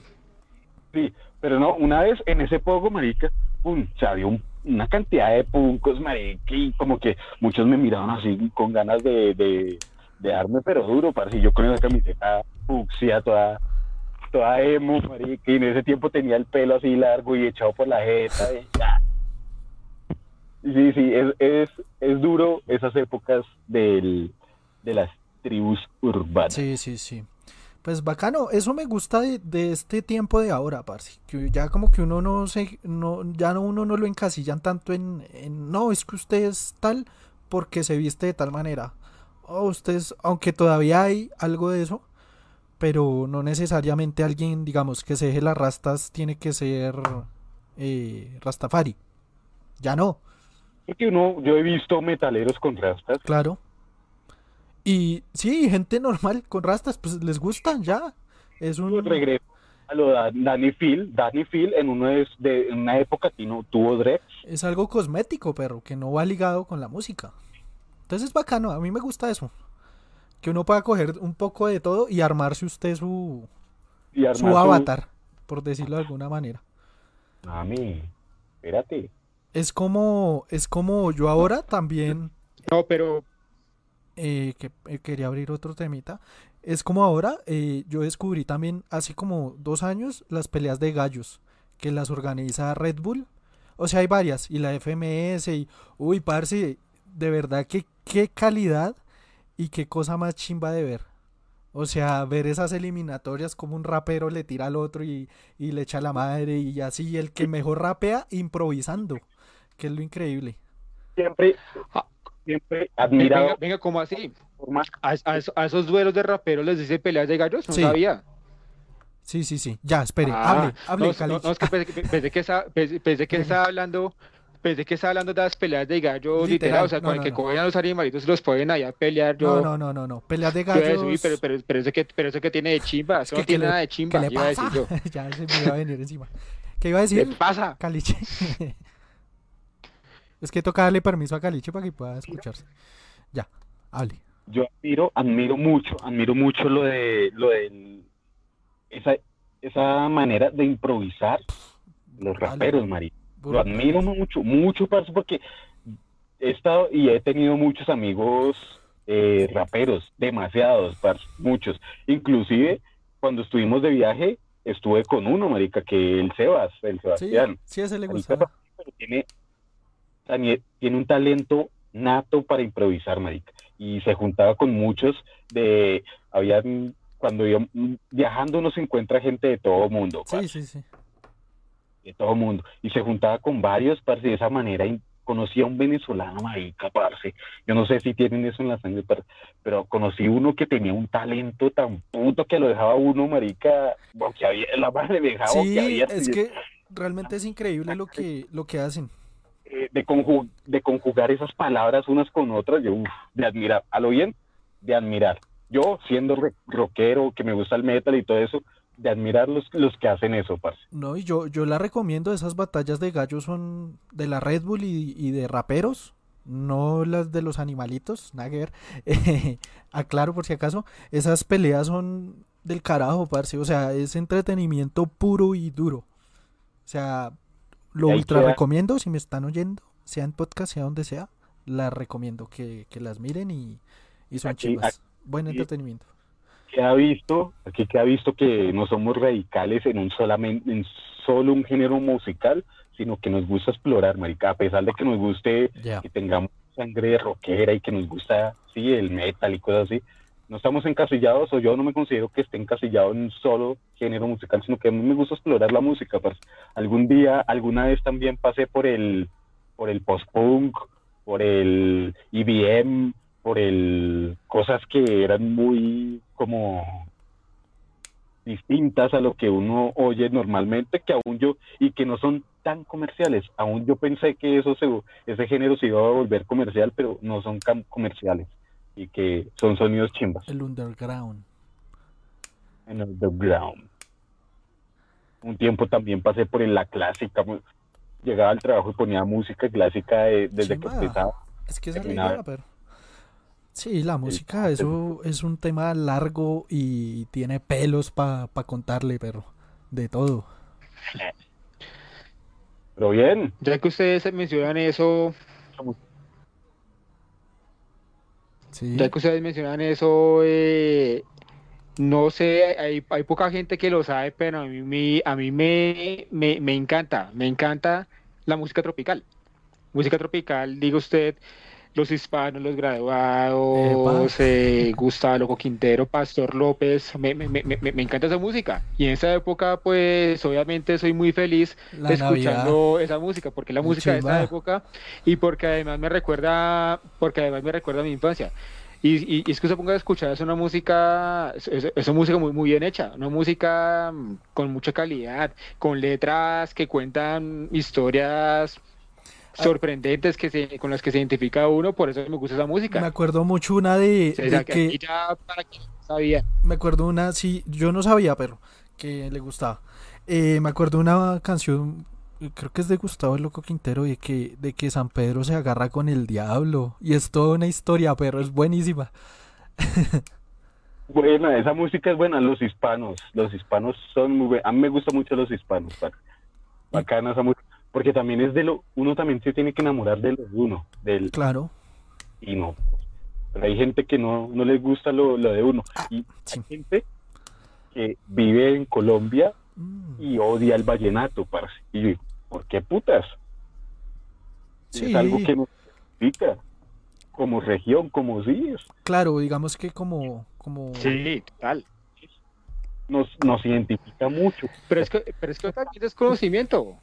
Sí, pero no, una vez en ese poco, marica, pum, se había un- una cantidad de puncos, marica, y como que muchos me miraban así con ganas de, de, de darme, pero duro, parce, y yo con esa camiseta fucsia, toda, toda emo, marica, y en ese tiempo tenía el pelo así largo y echado por la jeta, y ya. Sí, sí, es, es, es duro esas épocas del, de las tribus urbanas. Sí, sí, sí. Pues bacano, eso me gusta de, de este tiempo de ahora, parce. Que ya como que uno no se, no, ya no uno no lo encasillan tanto en, no, es que usted es tal porque se viste de tal manera. O usted es, aunque todavía hay algo de eso, pero no necesariamente alguien, digamos, que se deje las rastas tiene que ser eh, Rastafari. Ya no. Porque uno, yo he visto metaleros con rastas. Claro. Y sí, gente normal con rastas, pues les gustan ya. Es un regreso a lo de Danny Phil. Danny Phil en, uno de, de- en una época tino- tuvo dreads. es algo cosmético, pero que no va ligado con la música. Entonces es bacano, a mí me gusta eso. Que uno pueda coger un poco de todo y armarse usted su, Y armar su avatar, por decirlo de alguna manera. Mami, espérate. Es como, es como yo ahora también No, pero eh, que eh, quería abrir otro temita. Es como ahora, eh, yo descubrí también hace como dos años las peleas de gallos que las organiza Red Bull. O sea, hay varias, y la FMS, y uy, parce, de verdad que qué calidad y qué cosa más chimba de ver. O sea, ver esas eliminatorias como un rapero le tira al otro y, y le echa la madre y así, el que mejor rapea improvisando, que es lo increíble. Siempre, Ah. siempre venga, admirado venga, ¿cómo así? ¿A, a a esos duelos de raperos les dice peleas de gallos? No Sí. sabía. Sí, sí, sí. Ya, espere, Ah, hable, hable, no, no, no, es que pensé, que- pensé que estaba, pensé, pensé que estaba hablando, pensé que estaba hablando de las peleas de gallos Literal, literal, o sea, no, con el no, que no. cogen a los animalitos y los ponen allá a pelear. Yo, No, no, no, no, no. Peleas de decir, uy, pero, pero, pero eso que, pero eso que tiene de chimba, eso que no tiene le- nada de ¿Qué chimba, le iba a decir pasa? yo. ya se me iba a venir encima. ¿Qué iba a ¿Qué decir? pasa? Caliche. es que toca darle permiso a Caliche para que pueda escucharse. Ya, hable. yo admiro, admiro mucho, admiro mucho lo de lo de esa, esa manera de improvisar los raperos, Mari. Lo admiro mucho, mucho, parce, porque he estado y he tenido muchos amigos eh, raperos, demasiados, parce, muchos. Inclusive, cuando estuvimos de viaje, estuve con uno, marica, que el Sebas, el Sí, Sebastián. sí, ese le gusta. tiene, Daniel, tiene un talento nato para improvisar, marica. Y se juntaba con muchos de, habían, cuando yo viajando uno se encuentra gente de todo mundo, Sí, sí, sí. de todo mundo. Y se juntaba con varios, parce, de esa manera. conocí a un venezolano, marica, parce. Yo no sé si tienen eso en la sangre, parce, pero conocí uno que tenía un talento tan puto que lo dejaba uno, marica, boquiabierto, la madre me dejaba Sí, es que realmente es increíble lo que, lo que hacen. Eh, de, conju- de conjugar esas palabras unas con otras, yo, de admirar, a lo bien, de admirar. Yo, siendo rockero, que me gusta el metal y todo eso, de admirar los, los que hacen eso, parce. No, y yo, yo la recomiendo, esas batallas de gallos son de la Red Bull y, de raperos, no las de los animalitos, nada aclaro por si acaso, esas peleas son del carajo, parce, o sea, es entretenimiento puro y duro. O sea, lo ultra queda- recomiendo, si me están oyendo, sea en podcast, sea donde sea, las recomiendo que, que las miren y, y son Aquí- chivas. Buen aquí- entretenimiento. Que ha visto, aquí que ha visto que no somos radicales en un solamente, en solo un género musical, sino que nos gusta explorar, marica, a pesar de que nos guste Ya. que tengamos sangre rockera y que nos gusta, sí, el metal y cosas así. No estamos encasillados, o yo no me considero que esté encasillado en un solo género musical, sino que a mí me gusta explorar la música. parce. Algún día, alguna vez también pasé por el, por el post-punk, por el IBM, por el cosas que eran muy como distintas a lo que uno oye normalmente, que aún yo, y que no son tan comerciales. Aún yo pensé que eso se, ese género se iba a volver comercial, pero no son tan comerciales y que son sonidos chimbas El underground. en el underground. Un tiempo también pasé por en la clásica, mu- llegaba al trabajo y ponía música clásica de- desde que empezaba. Es que esa es la pero... Sí, la música, eso es un tema largo y tiene pelos para contarle, pero de todo. Pero bien, Ya que ustedes mencionan eso, Ya que ustedes mencionan eso, eh, no sé, hay, hay poca gente que lo sabe, pero a mí, me- a mí me, me, me encanta, me encanta la música tropical. Música tropical, diga usted, los hispanos, los graduados, eh, Gustavo Loco Quintero, Pastor López, me, me, me, me, me encanta esa música. Y en esa época, pues, obviamente soy muy feliz la Navidad. escuchando esa música, porque la música de esa época y porque además me recuerda, porque además me recuerda a mi infancia. Y, y, es que se ponga a escuchar, es una música, es, es, una música muy, muy bien hecha, una música mm, con mucha calidad, con letras que cuentan historias. Sorprendentes que se, con las que se identifica uno, por eso me gusta esa música. Me acuerdo mucho una de, que, sabía. Me acuerdo una, sí, yo no sabía, pero que le gustaba. Eh, me acuerdo una canción creo que es de Gustavo el Loco Quintero, de que, de que San Pedro se agarra con el diablo. Y es toda una historia, pero es buenísima. Buena, esa música es buena, los hispanos, los hispanos son muy buenos, a mí me gustan mucho los hispanos, bacana esa música, porque también es de lo, uno también se tiene que enamorar de lo uno, del... Claro. Y no, pero hay gente que no, no les gusta lo, de uno, ah, y hay gente que vive en Colombia mm. y odia el vallenato, parce, y ¿por qué putas? Es algo que nos significa como región, como sí. Claro, digamos que como... como... Sí, total. Nos, nos identifica mucho. Pero es que, pero es que también es conocimiento.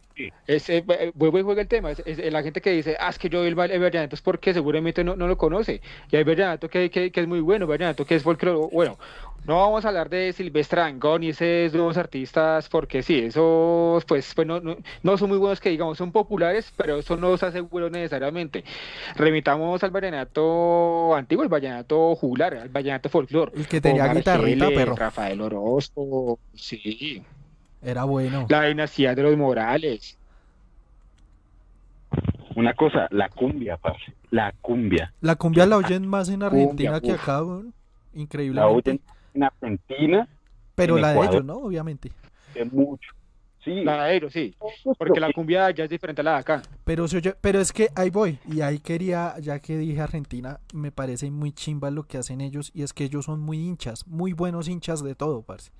Es, eh, eh, vuelvo y juego el tema. Es, la gente que dice, ah, es que yo el, el vallenato es porque seguramente no, no, lo conoce. Y hay vallenato que, que, que es muy bueno, vallenato que es folclore. Bueno, no vamos a hablar de Silvestre Angón y esos nuevos artistas porque sí, esos pues, pues no, no, son muy buenos que digamos, son populares, pero eso no se aseguró necesariamente. Remitamos al vallenato antiguo, el vallenato jugular, al vallenato folclore. El que tenía guitarrita, perro. Rafael Orozco, sí. Era bueno. La dinastía de los Morales. Una cosa, la cumbia, parce. La cumbia. La cumbia la oyen más en Argentina que acá, increíble. La oyen en Argentina. Pero la de ellos, ¿no? Obviamente. Es mucho. Sí. La de ellos, sí. Porque la cumbia ya es diferente a la de acá. Pero, pero es que ahí voy. Y ahí quería, ya que dije Argentina, me parece muy chimba lo que hacen ellos. Y es que ellos son muy hinchas, muy buenos hinchas de todo, parce.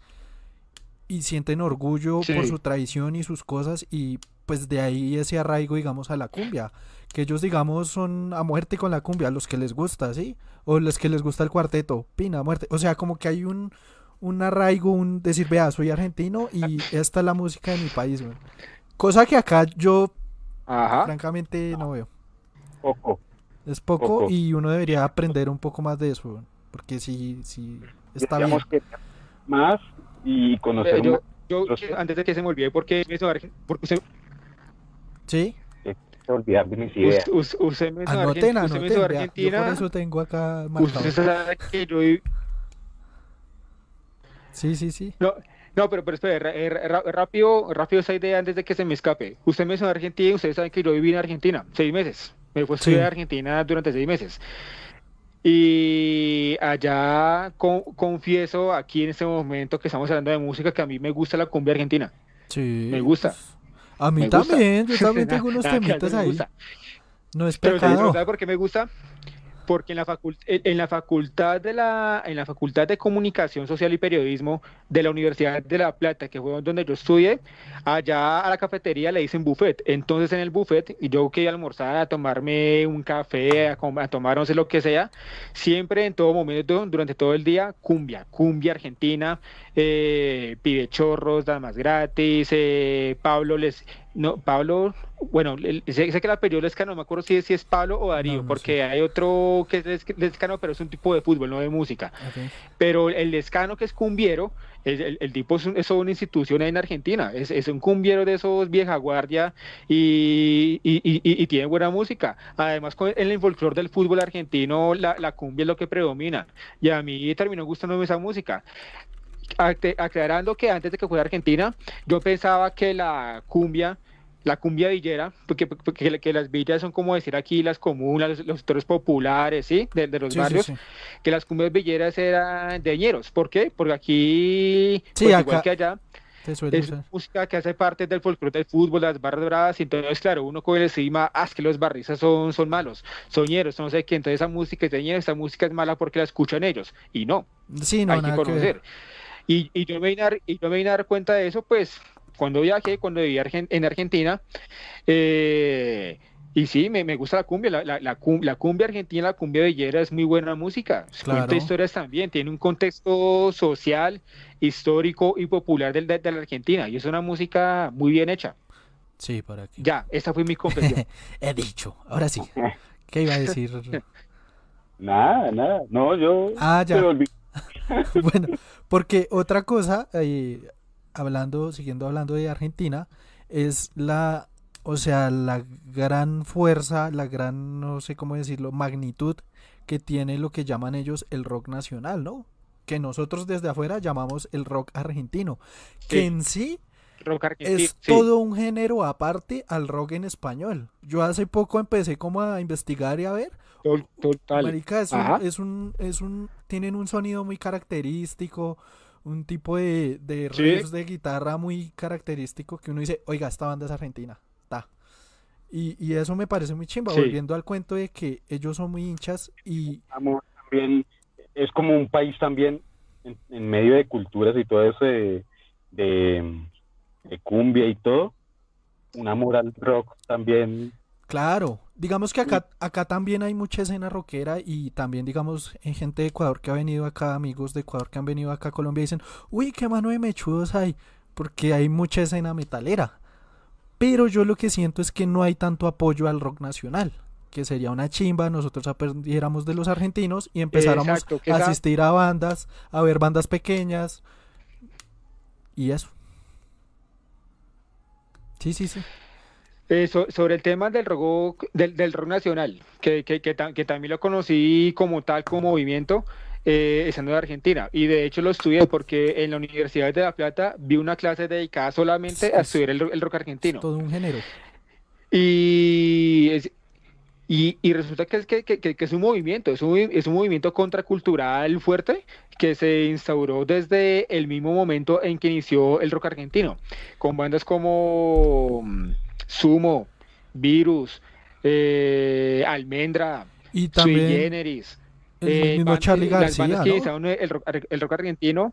Y sienten orgullo por su tradición y sus cosas. Y pues de ahí ese arraigo, digamos, a la cumbia. Que ellos, digamos, son a muerte con la cumbia, los que les gusta, ¿sí? O los que les gusta el cuarteto, pina, muerte. O sea, como que hay un, un arraigo, un decir, vea, soy argentino y esta es la música de mi país, Cosa que acá yo, francamente, no veo. Poco. Es poco, y uno debería aprender un poco más de eso, porque si, si está bien. Que más y conocer eh, yo, antes de que se me olvide, porque, porque se, Sí. olvidar de mis ideas. usted me anoten, anoten, Argentina. por eso tengo acá marcado. Usted sabe que yo... Sí, sí, sí. No, no, pero, pero espere, rápido, rápido esa idea antes de que se me escape. Usted me mencionó Argentina y ustedes saben que yo viví en Argentina seis meses. Me fui a estudiar Argentina durante seis meses. Y allá confieso aquí en este momento que estamos hablando de música que a mí me gusta la cumbia argentina. Sí. Me gusta. A mí también, yo también tengo unos temitas ahí. No es pecado. ¿Sabes por qué me gusta? Porque en la, en la facultad de la en la facultad de comunicación social y periodismo de la Universidad de La Plata que fue donde yo estudié allá a la cafetería le dicen buffet. Entonces en el buffet y yo que iba a almorzar a tomarme un café a, tomar no sé lo que sea siempre en todo momento durante todo el día cumbia cumbia argentina eh, pide chorros damas gratis eh, Pablo les no, Pablo, bueno, sé, que la periodista Lescano, no me acuerdo si es, si es Pablo o Darío, porque hay otro que es Lescano, pero es un tipo de fútbol, no de música. Pero el Lescano, que es cumbiero, el, el, tipo es, una institución en Argentina, es, es, un cumbiero de esos vieja guardia y, y, y, tiene buena música. Además, en el folclore del fútbol argentino, la, la cumbia es lo que predomina. Y a mí terminó gustándome esa música aclarando que antes de que fuera Argentina, yo pensaba que la cumbia, la cumbia villera, porque, que las villas son como decir aquí las comunas, los, los populares, ¿sí? De, los barrios, que las cumbias villeras eran de ñeros. ¿Por qué? Porque aquí, pues, igual que allá, es música que hace parte del folclore del fútbol, las barras doradas, y entonces, claro, uno con el estigma, ah, es que los barristas son, son malos, soñeros, no sé qué, entonces esa música es de esa música es mala porque la escuchan ellos, y no, sí, no hay que conocer. Y, y, yo me vine a, y yo me vine a dar cuenta de eso, pues, cuando viajé, cuando viví en Argentina, eh, y sí, me, me, gusta la cumbia, la, la, la, cumbia argentina, la cumbia villera es muy buena música, cuenta historias también, tiene un contexto social, histórico y popular de, de, la Argentina, y es una música muy bien hecha. Sí, para aquí. Ya, esa fue mi confesión. He dicho, ahora sí. ¿Qué iba a decir? Nada, nada. No, yo. Ah, ya. me Bueno, porque otra cosa, eh, hablando, siguiendo hablando de Argentina, es la, o sea, la gran fuerza, la gran, no sé cómo decirlo, magnitud que tiene lo que llaman ellos el rock nacional, ¿no? Que nosotros desde afuera llamamos el rock argentino, que en sí Rock es sí. todo un género aparte al rock en español. Yo hace poco empecé como a investigar y a ver, Total. Marica, es un, es un, es un, tienen un sonido muy característico, un tipo de, de Sí. riffs de guitarra muy característico que uno dice, oiga, esta banda es argentina, ta. Y, y eso me parece muy chimba, Sí. volviendo al cuento de que ellos son muy hinchas y amor también es como un país también en, en medio de culturas y todo eso de, de, de cumbia y todo un amor al rock también claro, digamos que acá, acá también hay mucha escena rockera y también digamos en gente de Ecuador que ha venido acá, amigos de Ecuador que han venido acá a Colombia dicen, uy, qué mano de mechudos hay, porque hay mucha escena metalera. Pero yo lo que siento es que no hay tanto apoyo al rock nacional, que sería una chimba, nosotros aprendiéramos de los argentinos y empezáramos Exacto, a asistir a bandas, a ver bandas pequeñas y eso. Sí, sí, sí. Eh, so- sobre el tema del rock, del, del rock nacional, que, que, que, ta- que también lo conocí como tal, como movimiento, eh, estando en Argentina. Y de hecho lo estudié porque en la Universidad de La Plata vi una clase dedicada solamente a Es- estudiar el, ro- el rock argentino. Todo un género. Y, es- y, y resulta que es, que, que- que- que es un movimiento, es un, es un movimiento contracultural fuerte que se instauró desde el mismo momento en que inició el rock argentino, con bandas como mm, Sumo, Virus, eh, Almendra, Y Sui también Generis. el eh, mismo ban- Charlie las bandas que ¿no? el rock, el rock argentino.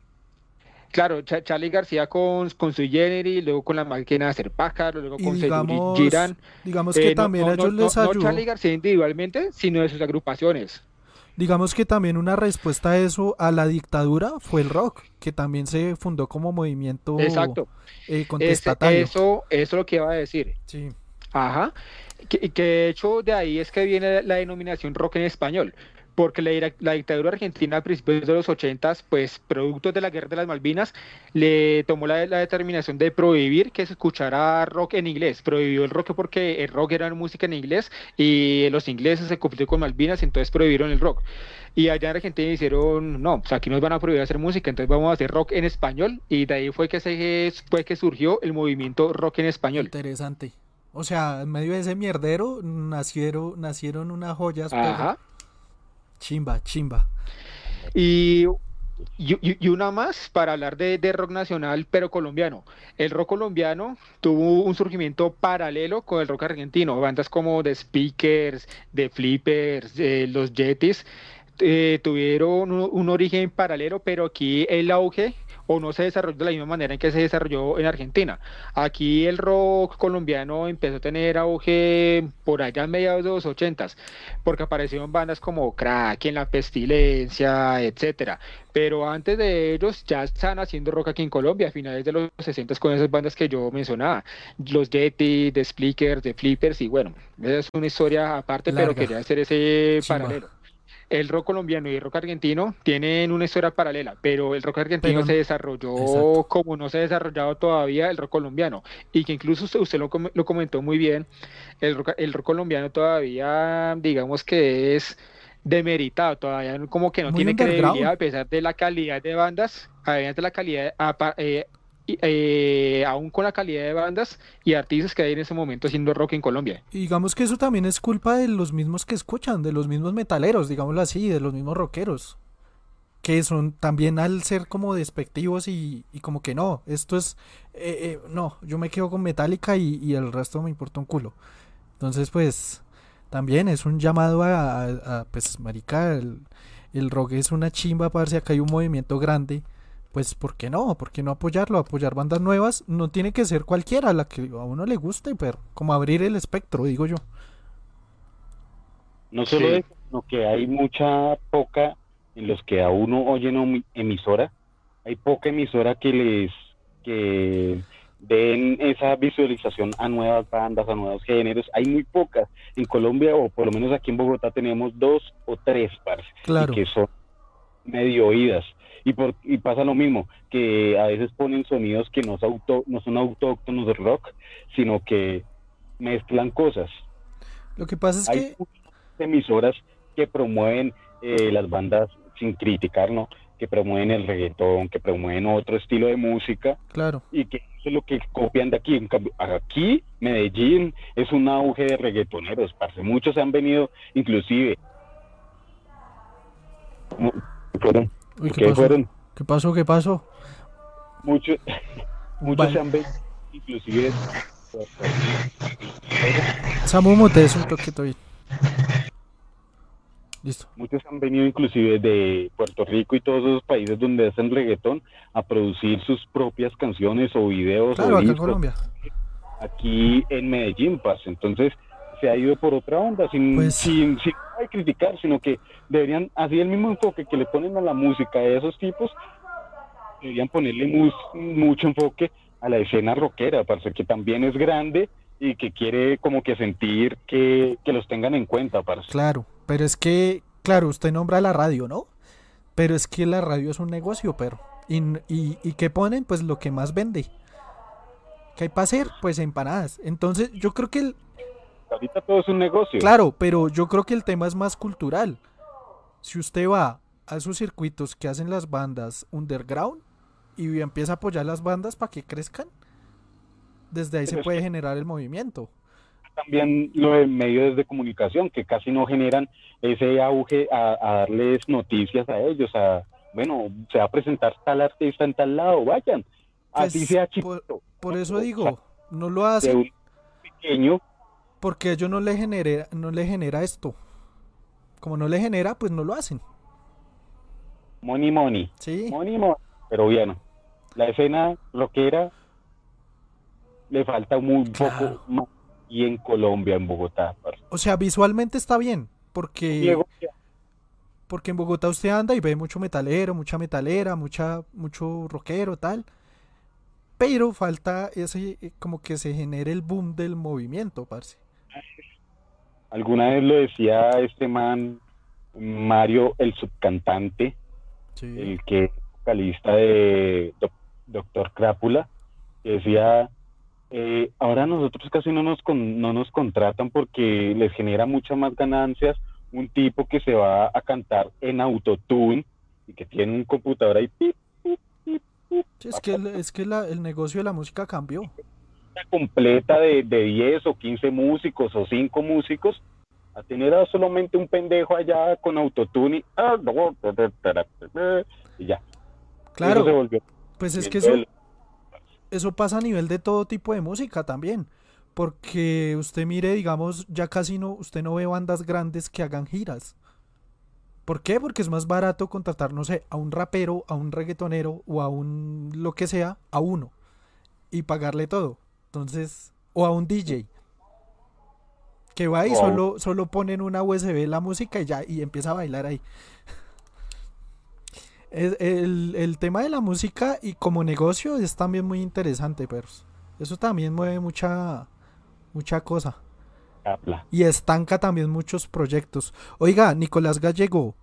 Claro, Cha- Charlie García con, con Sui Generis, luego con la máquina de hacer pájaros, luego Y con digamos, Girán. digamos Eh, que no- también no, a ellos no, les no- no ayudó. Charlie García individualmente, sino de sus agrupaciones. Digamos que también una respuesta a eso, a la dictadura, fue el rock, que también se fundó como movimiento Exacto. eh, Ese- contestatario. eso, eso es lo que iba a decir. Sí. Ajá. Que, que de hecho de ahí es que viene la denominación rock en español. Porque la, dictadura argentina a principios de los 80, pues producto de la guerra de las Malvinas, le tomó la, la determinación de prohibir que se escuchara rock en inglés. Prohibió el rock porque el rock era música en inglés y los ingleses se conflictó con Malvinas, entonces prohibieron el rock. Y allá en Argentina hicieron, no, pues aquí nos van a prohibir hacer música, entonces vamos a hacer rock en español. Y de ahí fue que, se, fue que surgió el movimiento rock en español. Interesante. O sea, en medio de ese mierdero nacieron, nacieron unas joyas, pero Ajá. Chimba, chimba. Y, y, y- una más para hablar de, de rock nacional, pero colombiano. El rock colombiano tuvo un surgimiento paralelo con el rock argentino. Bandas como The Speakers, The Flippers, eh, los Yetis, eh, tuvieron un, un origen paralelo, pero aquí el auge o no se desarrolló de la misma manera en que se desarrolló en Argentina. Aquí el rock colombiano empezó a tener auge por allá en mediados de los ochentas, porque aparecieron bandas como Kraken, La Pestilencia, etcétera. Pero antes de ellos ya están haciendo rock aquí en Colombia, a finales de los 60 con esas bandas que yo mencionaba, los Yeti, The Splickers, The Flippers, y bueno, esa es una historia aparte, pero quería hacer ese paralelo. El rock colombiano y el rock argentino tienen una historia paralela, pero el rock argentino Pero- se desarrolló Exacto. como no se ha desarrollado todavía el rock colombiano. Y que incluso usted, usted lo, lo comentó muy bien, el rock, el rock colombiano todavía, digamos que es demeritado, todavía como que no Muy tiene credibilidad a pesar de la calidad de bandas, además de la calidad, apa- eh, eh, aún con la calidad de bandas y artistas que hay en ese momento haciendo rock en Colombia. Digamos que eso también es culpa de los mismos que escuchan, de los mismos metaleros, digámoslo así, de los mismos rockeros. Que son también al ser como despectivos y, y como que no, esto es, eh, eh, no, yo me quedo con Metallica y, el resto me importa un culo. Entonces pues también es un llamado a, pues marica, el, el rock es una chimba, para si acá hay un movimiento grande. Pues, ¿por qué no? ¿Por qué no apoyarlo? Apoyar bandas nuevas no tiene que ser cualquiera, la que a uno le guste, pero como abrir el espectro, digo yo. No solo Sí. eso, sino que hay mucha poca en los que a uno oyen emi- emisora, hay poca emisora que les que, den esa visualización a nuevas bandas, a nuevos géneros. Hay muy pocas. En Colombia, o por lo menos aquí en Bogotá, tenemos dos o tres, parce, Claro. que son medio oídas. Y, por, y pasa lo mismo, que a veces ponen sonidos que no, son auto, no son autóctonos del rock, sino que mezclan cosas. Lo que pasa es Hay que, emisoras que promueven eh, las bandas sin criticar, ¿no? Que promueven el reggaetón, que promueven otro estilo de música claro, y que eso es lo que copian de aquí. En cambio, aquí, Medellín, es un auge de reggaetoneros, parce. Muchos han venido, inclusive. Fueron, Uy, ¿qué pasó? fueron ¿Qué pasó? ¿Qué pasó? muchos, muchos Vale. han venido, inclusive. Samu, mute eso un ahí. Listo. Muchos han venido inclusive de Puerto Rico y todos esos países donde hacen reggaetón a producir sus propias canciones o videos Claro, o acá en Colombia. aquí en Medellín, parce. Entonces se ha ido por otra onda, sin, Pues- sin, sin criticar, sino que deberían, así el mismo enfoque que le ponen a la música de esos tipos, deberían ponerle mucho enfoque a la escena rockera, parce, que también es grande y que quiere como que sentir que, que los tengan en cuenta, parce. Claro, pero es que, claro, usted nombra la radio, ¿no? Pero es que la radio es un negocio, pero. Y, y, y ¿qué ponen? Pues lo que más vende. ¿Qué hay para hacer? Pues empanadas. Entonces, yo creo que el, Ahorita todo es un negocio. Claro, pero yo creo que el tema es más cultural. Si usted va a esos circuitos que hacen las bandas underground y empieza a apoyar las bandas para que crezcan, desde ahí se Pero puede generar el movimiento. también lo de medios de comunicación que casi no generan ese auge a, a darles noticias a ellos, a bueno, se va a presentar tal artista en tal lado, vayan, así Pues, sea chiquito, Por eso digo, no lo de hacen un pequeño, porque a ellos no le genera, no le genera esto. Como no le genera, pues no lo hacen. money money, Sí. money money, pero bien, la escena rockera le falta muy Claro. poco más y en Colombia, en Bogotá, parce. O sea, visualmente está bien, porque Diego, Porque en Bogotá usted anda y ve mucho metalero, mucha metalera, mucha, mucho rockero, tal. Pero falta ese, eh, como que se genere el boom del movimiento, parce. Alguna vez lo decía este man Mario el subcantante Sí. el que es vocalista de Doc- Doctor Crápula, que decía, eh, ahora nosotros casi no nos, con- no nos contratan porque les genera muchas más ganancias un tipo que se va a cantar en autotune y que tiene un computador ahí pip, pip, pip, pip, Sí, es que, el, es que la- el negocio de la música cambió. Completa de, de 10 o 15 músicos o 5 músicos a tener a solamente un pendejo allá con autotune y, ah, y ya. Se Claro, volvió pues es que eso, eso pasa a nivel de todo tipo de música también. Porque usted mire, digamos, ya casi no, usted no ve bandas grandes que hagan giras. ¿Por qué? Porque es más barato contratar, no sé, a un rapero, a un reggaetonero o a un lo que sea, a uno. Y pagarle todo. Entonces, o a un DJ. Que va y solo, solo ponen una USB la música y ya, y empieza a bailar ahí. Es- el, el tema de la música y como negocio es también muy interesante, pero eso también mueve mucha, mucha cosa. Y estanca también muchos proyectos. Oiga, Nicolás Gallego,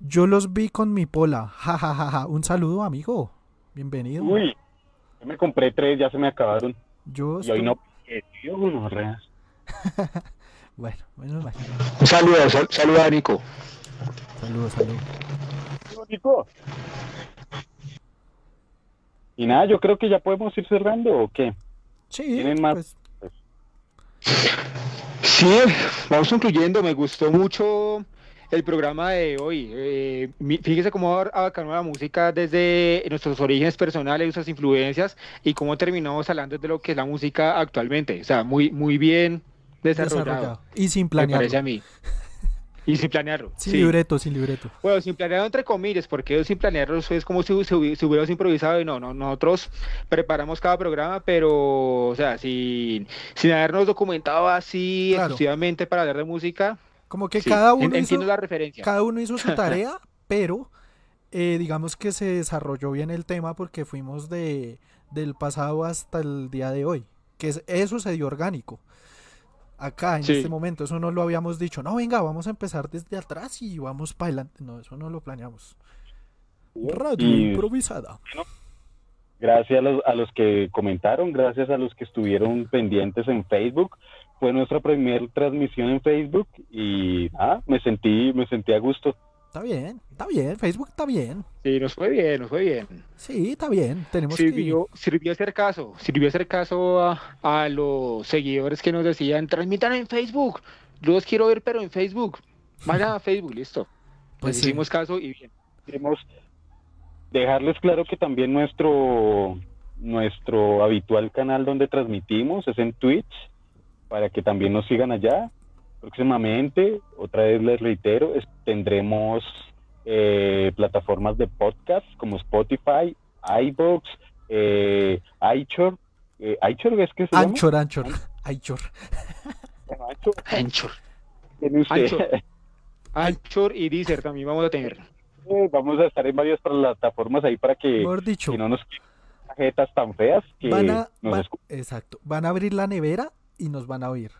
yo los vi con mi pola. Ja, ja, ja, ja. Un saludo, amigo. Bienvenido. Uy, yo me compré tres, ya se me acabaron. Yo Y hoy no. eh, tío, gonorrea. Bueno, menos mal. Un saludo, sal- saludo a Nico. Saludos, saludos. Bonito. Y nada, yo creo que ya podemos ir cerrando o qué. Sí, ¿Tienen más? pues, Sí, vamos concluyendo. Me gustó mucho el programa de hoy. Eh, fíjese cómo abarcamos la música desde nuestros orígenes personales, nuestras influencias y cómo terminamos hablando de lo que es la música actualmente. O sea, muy, muy bien desarrollado. desarrollado. Y sin Me planearlo. parece a mí. Y sin planearlo. Sin sí. libreto, sin libreto. Bueno, sin planearlo entre comillas, porque sin planearlo es como si hubi- se hubiéramos improvisado y no, no, nosotros preparamos cada programa, pero, o sea, sin, sin habernos documentado así Claro. exclusivamente para hablar de música. Como que sí, cada uno hizo, entiendo la referencia. cada uno hizo su tarea, pero eh, digamos que se desarrolló bien el tema porque fuimos de, del pasado hasta el día de hoy. Que es, eso se dio orgánico. Acá, en Sí. este momento, eso no lo habíamos dicho. No, venga, vamos a empezar desde atrás y vamos para adelante. No, eso no lo planeamos. Radio Y- improvisada. Gracias a los, a los que comentaron, gracias a los que estuvieron pendientes en Facebook. Fue nuestra primera transmisión en Facebook y nada, me sentí, me sentí a gusto. Está bien, está bien. Facebook está bien. Sí, nos fue bien, nos fue bien. Sí, está bien. Tenemos que... Sirvió, sirvió hacer caso, sirvió hacer caso a, a los seguidores que nos decían, transmitan en Facebook, yo los quiero ver pero en Facebook. Vayan a Facebook, listo. Pues sí. hicimos caso y bien. Queremos dejarles claro que también nuestro, nuestro habitual canal donde transmitimos es en Twitch, para que también nos sigan allá. Próximamente, otra vez les reitero, es- tendremos eh, plataformas de podcast como Spotify, iVoox, eh, iChor, eh, iChor es que se llama? Anchor, Anchor. Anchor. Anchor, Anchor. Anchor. Anchor y Deezer también vamos a tener. Eh, Vamos a estar en varias plataformas ahí para que, Mejor dicho, que no nos queden tarjetas tan feas que van a, nos van- escu- exacto, van a abrir la nevera y nos van a oír.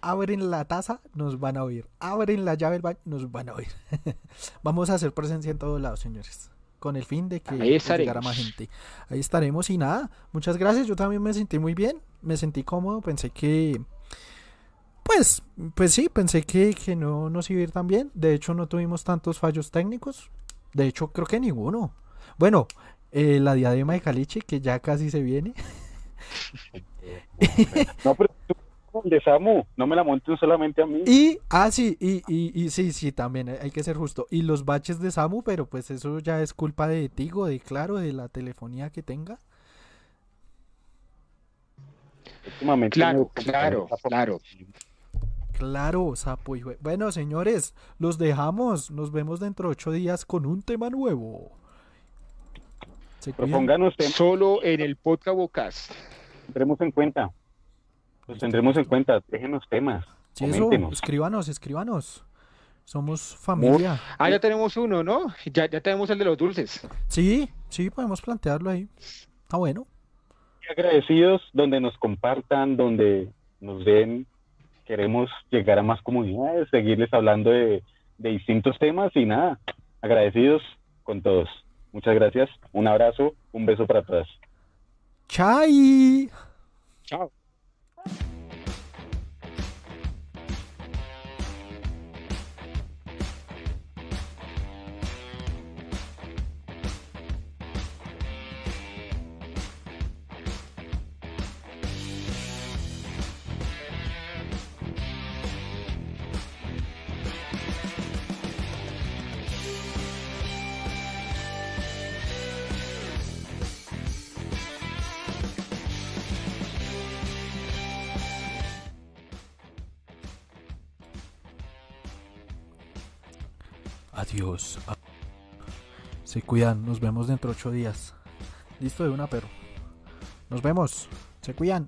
Abren la taza, nos van a oír. Abren la llave del baño, nos van a oír. Vamos a hacer presencia en todos lados, señores. Con el fin de que llegara más gente. Ahí estaremos y nada. Muchas gracias. Yo también me sentí muy bien. Me sentí cómodo. Pensé que. Pues, pues sí, pensé que, que no nos iba a ir tan bien. De hecho, no tuvimos tantos fallos técnicos. De hecho, creo que ninguno. Bueno, eh, la diadema de Caliche, que ya casi se viene. No, pero de Samu, no me la monten solamente a mí. Y, ah, sí, y, y, y sí, sí, también hay que ser justo. Y los baches de Samu, pero pues eso ya es culpa de Tigo, de Claro, de la telefonía que tenga. Últimamente Claro, me- claro, claro. Claro, sapo y jue- Bueno, señores, los dejamos. Nos vemos dentro de ocho días con un tema nuevo. Propónganos Solo en el podcast tendremos en cuenta. Los tendremos en cuenta. Déjenos temas. Sí, eso, escríbanos, escríbanos. Somos familia. Ah, ya tenemos uno, ¿no? Ya, ya tenemos el de los dulces. Sí, sí, podemos plantearlo ahí. Está bueno. Agradecidos donde nos compartan, donde nos den. Queremos llegar a más comunidades, seguirles hablando de, de distintos temas y nada, agradecidos con todos. Muchas gracias, un abrazo, un beso para todas. ¡Chai! Chao. Bye. Cuidan, nos vemos dentro de ocho días. Listo de una, pero. Nos vemos. Se cuidan.